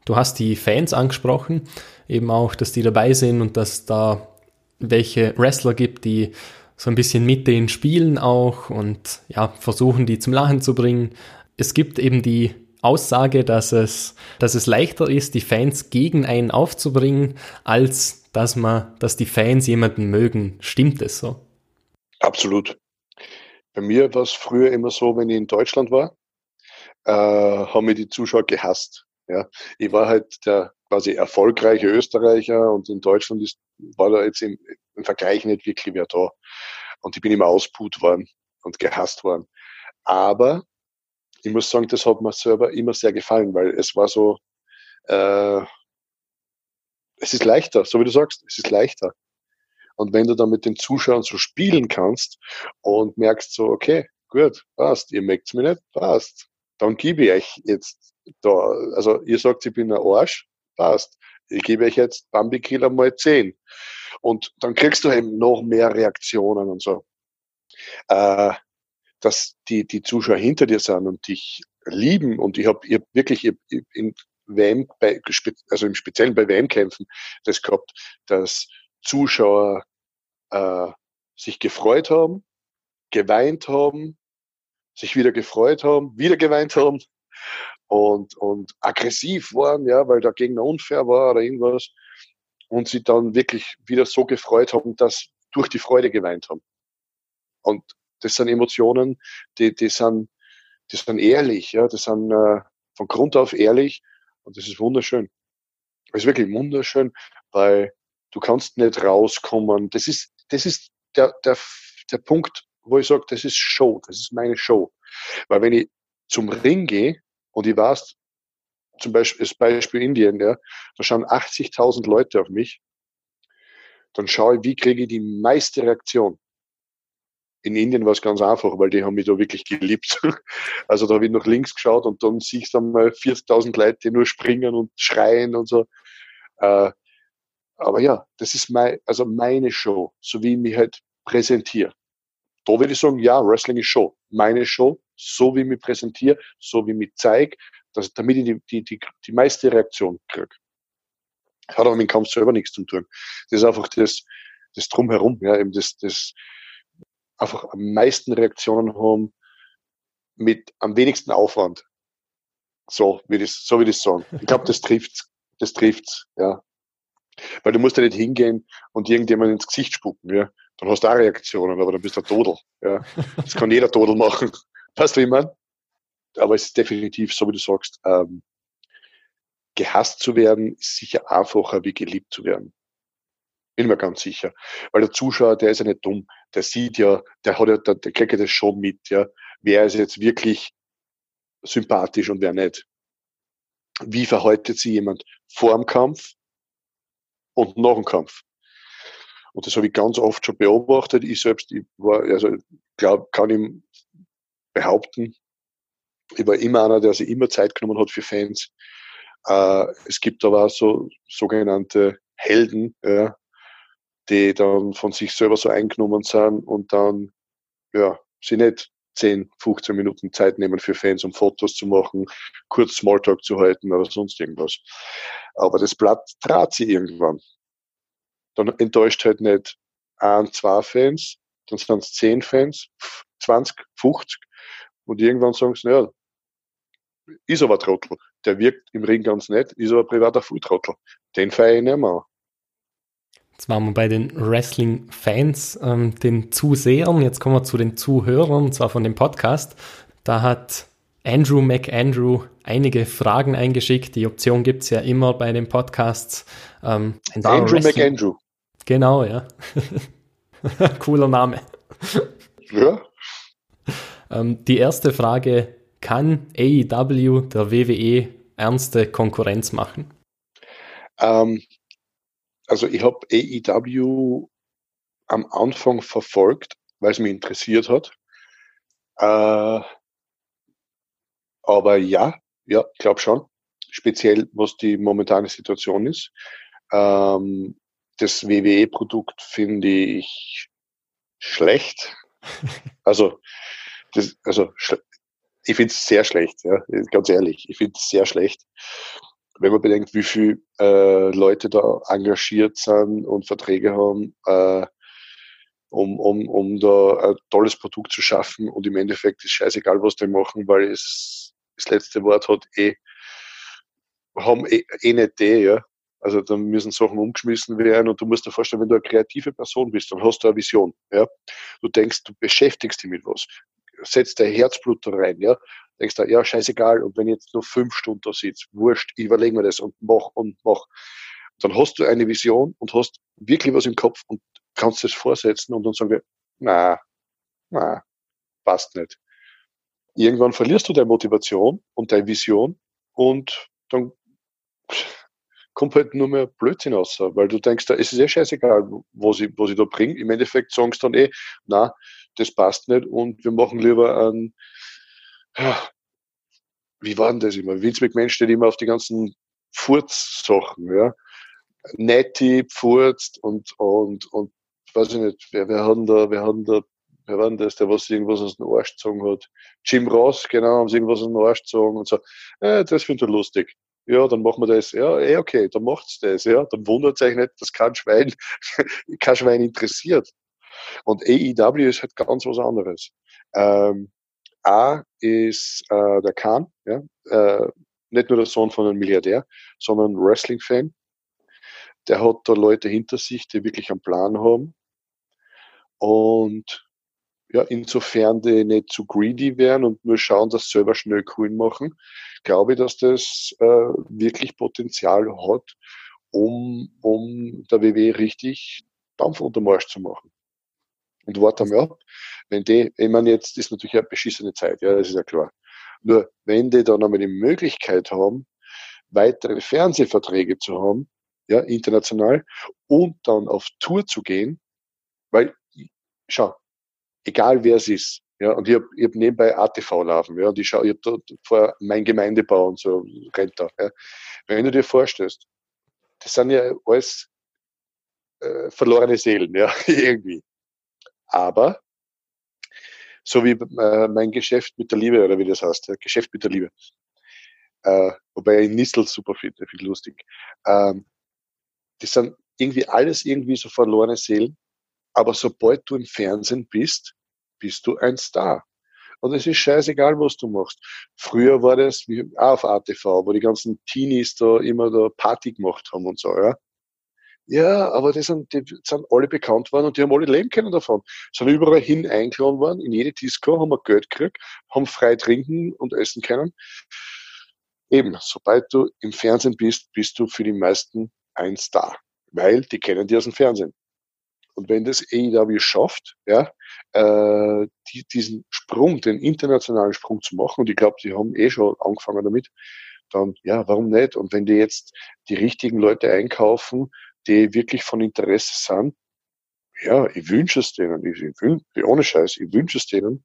Du hast die Fans angesprochen, eben auch, dass die dabei sind und dass da welche Wrestler gibt, die so ein bisschen mit denen spielen auch und ja, versuchen die zum Lachen zu bringen. Es gibt eben die Aussage, dass es, dass es leichter ist, die Fans gegen einen aufzubringen, als dass man, dass die Fans jemanden mögen. Stimmt es so? Absolut. Bei mir war es früher immer so, wenn ich in Deutschland war, äh, haben mir die Zuschauer gehasst. Ja, ich war halt der quasi erfolgreiche Österreicher und in Deutschland ist, war da jetzt im, im Vergleich nicht wirklich wer da. Und ich bin immer ausput worden und gehasst worden. Aber ich muss sagen, das hat mir selber immer sehr gefallen, weil es war so, äh, es ist leichter, so wie du sagst, es ist leichter. Und wenn du dann mit den Zuschauern so spielen kannst und merkst so, okay, gut, passt, ihr merkt's mir nicht, passt, dann gebe ich euch jetzt da, also ihr sagt, ich bin ein Arsch, passt. Ich gebe euch jetzt Bambi Killer mal 10. Und dann kriegst du eben noch mehr Reaktionen und so. Äh, dass die, die Zuschauer hinter dir sind und dich lieben. Und ich habe ich hab wirklich in WM, bei, also im Speziellen bei WM-Kämpfen, das gehabt, dass Zuschauer äh, sich gefreut haben, geweint haben, sich wieder gefreut haben, wieder geweint haben und, und aggressiv waren, ja, weil der Gegner unfair war oder irgendwas. Und sie dann wirklich wieder so gefreut haben, dass durch die Freude geweint haben. Und das sind Emotionen, die, die sind, die sind ehrlich, ja, die sind äh, von Grund auf ehrlich und das ist wunderschön. Das ist wirklich wunderschön, weil du kannst nicht rauskommen. Das ist, das ist der, der, der Punkt, wo ich sage, das ist Show, das ist meine Show. Weil wenn ich zum Ring gehe und ich weiß, zum Beispiel, das Beispiel Indien, ja, da schauen 80.000 Leute auf mich, dann schaue ich, wie kriege ich die meiste Reaktion in Indien war es ganz einfach, weil die haben mich da wirklich geliebt. Also da habe ich nach links geschaut und dann siehst du einmal 40.000 Leute, die nur springen und schreien und so. Äh, aber ja, das ist mein, also meine Show, so wie ich mich halt präsentiere. Da würde ich sagen, ja, Wrestling ist Show. Meine Show, so wie ich mich präsentiere, so wie ich mich zeige, damit ich die, die, die, die meiste Reaktion kriege. Hat aber mit dem Kampf selber nichts zu tun. Das ist einfach das, das Drumherum, ja, eben das, das, einfach am meisten Reaktionen haben mit am wenigsten Aufwand. So wie das, so wie das sagen. Ich glaube, das trifft's. Das trifft's, ja. Weil du musst ja nicht hingehen und irgendjemand ins Gesicht spucken, ja. Dann hast du auch Reaktionen, aber dann bist du ein Todel, ja. Das kann jeder Todel machen. Weißt du, wie ich meine? Aber es ist definitiv, so wie du sagst, ähm, gehasst zu werden, ist sicher einfacher, wie geliebt zu werden. Bin mir ganz sicher. Weil der Zuschauer, der ist ja nicht dumm. Der sieht ja, der hat ja, der, der kriegt ja das schon mit, ja. Wer ist jetzt wirklich sympathisch und wer nicht? Wie verhaltet sich jemand vor dem Kampf und nach dem Kampf? Und das habe ich ganz oft schon beobachtet. Ich selbst, ich war, also, glaub, kann ich behaupten, ich war immer einer, der sich immer Zeit genommen hat für Fans. Äh, es gibt aber auch so sogenannte Helden, ja, die dann von sich selber so eingenommen sind und dann, ja, sie nicht 10, 15 Minuten Zeit nehmen für Fans, um Fotos zu machen, kurz Smalltalk zu halten oder sonst irgendwas. Aber das Blatt trat sie irgendwann. Dann enttäuscht halt nicht ein, zwei Fans, dann sind es 10 Fans, 20, 50 und irgendwann sagen sie, naja, ist aber Trottel. Der wirkt im Ring ganz nett, ist aber privater Fulltrottel. Den feiere ich nicht mehr. Jetzt waren wir bei den Wrestling-Fans, ähm, den Zusehern. Jetzt kommen wir zu den Zuhörern, und zwar von dem Podcast. Da hat Andrew McAndrew einige Fragen eingeschickt. Die Option gibt es ja immer bei den Podcasts. Ähm, Andrew McAndrew. Genau, ja. Cooler Name. Ja. Ähm, die erste Frage, kann AEW der WWE ernste Konkurrenz machen? Ähm, also ich habe AEW am Anfang verfolgt, weil es mich interessiert hat. Äh, aber ja, ja, ich glaube schon. Speziell, was die momentane Situation ist. Ähm, das WWE-Produkt finde ich schlecht. Also, das, also ich finde es sehr schlecht, ja, ganz ehrlich. Ich finde es sehr schlecht. Wenn man bedenkt, wie viele äh, Leute da engagiert sind und Verträge haben, äh, um, um, um da ein tolles Produkt zu schaffen und im Endeffekt ist scheißegal, was die machen, weil es das letzte Wort hat eh, haben eh, eh nicht die, ja. Also dann müssen Sachen umgeschmissen werden und du musst dir vorstellen, wenn du eine kreative Person bist, dann hast du eine Vision. Ja? Du denkst, du beschäftigst dich mit was, setzt dein Herzblut da rein, ja, denkst du, ja, scheißegal, und wenn ich jetzt nur fünf Stunden da sitze, wurscht, ich überlege mir das und mach und mach. Dann hast du eine Vision und hast wirklich was im Kopf und kannst das vorsetzen und dann sagen wir, na, na, passt nicht. Irgendwann verlierst du deine Motivation und deine Vision und dann kommt halt nur mehr Blödsinn raus, weil du denkst, es ist eh scheißegal, was ich, was ich da bringe. Im Endeffekt sagen sie dann eh, na, das passt nicht und wir machen lieber ein, wie war denn das immer? Vince McMahon steht immer auf die ganzen Furz-Sachen, ja. Netty pfurzt und, und, und weiß ich nicht, wer, wer hat da, wer hat da, wer war denn das, der was irgendwas aus dem Arsch gezogen hat? Jim Ross, genau, haben sie irgendwas aus dem Arsch gezogen und so, äh, das finde ich lustig. Ja, dann machen wir das. Ja, eh, okay, dann macht's das. Ja, dann wundert euch nicht, dass kein Schwein, kein Schwein interessiert. Und AEW ist halt ganz was anderes. Ähm, A ist äh, der Khan, ja, äh, nicht nur der Sohn von einem Milliardär, sondern Wrestling-Fan. Der hat da Leute hinter sich, die wirklich einen Plan haben und ja, insofern die nicht zu greedy werden und nur schauen, dass sie selber schnell grün machen, glaube ich, dass das äh, wirklich Potenzial hat, um, um der WW richtig Dampf unter Marsch zu machen. Und warte mal ab, wenn die, ich meine, jetzt ist natürlich eine beschissene Zeit, ja, das ist ja klar. Nur, wenn die dann einmal die Möglichkeit haben, weitere Fernsehverträge zu haben, ja, international, und dann auf Tour zu gehen, weil schau, egal wer es ist, ja, und ich habe ich hab nebenbei ATV laufen, ja, und ich schaue, ich habe da vor mein Gemeindebau und so rennt da. Ja. Wenn du dir vorstellst, das sind ja alles äh, verlorene Seelen, ja, irgendwie. Aber so wie äh, mein Geschäft mit der Liebe, oder wie das heißt, ja, Geschäft mit der Liebe. Äh, wobei ich Nissel super finde, finde lustig. Ähm, das sind irgendwie alles irgendwie so verlorene Seelen, aber sobald du im Fernsehen bist, bist du ein Star. Und es ist scheißegal, was du machst. Früher war das wie auch auf ATV, wo die ganzen Teenies da immer da Party gemacht haben und so, ja. Ja, aber die sind, die sind alle bekannt worden und die haben alle leben können davon. Sind überall hin eingeladen worden, in jede Disco haben wir Geld gekriegt, haben frei trinken und essen können. Eben, sobald du im Fernsehen bist, bist du für die meisten ein Star. Weil die kennen die aus dem Fernsehen. Und wenn das AEW schafft, ja, äh, die, diesen Sprung, den internationalen Sprung zu machen, und ich glaube, die haben eh schon angefangen damit, dann ja, warum nicht? Und wenn die jetzt die richtigen Leute einkaufen, die wirklich von Interesse sind, ja, ich wünsche es denen, ich, ich ohne Scheiß, ich wünsche es denen.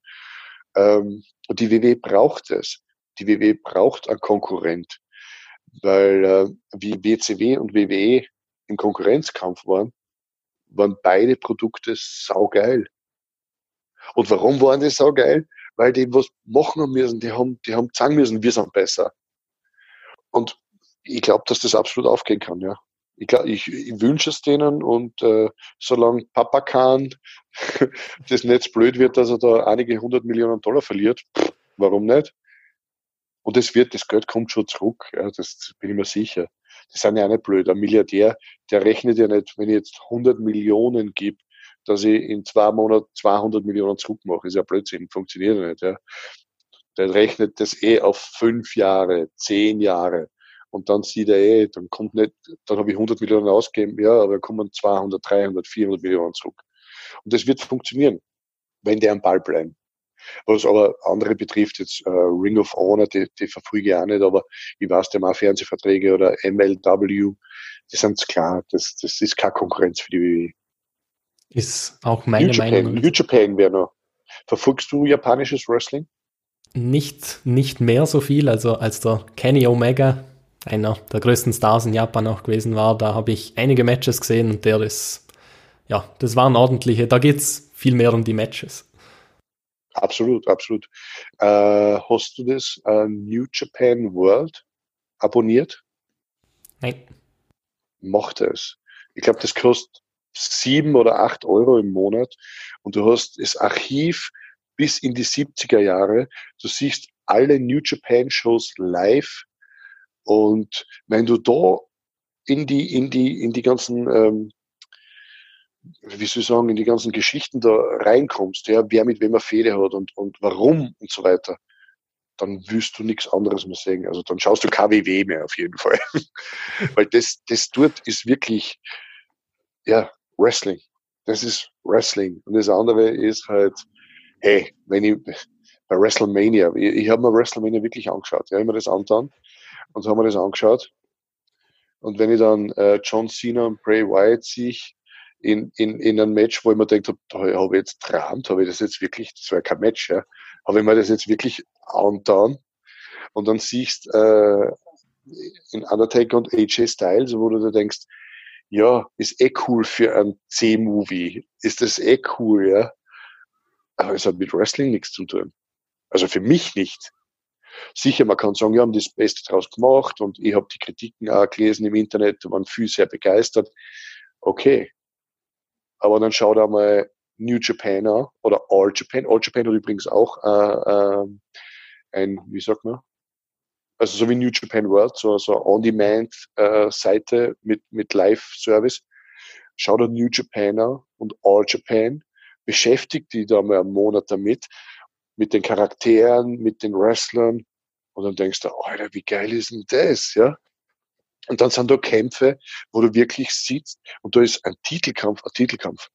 Ähm, und die WW braucht es. Die WW braucht einen Konkurrent, weil äh, wie WCW und WWE im Konkurrenzkampf waren, waren beide Produkte saugeil. Und warum waren die saugeil? Weil die was machen müssen, die haben, die haben sagen müssen, wir sind besser. Und ich glaube, dass das absolut aufgehen kann, ja. Ich, ich, ich wünsche es denen und äh, solange Papa kann, das Netz blöd wird, dass er da einige hundert Millionen Dollar verliert, warum nicht? Und es wird, das Geld kommt schon zurück, ja, das bin ich mir sicher die sind ja auch nicht blöd. Ein Milliardär, der rechnet ja nicht, wenn ich jetzt 100 Millionen gebe, dass ich in zwei Monaten 200 Millionen zurückmache. Ist ja Blödsinn, funktioniert ja nicht. Ja. Der rechnet das eh auf fünf Jahre, zehn Jahre. Und dann sieht er eh, dann kommt nicht, dann habe ich 100 Millionen ausgegeben, ja, aber kommen 200, 300, 400 Millionen zurück. Und das wird funktionieren, wenn der am Ball bleiben. Was aber andere betrifft, jetzt äh, Ring of Honor, die, die verfolge ich auch nicht, aber ich weiß, die haben auch Fernsehverträge oder MLW, die sind klar, das, das ist keine Konkurrenz für die WWE. Ist auch meine New Japan, Meinung. New Japan wäre noch. Verfolgst du japanisches Wrestling? Nicht, nicht mehr so viel, also als der Kenny Omega, einer der größten Stars in Japan auch gewesen war, da habe ich einige Matches gesehen und der ist, ja, das waren ordentliche, da geht es viel mehr um die Matches. Absolut, absolut. Äh, hast du das äh, New Japan World abonniert? Nein. Macht es. Ich glaube, das kostet sieben oder acht Euro im Monat und du hast das Archiv bis in die 70er Jahre. Du siehst alle New Japan Shows live und wenn du da in die, in die, in die ganzen, ähm, wie soll ich sagen, in die ganzen Geschichten da reinkommst, ja, wer mit wem er Fehde hat und, und warum und so weiter, dann wirst du nichts anderes mehr sehen. Also dann schaust du KWW mehr auf jeden Fall. Weil das, das dort ist wirklich, ja, Wrestling. Das ist Wrestling. Und das andere ist halt, hey, wenn ich bei WrestleMania, ich, ich habe mir WrestleMania wirklich angeschaut. Ja, mir das angetan und haben mir das angeschaut. Und wenn ich dann äh, John Cena und Bray Wyatt sich in, in, in einem Match, wo ich mir denke, habe ich jetzt träumt, habe ich das jetzt wirklich, das war kein Match, ja, habe ich mir das jetzt wirklich angetan und dann siehst äh, in Undertaker und AJ Styles, wo du da denkst, ja, ist eh cool für ein C-Movie, ist das eh cool, ja, aber es hat mit Wrestling nichts zu tun. Also für mich nicht. Sicher, man kann sagen, wir haben das Beste draus gemacht und ich habe die Kritiken auch gelesen im Internet, da waren viele sehr begeistert. Okay. Aber dann schaut einmal New Japan an oder All Japan. All Japan hat übrigens auch äh, äh, ein, wie sagt man? Also so wie New Japan World, so, so On-Demand-Seite äh, mit, mit Live-Service. Schau da New Japan an und All Japan, beschäftigt die da mal einen Monat damit mit den Charakteren, mit den Wrestlern. Und dann denkst du, Alter, wie geil ist denn das, ja? Und dann sind da Kämpfe, wo du wirklich sitzt und da ist ein Titelkampf, ein Titelkampf.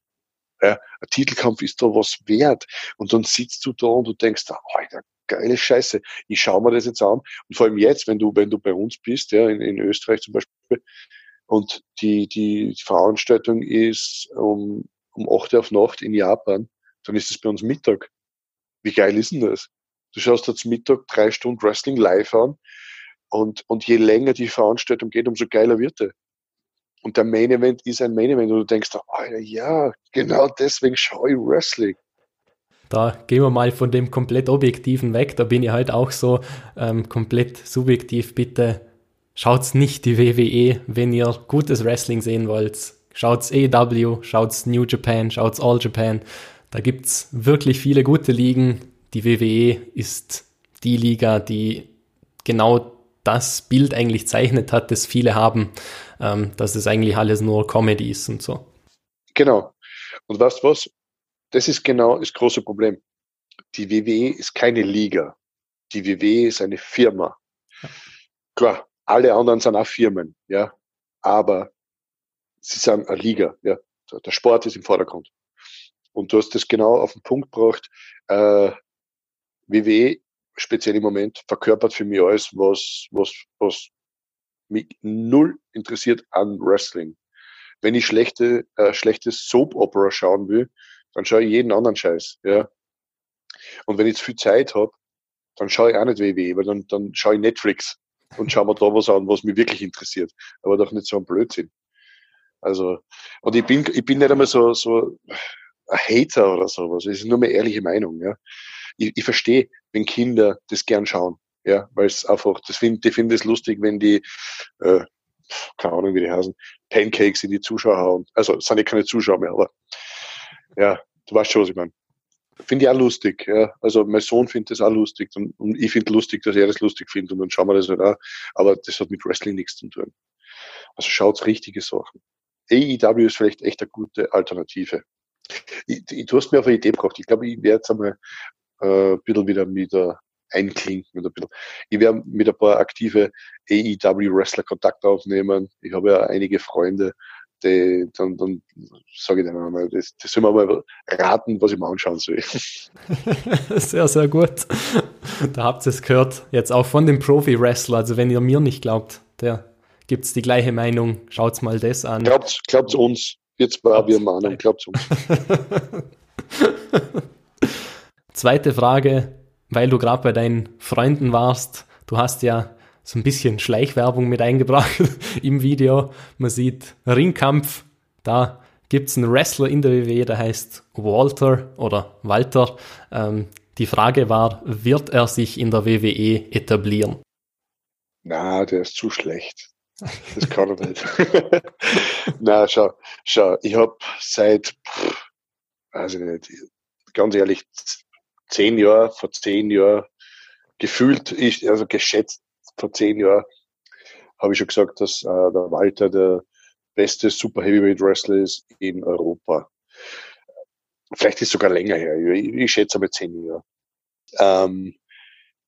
Ja, ein Titelkampf ist da was wert. Und dann sitzt du da und du denkst, Alter, geile Scheiße. Ich schaue mir das jetzt an. Und vor allem jetzt, wenn du, wenn du bei uns bist, ja, in, in Österreich zum Beispiel, und die, die Veranstaltung ist um, um 8 Uhr auf Nacht in Japan, dann ist es bei uns Mittag. Wie geil ist denn das? Du schaust jetzt Mittag drei Stunden Wrestling live an und, und je länger die Veranstaltung geht, umso geiler wird er. Und der Main Event ist ein Main Event und du denkst, Alter, ja, genau deswegen schaue ich Wrestling. Da gehen wir mal von dem komplett Objektiven weg. Da bin ich halt auch so ähm, komplett subjektiv. Bitte schaut's nicht die WWE, wenn ihr gutes Wrestling sehen wollt. Schaut's AEW, schaut's New Japan, schaut's All Japan. Da gibt es wirklich viele gute Ligen. Die WWE ist die Liga, die genau das Bild eigentlich zeichnet hat, das viele haben, ähm, dass es eigentlich alles nur Comedy ist und so. Genau. Und weißt du was? Das ist genau das große Problem. Die WWE ist keine Liga. Die WWE ist eine Firma. Ja. Klar, alle anderen sind auch Firmen, ja. Aber sie sind eine Liga, ja. Der Sport ist im Vordergrund. Und du hast das genau auf den Punkt gebracht. Äh, WWE, speziell im Moment, verkörpert für mich alles, was, was, was mich null interessiert an Wrestling. Wenn ich schlechte, äh, schlechtes Soap-Opera schauen will, dann schaue ich jeden anderen Scheiß. Ja. Und wenn ich zu viel Zeit habe, dann schaue ich auch nicht WWE, weil dann, dann schaue ich Netflix und schaue mir da was an, was mich wirklich interessiert. Aber doch nicht so ein Blödsinn. Also, und ich bin, ich bin nicht einmal so, so, Hater oder sowas. Das ist nur meine ehrliche Meinung. Ja. Ich, ich verstehe, wenn Kinder das gern schauen. Ja, weil es einfach, das find, die finden es lustig, wenn die, äh, keine Ahnung, wie die heißen, Pancakes in die Zuschauer hauen. Also, es sind ja keine Zuschauer mehr, aber ja, du weißt schon, was ich meine. Finde ich auch lustig, ja. Also mein Sohn findet das auch lustig und, und ich finde lustig, dass er das lustig findet und dann schauen wir das halt auch. Aber das hat mit Wrestling nichts zu tun. Also schaut richtige Sachen. AEW ist vielleicht echt eine gute Alternative. Ich, ich, du hast mir auf eine Idee gebracht. Ich glaube, ich werde jetzt einmal äh, ein bisschen wieder mit äh, einklinken. Oder ein bisschen. Ich werde mit ein paar aktive AEW-Wrestler Kontakt aufnehmen. Ich habe ja einige Freunde, die, dann, dann sage ich denen einmal, das, das soll man mal raten, was ich mir anschauen soll. sehr, sehr gut. Da habt ihr es gehört. Jetzt auch von dem Profi-Wrestler. Also wenn ihr mir nicht glaubt, der gibt es die gleiche Meinung. Schaut's mal das an. Glaubt, glaubt uns. Wir zwar, wir Mann, glaubt uns. Zweite Frage, weil du gerade bei deinen Freunden warst. Du hast ja so ein bisschen Schleichwerbung mit eingebracht im Video. Man sieht Ringkampf. Da gibt es einen Wrestler in der WWE, der heißt Walter oder Walter. Ähm, die Frage war, wird er sich in der WWE etablieren? Na, der ist zu schlecht. Das kann er nicht. Na, schau, schau, ich habe seit, pff, weiß ich nicht, ganz ehrlich, zehn Jahre, vor zehn Jahren gefühlt, ich, also geschätzt vor zehn Jahren, habe ich schon gesagt, dass äh, der Walter der beste Super Heavyweight Wrestler ist in Europa. Vielleicht ist es sogar länger her. Ich, ich schätze aber zehn Jahre. Ähm,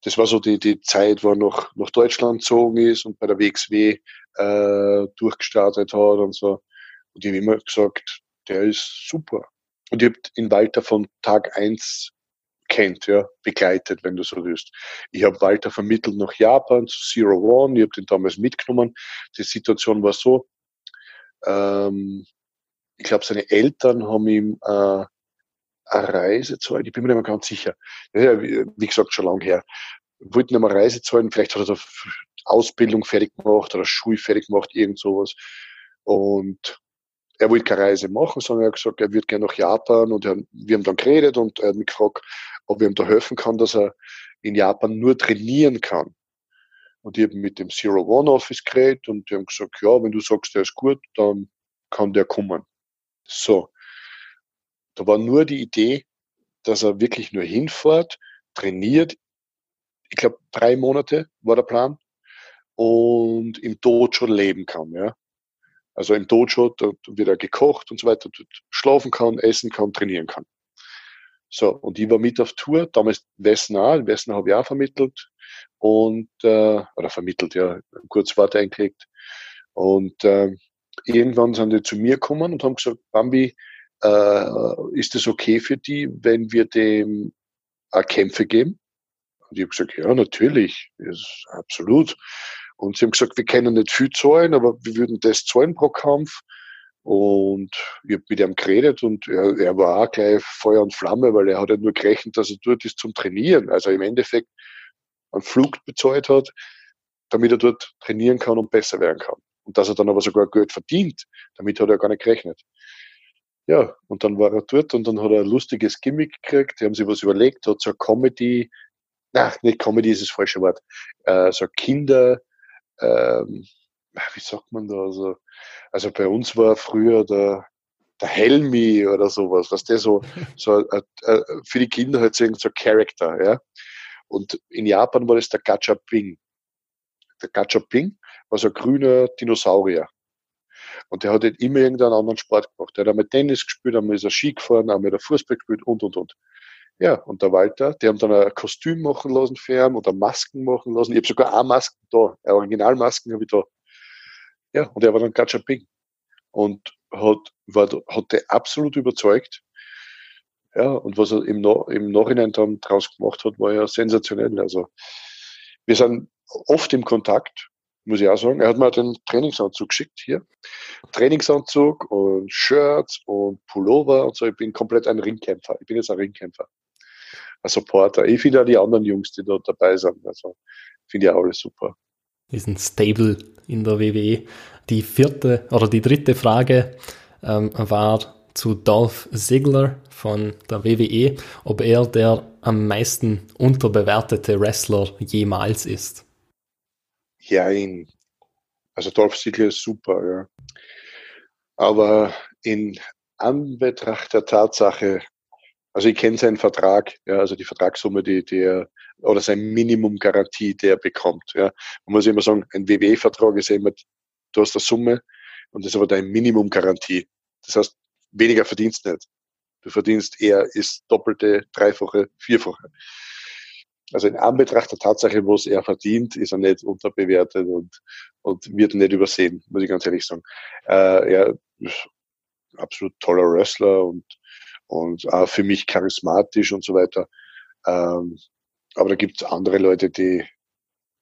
das war so die, die Zeit, wo er noch nach Deutschland gezogen ist und bei der WXW äh, durchgestartet hat und so. Und ich habe immer gesagt, der ist super. Und ich habe ihn Walter von Tag eins kennt, ja, begleitet, wenn du so willst. Ich habe Walter vermittelt nach Japan zu Zero One, ich habe den damals mitgenommen. Die Situation war so, ähm, ich glaube, seine Eltern haben ihm äh, eine Reise zahlen. Ich bin mir nicht mehr ganz sicher. Ja, wie gesagt, schon lange her. Wollten eine Reise zahlen. Vielleicht hat er da Ausbildung fertig gemacht oder Schule fertig gemacht, irgend sowas. Und er wollte keine Reise machen, sondern er hat gesagt, er würde gerne nach Japan und er, wir haben dann geredet und er hat mich gefragt, ob ich ihm da helfen kann, dass er in Japan nur trainieren kann. Und ich habe mit dem Zero One Office geredet und die haben gesagt, ja, wenn du sagst, der ist gut, dann kann der kommen. So. Da war nur die Idee, dass er wirklich nur hinfährt, trainiert. Ich glaube, drei Monate war der Plan und im Dojo leben kann. Ja. Also im Dojo, da wird er gekocht und so weiter, schlafen kann, essen kann, trainieren kann. So, und ich war mit auf Tour, damals Wessen auch, Wessen habe ich auch vermittelt und, äh, oder vermittelt, ja, kurz Wort eingelegt. Und äh, irgendwann sind die zu mir gekommen und haben gesagt, Bambi, äh, ist es okay für die, wenn wir dem auch Kämpfe geben? Und ich habe gesagt, ja, natürlich, ist absolut. Und sie haben gesagt, wir können nicht viel zahlen, aber wir würden das zahlen pro Kampf. Und ich habe mit ihm geredet und er, er, war auch gleich Feuer und Flamme, weil er hat ja nur gerechnet, dass er dort ist zum Trainieren. Also im Endeffekt einen Flug bezahlt hat, damit er dort trainieren kann und besser werden kann. Und dass er dann aber sogar Geld verdient, damit hat er gar nicht gerechnet. Ja, und dann war er dort und dann hat er ein lustiges Gimmick gekriegt. Die haben sich was überlegt, hat so eine Comedy, na, nicht Comedy ist das falsche Wort, äh, so Kinder, ähm, wie sagt man da, also, also bei uns war früher der, der Helmi oder sowas, was der so, so äh, äh, für die Kinder halt so ein Charakter, ja. Und in Japan war das der Gacha Ping. Der Gacha Ping war so ein grüner Dinosaurier. Und der hat halt immer irgendeinen anderen Sport gemacht. Der hat einmal Tennis gespielt, einmal ist er Ski gefahren, einmal der Fußball gespielt und, und, und. Ja, und der Walter, die haben dann ein Kostüm machen lassen für ihn oder Masken machen lassen. Ich habe sogar auch Masken da, Originalmasken habe ich da. Ja, und er war dann Gacha Ping. Und hat, war, hat der absolut überzeugt. Ja, und was er im, im Nachhinein dann draus gemacht hat, war ja sensationell. Also, wir sind oft im Kontakt muss ich auch sagen. Er hat mir den Trainingsanzug geschickt hier. Trainingsanzug und Shirts und Pullover und so. Ich bin komplett ein Ringkämpfer. Ich bin jetzt ein Ringkämpfer. Ein Supporter. Ich finde auch die anderen Jungs, die da dabei sind. Also finde ich auch alles super. Ist ein Stable in der WWE. Die vierte oder die dritte Frage ähm, war zu Dolph Ziggler von der WWE, ob er der am meisten unterbewertete Wrestler jemals ist. Jein. Also Dolph Ziggler ist super, ja. Aber in Anbetracht der Tatsache, also ich kenne seinen Vertrag, ja, also die Vertragssumme, die, er, oder sein Minimumgarantie, die er bekommt. Ja. Man muss immer sagen, ein WWE-Vertrag ist immer, du hast eine Summe und das ist aber deine Minimumgarantie. Das heißt, weniger verdienst nicht. Du verdienst eher ist doppelte, dreifache, vierfache also in Anbetracht der Tatsache, was er verdient, ist er nicht unterbewertet und, und wird nicht übersehen, muss ich ganz ehrlich sagen. Äh, er ist absolut toller Wrestler und, und auch für mich charismatisch und so weiter. Ähm, aber da gibt es andere Leute, die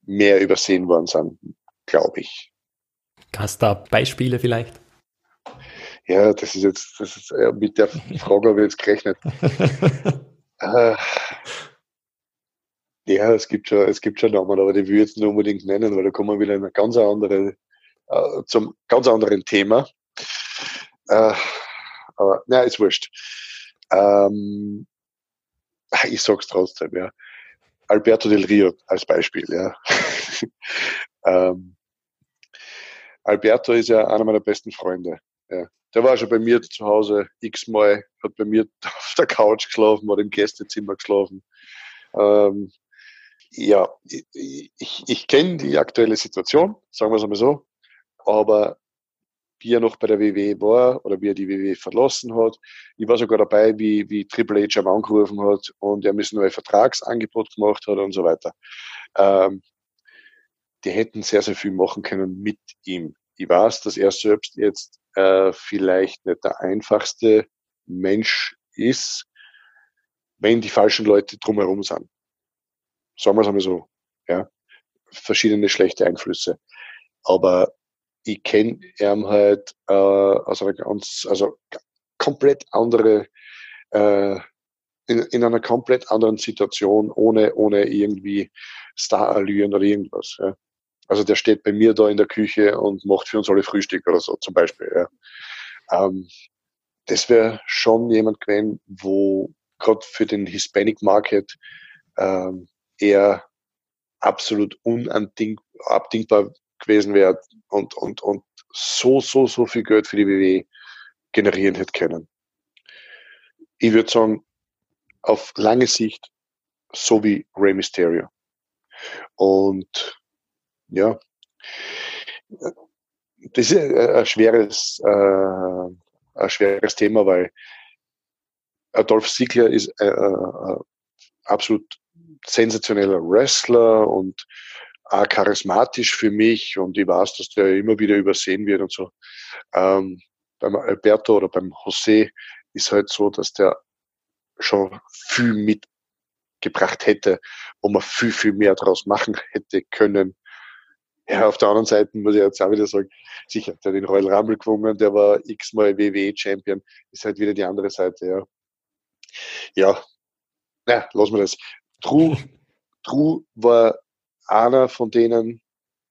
mehr übersehen worden sind, glaube ich. Hast du da Beispiele vielleicht? Ja, das ist jetzt, das ist, ja, mit der Frage habe ich jetzt gerechnet. äh, ja, es gibt schon, es gibt schon Namen, aber die will ich jetzt nicht unbedingt nennen, weil da kommen wir wieder in eine ganz andere, äh, zum ganz anderen Thema. Äh, aber, na, ist wurscht. Ähm, ich sag's trotzdem, ja. Alberto del Rio als Beispiel, ja. ähm, Alberto ist ja einer meiner besten Freunde. Ja. Der war schon bei mir zu Hause x-mal, hat bei mir auf der Couch geschlafen, hat im Gästezimmer geschlafen. Ähm, ja, ich, ich, kenne die aktuelle Situation, sagen wir es einmal so, aber wie er noch bei der WWE war oder wie er die WWE verlassen hat. Ich war sogar dabei, wie, wie Triple H am angerufen hat und er mir ein neues Vertragsangebot gemacht hat und so weiter. Ähm, die hätten sehr, sehr viel machen können mit ihm. Ich weiß, dass er selbst jetzt äh, vielleicht nicht der einfachste Mensch ist, wenn die falschen Leute drumherum sind. Sagen wir es einmal so. Ja. Verschiedene schlechte Einflüsse. Aber ich kenne ihn halt äh, aus einer ganz, also komplett andere, äh, in, in einer komplett anderen Situation, ohne, ohne irgendwie Starallüren oder irgendwas. Ja. Also der steht bei mir da in der Küche und macht für uns alle Frühstück oder so zum Beispiel. Ja. Ähm, das wäre schon jemand gewesen, wo gerade für den Hispanic Market ähm, eher absolut unabdingbar gewesen wäre und, und, und so, so, so viel Geld für die WWE generieren hätte können. Ich würde sagen, auf lange Sicht so wie Rey Mysterio. Und ja, das ist ein schweres, äh, ein schweres Thema, weil Adolf Ziegler ist äh, äh, absolut sensationeller Wrestler und auch charismatisch für mich und ich weiß, dass der immer wieder übersehen wird und so. Ähm, beim Alberto oder beim José ist halt so, dass der schon viel mitgebracht hätte, wo man viel, viel mehr daraus machen hätte können. Ja, auf der anderen Seite muss ich jetzt auch wieder sagen, sicher, der hat den Royal Rumble gewonnen, der war x-mal WWE-Champion, ist halt wieder die andere Seite, ja. Ja, na, lassen wir das. Drew, Drew war einer von denen,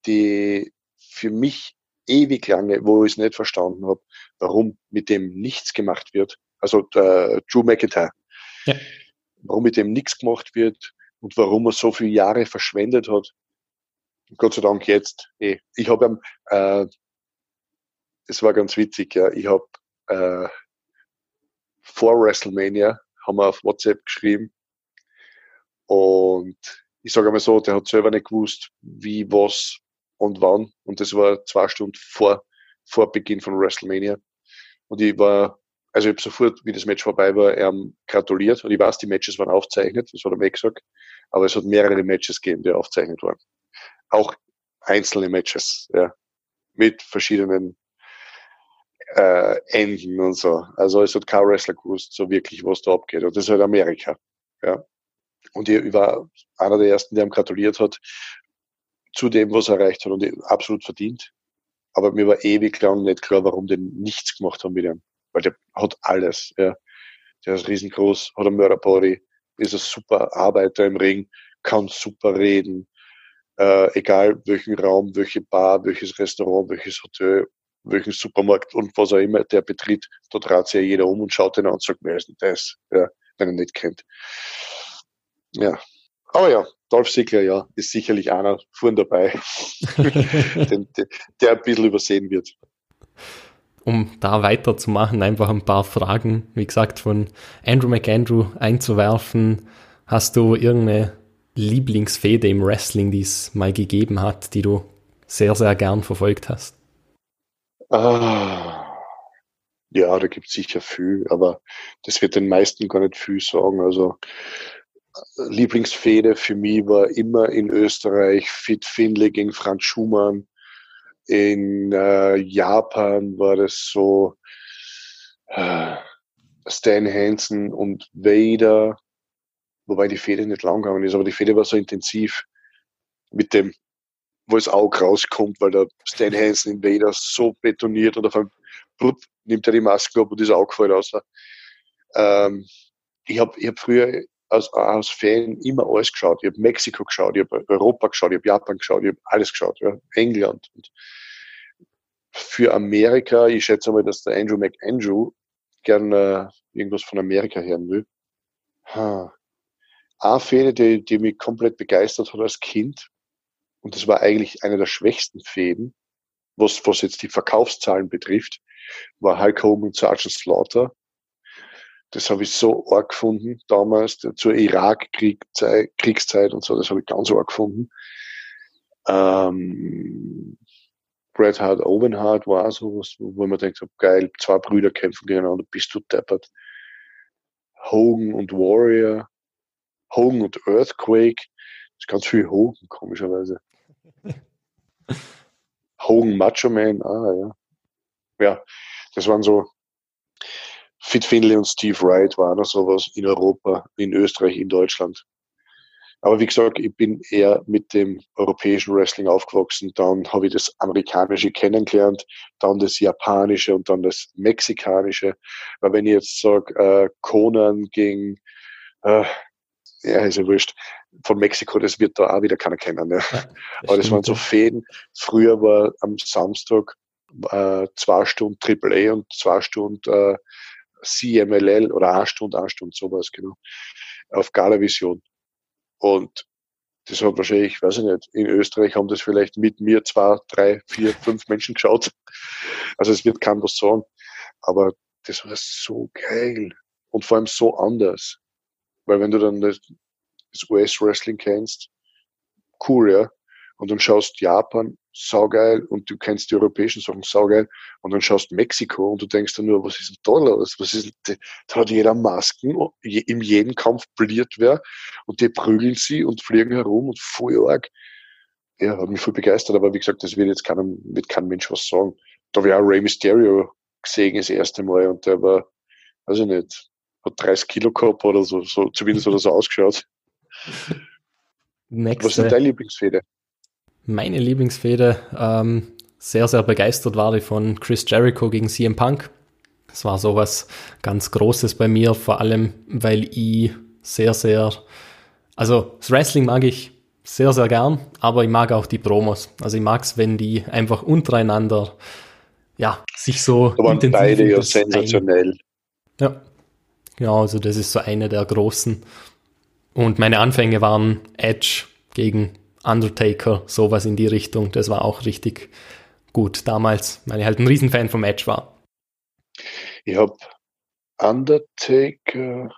die für mich ewig lange, wo ich es nicht verstanden habe, warum mit dem nichts gemacht wird. Also der Drew McIntyre. Ja. Warum mit dem nichts gemacht wird und warum er so viele Jahre verschwendet hat. Gott sei Dank jetzt. Eh. Ich habe äh, es war ganz witzig, ja. Ich habe äh, vor WrestleMania haben wir auf WhatsApp geschrieben und ich sage einmal so, der hat selber nicht gewusst, wie, was und wann. Und das war zwei Stunden vor, vor Beginn von WrestleMania. Und ich war, also ich habe sofort, wie das Match vorbei war, ähm, gratuliert. Und ich weiß, die Matches waren aufgezeichnet, das hat er mir gesagt. Aber es hat mehrere Matches gegeben, die aufgezeichnet waren. Auch einzelne Matches, ja. Mit verschiedenen äh, Enden und so. Also es hat kein Wrestler gewusst, so wirklich, was da abgeht. Und das ist halt Amerika. Ja. Und ich war einer der ersten, der ihm gratuliert hat zu dem, was er erreicht hat und absolut verdient. Aber mir war ewig lang nicht klar, warum die nichts gemacht haben mit ihm. Weil der hat alles, ja. Der ist riesengroß, hat ein Mörderbody, ist ein super Arbeiter im Ring, kann super reden, äh, egal welchen Raum, welche Bar, welches Restaurant, welches Hotel, welchen Supermarkt und was auch immer der betritt, da dreht sich ja jeder um und schaut ihn an und sagt, wer ist denn das, ja, wenn er nicht kennt. Ja. Aber ja, Dolph Ziggler, ja, ist sicherlich einer vorn dabei, den, den, der ein bisschen übersehen wird. Um da weiterzumachen, einfach ein paar Fragen, wie gesagt, von Andrew McAndrew einzuwerfen. Hast du irgendeine Lieblingsfehde im Wrestling, die es mal gegeben hat, die du sehr, sehr gern verfolgt hast? Ah, ja, da gibt es sicher viel, aber das wird den meisten gar nicht viel sagen. Also Lieblingsfehde für mich war immer in Österreich Fit Finley gegen Franz Schumann. In äh, Japan war das so äh, Stan Hansen und Vader, wobei die Fehde nicht lang gegangen ist, aber die Fehde war so intensiv mit dem, wo es auch rauskommt, weil der Stan Hansen in Vader so betoniert und auf einem blub, nimmt er die Maske ab und ist Auge fällt raus. Ähm, ich habe ich hab früher als, als Fan immer alles geschaut. Ich habe Mexiko geschaut, ich habe Europa geschaut, ich habe Japan geschaut, ich habe alles geschaut, ja. England. Und für Amerika, ich schätze mal, dass der Andrew McAndrew gerne äh, irgendwas von Amerika hören will. Ha. Eine Fähne, die, die mich komplett begeistert hat als Kind, und das war eigentlich eine der schwächsten Fäden, was, was jetzt die Verkaufszahlen betrifft, war Hulk Hogan und Sergeant Slaughter. Das habe ich so arg gefunden damals, zur Irak-Kriegszeit und so, das habe ich ganz arg gefunden. Ähm, Bret Hart, Owen Hart war so was, wo man denkt, so, geil, zwei Brüder kämpfen gegeneinander, bist du deppert. Hogan und Warrior, Hogan und Earthquake, das ist ganz viel Hogan, komischerweise. Hogan Macho Man, ah ja. Ja, das waren so Fit Finley und Steve Wright waren oder sowas in Europa, in Österreich, in Deutschland. Aber wie gesagt, ich bin eher mit dem europäischen Wrestling aufgewachsen. Dann habe ich das amerikanische kennengelernt, dann das japanische und dann das mexikanische. Weil wenn ich jetzt sage, äh, Conan gegen, äh, ja, ist ja wurscht, von Mexiko, das wird da auch wieder keiner kennen. Ne? Ja, Aber das waren so Fäden. Früher war am Samstag äh, zwei Stunden AAA und zwei Stunden äh, CMLL oder eine Stunde, sowas, genau. Auf Galavision. Und das hat wahrscheinlich, weiß ich nicht, in Österreich haben das vielleicht mit mir zwei, drei, vier, fünf Menschen geschaut. Also es wird kein was sagen. Aber das war so geil. Und vor allem so anders. Weil wenn du dann das US-Wrestling kennst, cool, ja. Und dann schaust Japan, saugeil, und du kennst die europäischen Sachen, saugeil. Und dann schaust Mexiko und du denkst dann nur, was ist denn da los? Was ist, da hat jeder Masken, in jedem Kampf bliert wer, und die prügeln sie und fliegen herum und voll arg. Ja, hat mich voll begeistert, aber wie gesagt, das wird jetzt keinem, wird kein Mensch was sagen. Da habe ich auch Rey Mysterio gesehen das erste Mal und der war, weiß ich nicht, hat 30 Kilo gehabt oder so, so zumindest hat er so ausgeschaut. Nächste. Was ist deine Lieblingsfehde? Meine Lieblingsfehde, ähm, sehr, sehr begeistert war ich von Chris Jericho gegen CM Punk. Das war sowas ganz Großes bei mir, vor allem, weil ich sehr, sehr, also das Wrestling mag ich sehr, sehr gern, aber ich mag auch die Promos. Also ich mag es, wenn die einfach untereinander, ja, sich so da waren beide ja sensationell. Ja, genau, also das ist so eine der großen. Und meine Anfänge waren Edge gegen Undertaker, sowas in die Richtung. Das war auch richtig gut damals, weil ich halt ein Riesenfan vom Edge war. Ich habe Undertaker,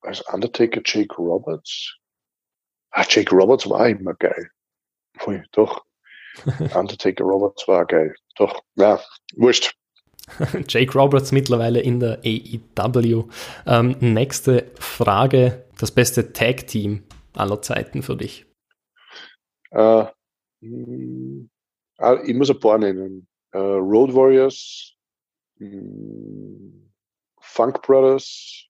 also Undertaker Jake Roberts. Ah, Jake Roberts war immer geil. Pui, doch. Undertaker Roberts war geil. Doch, ja, wurscht. Jake Roberts mittlerweile in der AEW. Ähm, nächste Frage. Das beste Tag-Team aller Zeiten für dich? Äh, hm, ah, ich muss ein paar nennen. Äh, Road Warriors, mh, hm, Funk Brothers,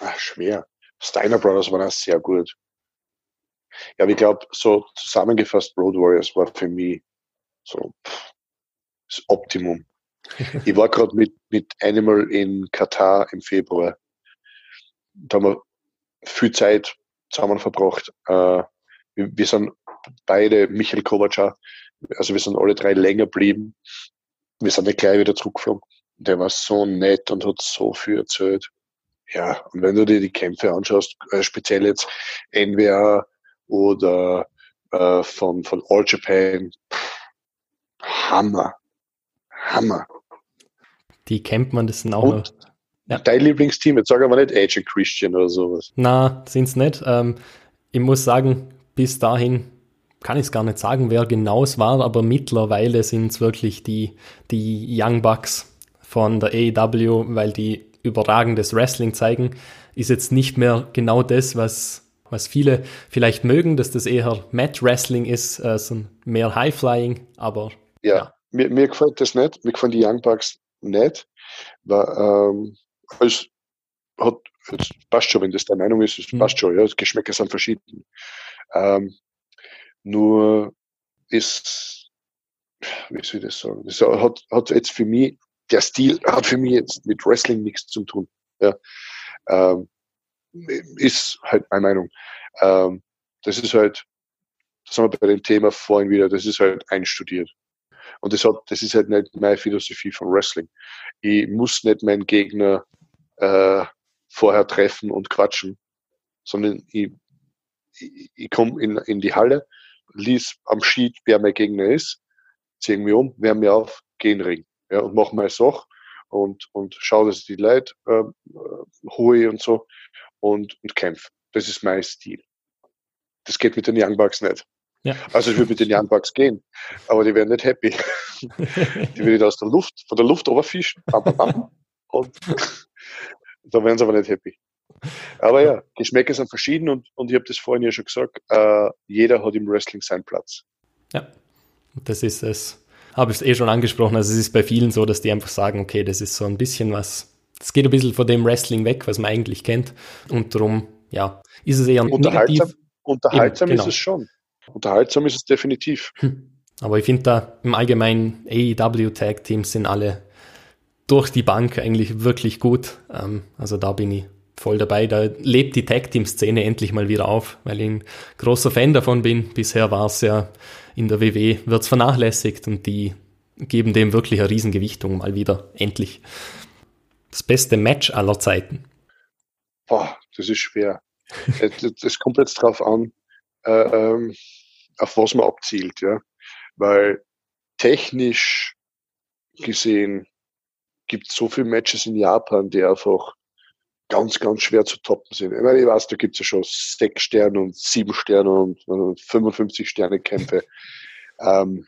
ach, schwer. Steiner Brothers waren auch sehr gut. Ja, ich glaube, so zusammengefasst, Road Warriors war für mich so pff, das Optimum. ich war gerade mit, mit Animal in Katar im Februar. Da haben wir viel Zeit zusammen verbracht. Äh, wir, wir, sind beide, Michael Kovac also wir sind alle drei länger geblieben. Wir sind nicht gleich wieder zurückgeflogen. Der war so nett und hat so viel erzählt. Ja, und wenn du dir die Kämpfe anschaust, äh, speziell jetzt NWA oder äh, von, von All Japan, pff, Hammer. Hammer. Die kennt man, das sind auch und. Ja. Dein Lieblingsteam, jetzt sag aber nicht Agent Christian oder sowas. Na, sind's nicht. Ähm, ich muss sagen, bis dahin kann ich es gar nicht sagen, wer genau es war, aber mittlerweile sind es wirklich die, die Young Bucks von der AEW, weil die überragendes Wrestling zeigen, ist jetzt nicht mehr genau das, was, was viele vielleicht mögen, dass das eher Match Wrestling ist, äh, so mehr High Flying, aber. Ja, ja. Mir, mir gefällt das nicht, mir gefallen die Young Bucks nicht, weil ähm, es hat, es passt schon, wenn das deine Meinung ist, es mhm. passt schon, ja, Geschmäcker sind verschieden. Ähm, nur ist, wie soll ich das sagen, das hat, hat jetzt für mich der Stil hat für mich jetzt mit Wrestling nichts zu tun. Ja. Ähm, ist halt meine Meinung. Ähm, das ist halt, das haben wir bei dem Thema vorhin wieder, das ist halt einstudiert. Und das, hat, das ist halt nicht meine Philosophie von Wrestling. Ich muss nicht meinen Gegner äh, vorher treffen und quatschen, sondern ich, ich, ich komme in, in die Halle, lies am Sheet, wer mein Gegner ist, ziehen wir um, wärme mir auf, geh in den Ring ja, und mache meine Sache und, und schaue, dass ich die Leute äh, hole und so und, und kämpfe. Das ist mein Stil. Das geht mit den Young Bucks nicht. Ja. Also ich würde mit den Young Bucks gehen, aber die wären nicht happy. die würde ich aus der Luft, von der Luft overfischen. Und da wären sie aber nicht happy. Aber ja, Geschmäcker sind verschieden und, und ich habe das vorhin ja schon gesagt, äh, jeder hat im Wrestling seinen Platz. Ja, das ist es. Habe ich es eh schon angesprochen. Also es ist bei vielen so, dass die einfach sagen, okay, das ist so ein bisschen was, es geht ein bisschen von dem Wrestling weg, was man eigentlich kennt. Und darum, ja, ist es eher unterhaltsam, negativ. Unterhaltsam Eben, genau. ist es schon. Unterhaltsam ist es definitiv. Hm. Aber ich finde da im Allgemeinen AEW Tag Teams sind alle durch die Bank eigentlich wirklich gut. Ähm, also da bin ich voll dabei. Da lebt die Tag Team Szene endlich mal wieder auf, weil ich ein großer Fan davon bin. Bisher war es ja in der WW wird es vernachlässigt und die geben dem wirklich eine Riesengewichtung mal wieder endlich. Das beste Match aller Zeiten. Boah, das ist schwer. das kommt jetzt drauf an, äh, ähm, auf was man abzielt, ja. Weil technisch gesehen gibt es so viele Matches in Japan, die einfach ganz, ganz schwer zu toppen sind. Ich meine, ich weiß, da gibt es ja schon sechs Sterne und sieben Sterne und, und 55 Sterne Kämpfe. ähm,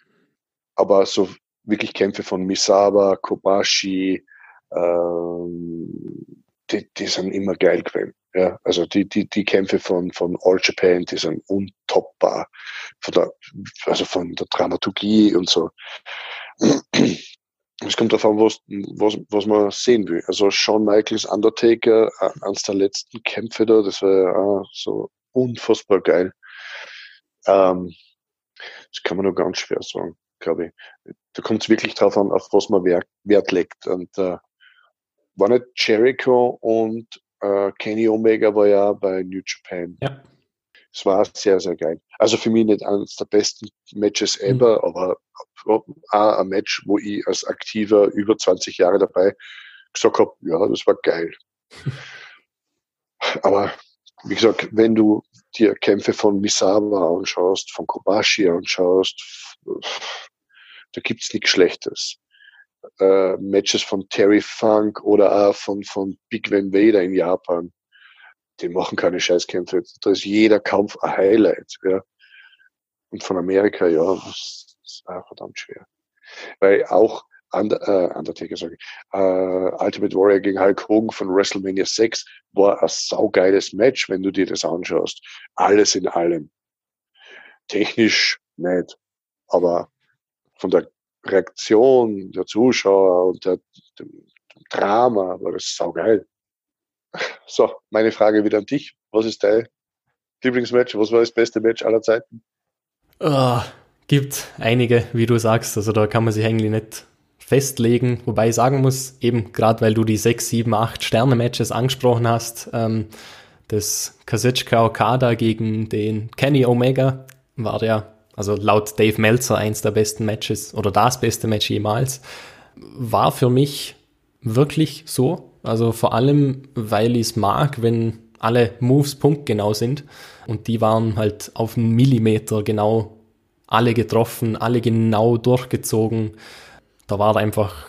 aber so wirklich Kämpfe von Misawa, Kobashi, ähm, die, die sind immer geil gewesen. Ja, also die, die, die Kämpfe von, von All Japan, die sind untoppbar. Von der, also von der Dramaturgie und so. Es kommt darauf an, was, was, was man sehen will. Also Shawn Michaels Undertaker, äh, eines der letzten Kämpfe da, das war ja so unfassbar geil. Ähm, das kann man nur ganz schwer sagen, glaube ich. Da kommt es wirklich drauf an, auf was man Wert, Wert legt. Und äh, war nicht Jericho und äh, Kenny Omega war ja bei New Japan. Ja. Es war sehr, sehr geil. Also für mich nicht eines der besten Matches mhm. ever, mhm. aber auch ein Match, wo ich als Aktiver über 20 Jahre dabei gesagt habe, ja, das war geil. aber wie gesagt, wenn du dir Kämpfe von Misawa anschaust, von Kobashi anschaust, da gibt's nichts Schlechtes äh, Matches von Terry Funk oder auch von, von Big Van Vader in Japan. Die machen keine Scheißkämpfe. Da ist jeder Kampf ein Highlight. Ja. Und von Amerika, ja, das ist auch verdammt schwer. Weil auch Under, äh, Undertaker, ich, äh, Ultimate Warrior gegen Hulk Hogan von WrestleMania 6 war ein saugeiles Match, wenn du dir das anschaust. Alles in allem. Technisch nicht, aber von der Reaktion der Zuschauer und der, dem Drama war das saugeil. So, meine Frage wieder an dich. Was ist dein Lieblingsmatch? Was war das beste Match aller Zeiten? Oh, gibt einige, wie du sagst. Also da kann man sich eigentlich nicht festlegen. Wobei ich sagen muss, eben gerade weil du die 6, 7, 8 Sterne-Matches angesprochen hast, ähm, das Kazuchika Okada gegen den Kenny Omega war der also laut Dave Meltzer eins der besten Matches oder das beste Match jemals, war für mich wirklich so. Also vor allem, weil ich es mag, wenn alle Moves punktgenau sind und die waren halt auf einen Millimeter genau alle getroffen, alle genau durchgezogen. Da war einfach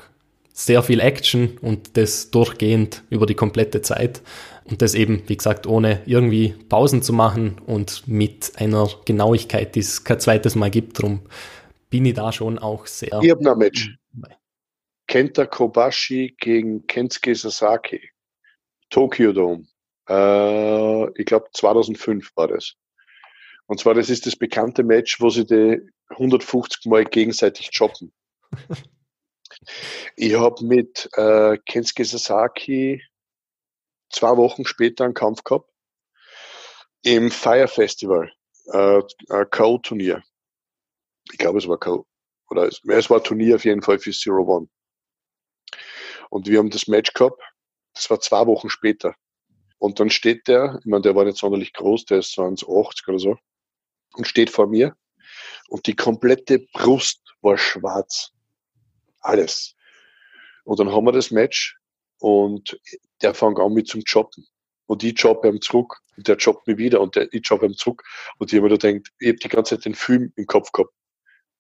sehr viel Action und das durchgehend über die komplette Zeit. Und das eben, wie gesagt, ohne irgendwie Pausen zu machen und mit einer Genauigkeit, die es kein zweites Mal gibt. Darum bin ich da schon auch sehr. Ich habe ein Match. Kenta Kobashi gegen Kensuke Sasaki. Tokyo Dome. Äh, ich glaube 2005 war das. Und zwar, das ist das bekannte Match, wo sie die 150 Mal gegenseitig choppen. ich habe mit äh, Kensuke Sasaki zwei Wochen später einen Kampf gehabt im Fire Festival, äh, Co-Turnier. Ich glaube, es war Co. Oder es, es war ein Turnier auf jeden Fall für Zero One. Und wir haben das Match gehabt, das war zwei Wochen später. Und dann steht der, ich meine, der war nicht sonderlich groß, der ist so 1,80 oder so, und steht vor mir. Und die komplette Brust war schwarz. Alles. Und dann haben wir das Match und der fängt an mit zum Jobben. Und ich jobbe ihm zurück und der jobbt mich wieder und der, ich jobbe ihm zurück. Und ich habe mir da denkt, ich habe die ganze Zeit den Film im Kopf gehabt.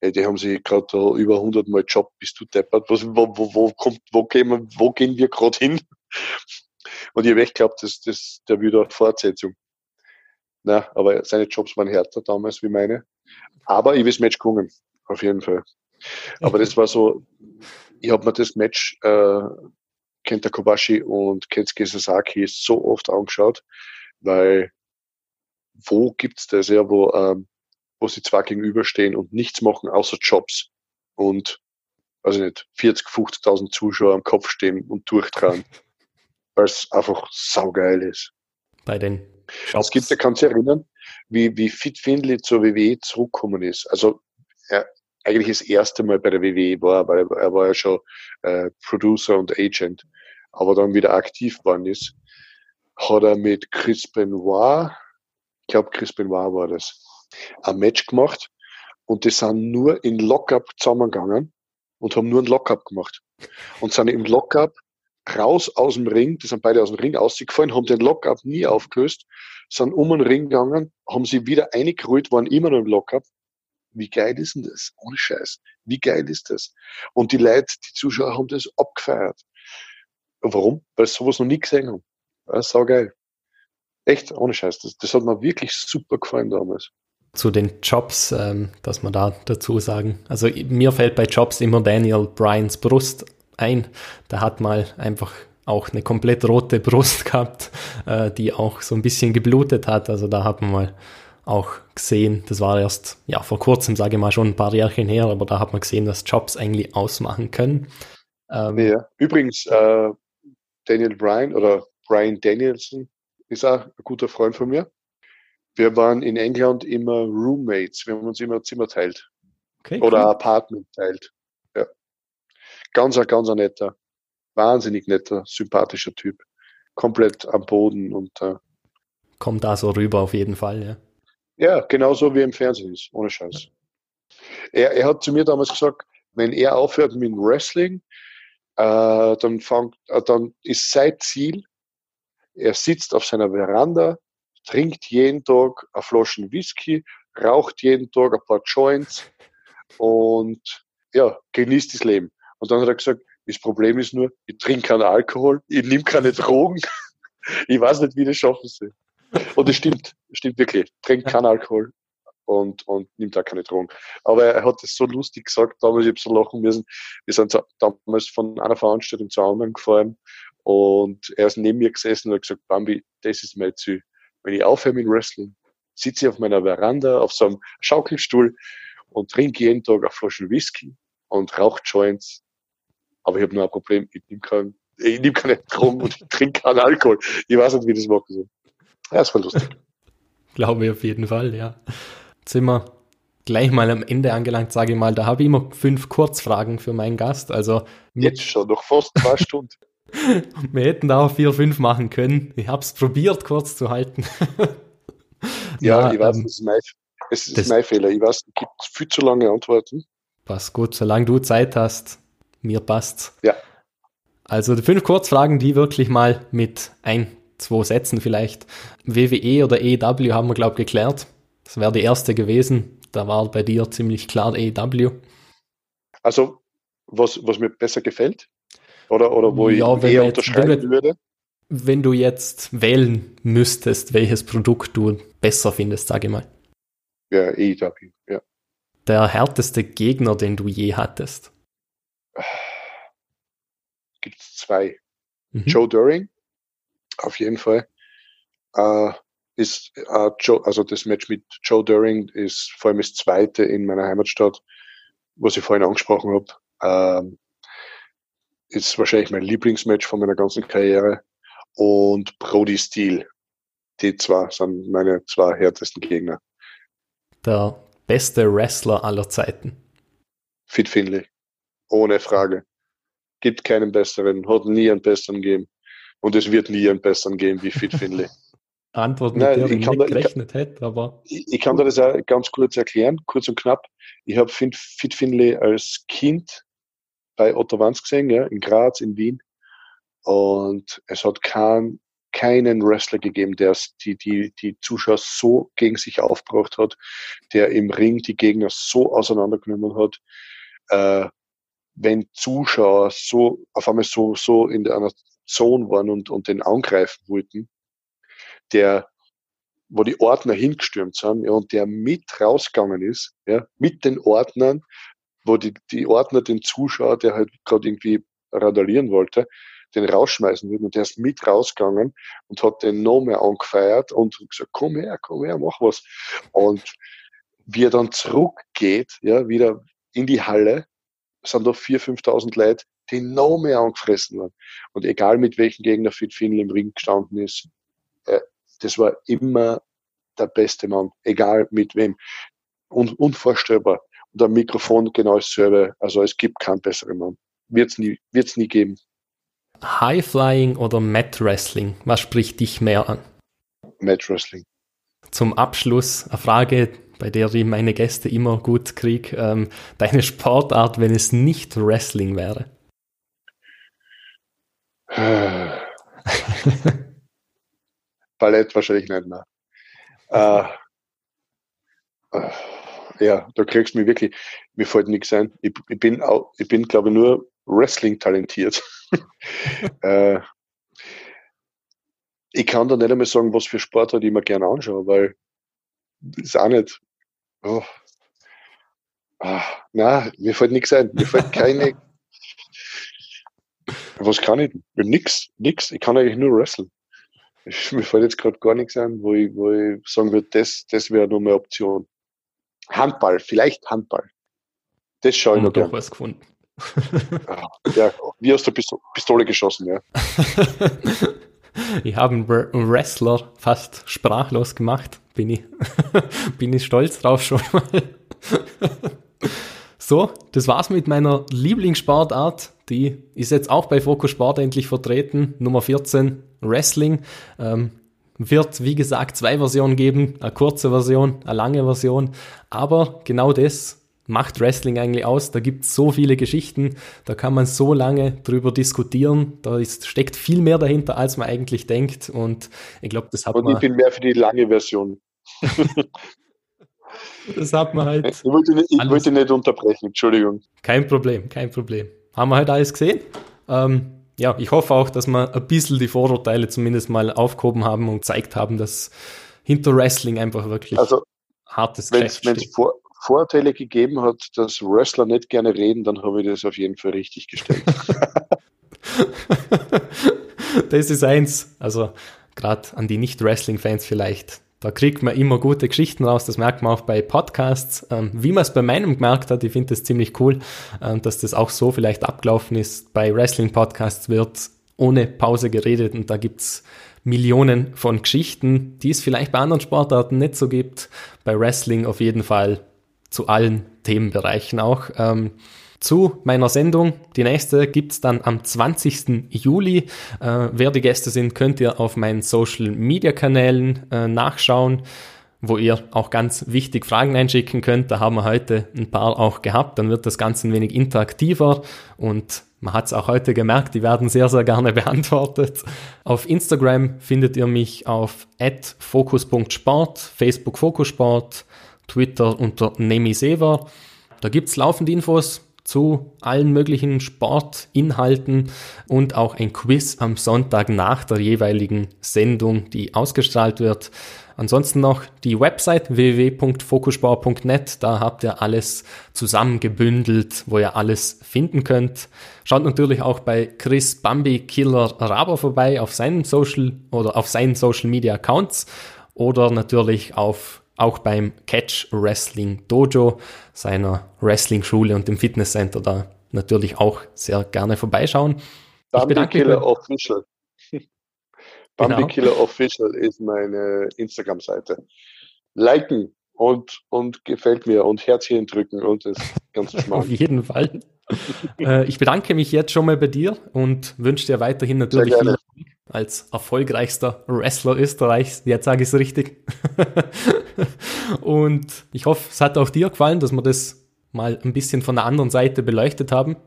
Ey, die haben sich gerade da über 100 Mal Job, bist du deppert. Was, wo, wo, wo, kommt, wo, gehen wir, wo gehen wir gerade hin? Und ich habe echt geglaubt, dass das, der wieder eine Fortsetzung. Na, aber seine Jobs waren härter damals wie meine. Aber ich habe das Match gewonnen, auf jeden Fall. Aber das war so, ich habe mir das Match äh, Kenta Kobashi und Kensuke Sasaki so oft angeschaut, weil wo gibt's das ja, wo ähm, wo sie zwar gegenüberstehen und nichts machen außer Jobs und, also nicht, 40, 50.000 Zuschauer am Kopf stehen und durchtragen, weil es einfach saugeil ist. Bei den Jobs. Es gibt, da kannst du erinnern, wie, wie Fit Findlay zur WWE zurückgekommen ist. Also, er, eigentlich das erste Mal bei der WWE war, weil er war ja schon äh, Producer und Agent, aber dann wieder aktiv geworden ist, hat er mit Chris Benoit, ich glaube Chris Benoit war das, ein Match gemacht und die sind nur in Lockup zusammengegangen und haben nur ein Lockup gemacht. Und sind im Lockup raus aus dem Ring, die sind beide aus dem Ring ausgefallen, haben den Lockup nie aufgelöst, sind um den Ring gegangen, haben sie wieder eingerollt, waren immer noch im Lockup. Wie geil ist denn das? Ohne Scheiß. Wie geil ist das? Und die Leute, die Zuschauer haben das abgefeiert. Warum? Weil sie sowas noch nie gesehen haben. Ja, sau geil. Echt, ohne Scheiß. Das, das hat mir wirklich super gefallen damals zu den Jobs, ähm, dass man da dazu sagen. Also mir fällt bei Jobs immer Daniel Bryans Brust ein. Der hat mal einfach auch eine komplett rote Brust gehabt, äh, die auch so ein bisschen geblutet hat. Also da hat man mal auch gesehen, das war erst ja vor kurzem, sage ich mal, schon ein paar Jahre her, aber da hat man gesehen, dass Jobs eigentlich ausmachen können. Ähm, ja. Übrigens, äh, Daniel Bryan oder Brian Danielson ist auch ein guter Freund von mir. Wir waren in England immer Roommates. Wir haben uns immer Zimmer teilt. Okay, Oder cool. Apartment teilt. Ja. Ganz, ein, ganz ein netter, wahnsinnig netter, sympathischer Typ. Komplett am Boden und äh, kommt da so rüber auf jeden Fall, ja. Ja, genauso wie im Fernsehen ist, ohne Scheiß. Er, er hat zu mir damals gesagt, wenn er aufhört mit dem Wrestling, äh, dann, fang, äh, dann ist sein Ziel, er sitzt auf seiner Veranda, trinkt jeden Tag eine Flasche Whisky, raucht jeden Tag ein paar Joints und ja, genießt das Leben. Und dann hat er gesagt, das Problem ist nur, ich trinke keinen Alkohol, ich nehme keine Drogen, ich weiß nicht, wie das schaffen soll. Und das stimmt, das stimmt wirklich. Trinkt keinen Alkohol und, und nimmt auch keine Drogen. Aber er hat es so lustig gesagt, damals, ich habe so lachen müssen. Wir sind damals von einer Veranstaltung zur anderen gefahren und er ist neben mir gesessen und hat gesagt, Bambi, das ist mein Ziel wenn ich aufhöre mit Wrestling, sitze ich auf meiner Veranda auf so einem Schaukelstuhl und trinke jeden Tag eine Flasche Whisky und rauche Joints. Aber ich habe nur ein Problem, ich nehme kein, ich nehme keine Drogen und ich trinke keinen Alkohol. Ich weiß nicht, wie das machen soll. Ja, ist voll lustig. Glaube ich auf jeden Fall, ja. Jetzt sind wir gleich mal am Ende angelangt, sage ich mal. Da habe ich immer fünf Kurzfragen für meinen Gast. Also Jetzt schon, noch fast zwei Stunden. Wir hätten da auch vier, fünf machen können. Ich habe es probiert, kurz zu halten. ja, Na, ich weiß, ähm, es ist, mein, es ist mein Fehler. Ich weiß, es gibt viel zu lange Antworten. Passt gut, solange du Zeit hast, mir passt's. Ja. Also die fünf Kurzfragen, die wirklich mal mit ein, zwei Sätzen vielleicht. WWE oder EW haben wir, glaube ich, geklärt. Das wäre die erste gewesen. Da war bei dir ziemlich klar EW. Also, was, was mir besser gefällt, oder, oder wo ja, ich eher unterschreiben würde? Wenn du jetzt wählen müsstest, welches Produkt du besser findest, sage ich mal. Ja, AEW, ja. Der härteste Gegner, den du je hattest? Gibt es zwei. Mhm. Joe During, auf jeden Fall. Uh, ist uh, Joe, also das Match mit Joe During ist vor allem das zweite in meiner Heimatstadt, was ich vorhin angesprochen habe. Uh, ist wahrscheinlich mein Lieblingsmatch von meiner ganzen Karriere. Und Brody Steele. Die zwei sind meine zwei härtesten Gegner. Der beste Wrestler aller Zeiten. Fit Finley. Ohne Frage. Gibt keinen besseren, hat nie einen besseren gegeben. Und es wird nie einen besseren geben wie Fit Finley. Antwort, mit Nein, der ich, ich nicht gerechnet ich, hätte, aber. Ich, ich, kann dir das auch ganz kurz erklären, kurz und knapp. Ich habe Fit Finley als Kind bei Otto Wanz gesehen, ja, in Graz, in Wien. Und es hat kein, keinen Wrestler gegeben, der die, die, die Zuschauer so gegen sich aufgebracht hat, der im Ring die Gegner so auseinandergenommen hat. Äh, wenn Zuschauer so auf einmal so, so in einer Zone waren und, und den angreifen wollten, der, wo die Ordner hingestürmt sind, ja, und der mit rausgegangen ist, ja, mit den Ordnern, wo die, die Ordner den Zuschauer, der halt gerade irgendwie radalieren wollte, den rausschmeißen würden. Und der ist mit rausgegangen und hat den noch mehr angefeiert und gesagt, komm her, komm her, mach was. Und wie er dann zurückgeht, ja, wieder in die Halle, sind da 4.000, 5.000 Leute, die noch mehr angefressen waren. Und egal mit welchem Gegner Fit Finley im Ring gestanden ist, äh, das war immer der beste Mann, egal mit wem. Und unvorstellbar. Und am Mikrofon genau dasselbe. Also es gibt keinen besseren Mann. Wird es nie, wird's nie geben. High Flying oder Mat Wrestling? Was spricht dich mehr an? Mat Wrestling. Zum Abschluss eine Frage, bei der ich meine Gäste immer gut kriege. Ähm, deine Sportart, wenn es nicht Wrestling wäre? Ballett wahrscheinlich nicht mehr. Äh, äh, ja, da kriegst du mich wirklich, mir fällt nichts ein. Ich, ich bin, ich bin, glaube ich, nur Wrestling talentiert. äh, ich kann da nicht einmal sagen, was für Sportart ich mir gerne anschaue, weil das ist auch nicht. Oh. Ah, nein, mir fällt nichts ein. Mir fällt keine. was kann ich? Nix, nix. Ich kann eigentlich nur wrestlen. mir fällt jetzt gerade gar nichts ein, wo ich, wo ich sagen würde, das, das wäre nur eine Option. Handball, vielleicht Handball. Das schaue ich noch gerne. was gefunden. ja, wie aus der Pistole geschossen, ja. ich habe einen Wrestler fast sprachlos gemacht. Bin ich, bin ich stolz drauf schon mal. so, das war's mit meiner Lieblingssportart. Die ist jetzt auch bei Focus Sport endlich vertreten. Nummer 14, Wrestling. Ähm, wird, wie gesagt, zwei Versionen geben. Eine kurze Version, eine lange Version. Aber genau das macht Wrestling eigentlich aus. Da gibt es so viele Geschichten, da kann man so lange drüber diskutieren. Da ist, steckt viel mehr dahinter, als man eigentlich denkt. Und ich glaube, das hat Und man. Und ich bin mehr für die lange Version. das hat man halt. Ich wollte, nicht, ich wollte nicht unterbrechen, Entschuldigung. Kein Problem, kein Problem. Haben wir halt alles gesehen. Ähm, ja, ich hoffe auch, dass wir ein bisschen die Vorurteile zumindest mal aufgehoben haben und gezeigt haben, dass hinter Wrestling einfach wirklich also, hartes Geschäft Wenn es vor, Vorteile gegeben hat, dass Wrestler nicht gerne reden, dann habe ich das auf jeden Fall richtig gestellt. das ist eins. Also gerade an die Nicht-Wrestling-Fans vielleicht. Da kriegt man immer gute Geschichten raus, das merkt man auch bei Podcasts. Ähm, wie man es bei meinem gemerkt hat, ich finde das ziemlich cool, ähm, dass das auch so vielleicht abgelaufen ist. Bei Wrestling-Podcasts wird ohne Pause geredet und da gibt es Millionen von Geschichten, die es vielleicht bei anderen Sportarten nicht so gibt. Bei Wrestling auf jeden Fall zu allen Themenbereichen auch. Ähm, zu meiner Sendung. Die nächste gibt's dann am 20. Juli. Äh, wer die Gäste sind, könnt ihr auf meinen Social Media Kanälen äh, nachschauen, wo ihr auch ganz wichtig Fragen einschicken könnt. Da haben wir heute ein paar auch gehabt. Dann wird das Ganze ein wenig interaktiver und man hat es auch heute gemerkt, die werden sehr, sehr gerne beantwortet. Auf Instagram findet ihr mich auf focus.sport, Facebook Fokussport, Twitter unter Nemisever. Da gibt's laufende Infos zu allen möglichen Sportinhalten und auch ein Quiz am Sonntag nach der jeweiligen Sendung, die ausgestrahlt wird. Ansonsten noch die Website www.fokussport.net, da habt ihr alles zusammengebündelt, wo ihr alles finden könnt. Schaut natürlich auch bei Chris Bambi Killer Raber vorbei auf seinen Social oder auf seinen Social Media Accounts oder natürlich auf auch beim Catch Wrestling Dojo, seiner Wrestling-Schule und dem Fitnesscenter da natürlich auch sehr gerne vorbeischauen. Bambi Killer Official. Bambi genau. Killer Official ist meine Instagram-Seite. Liken und, und gefällt mir und Herzchen drücken und das ganze Schmarrn. Auf jeden Fall. äh, ich bedanke mich jetzt schon mal bei dir und wünsche dir weiterhin natürlich viel als erfolgreichster Wrestler Österreichs. Jetzt sage ich es richtig. und ich hoffe, es hat auch dir gefallen, dass wir das mal ein bisschen von der anderen Seite beleuchtet haben.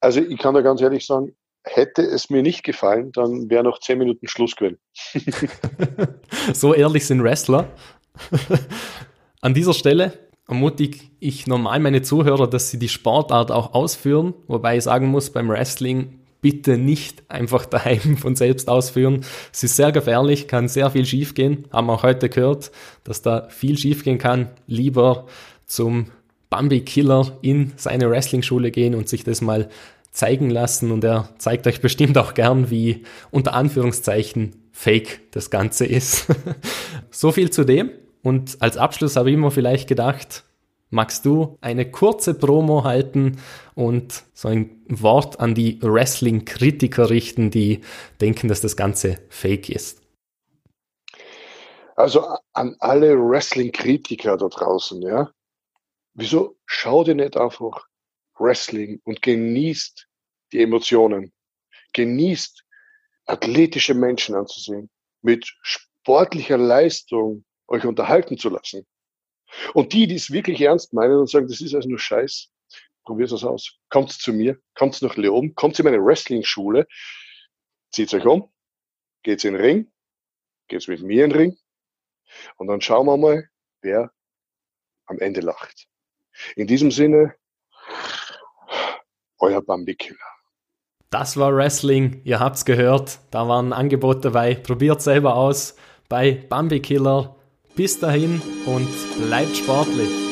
Also ich kann da ganz ehrlich sagen, hätte es mir nicht gefallen, dann wäre noch zehn Minuten Schluss gewesen. so ehrlich sind Wrestler. An dieser Stelle ermutige ich normal meine Zuhörer, dass sie die Sportart auch ausführen, wobei ich sagen muss, beim Wrestling bitte nicht einfach daheim von selbst ausführen. Es ist sehr gefährlich, kann sehr viel schiefgehen. Haben wir auch heute gehört, dass da viel schiefgehen kann. Lieber zum Bambi Killer in seine Wrestling-Schule gehen und sich das mal zeigen lassen. Und er zeigt euch bestimmt auch gern, wie unter Anführungszeichen fake das Ganze ist. so viel zu dem. Und als Abschluss habe ich mir vielleicht gedacht, magst du eine kurze Promo halten und so ein Wort an die Wrestling-Kritiker richten, die denken, dass das Ganze fake ist? Also an alle Wrestling-Kritiker da draußen, ja. Wieso schau dir nicht einfach Wrestling und genießt die Emotionen. Genießt athletische Menschen anzusehen, mit sportlicher Leistung euch unterhalten zu lassen. Und die, die es wirklich ernst meinen und sagen, das ist also nur Scheiß, probiert es aus. Kommt zu mir, kommt nach Leon, kommt in meine Wrestling-Schule, zieht euch um, geht's in den Ring, geht's mit mir in den Ring und dann schauen wir mal, wer am Ende lacht. In diesem Sinne, euer Bambi-Killer. Das war Wrestling, ihr habt's gehört, da war ein Angebot dabei, probiert selber aus bei Bambi Killer bis dahin und bleibt sportlich.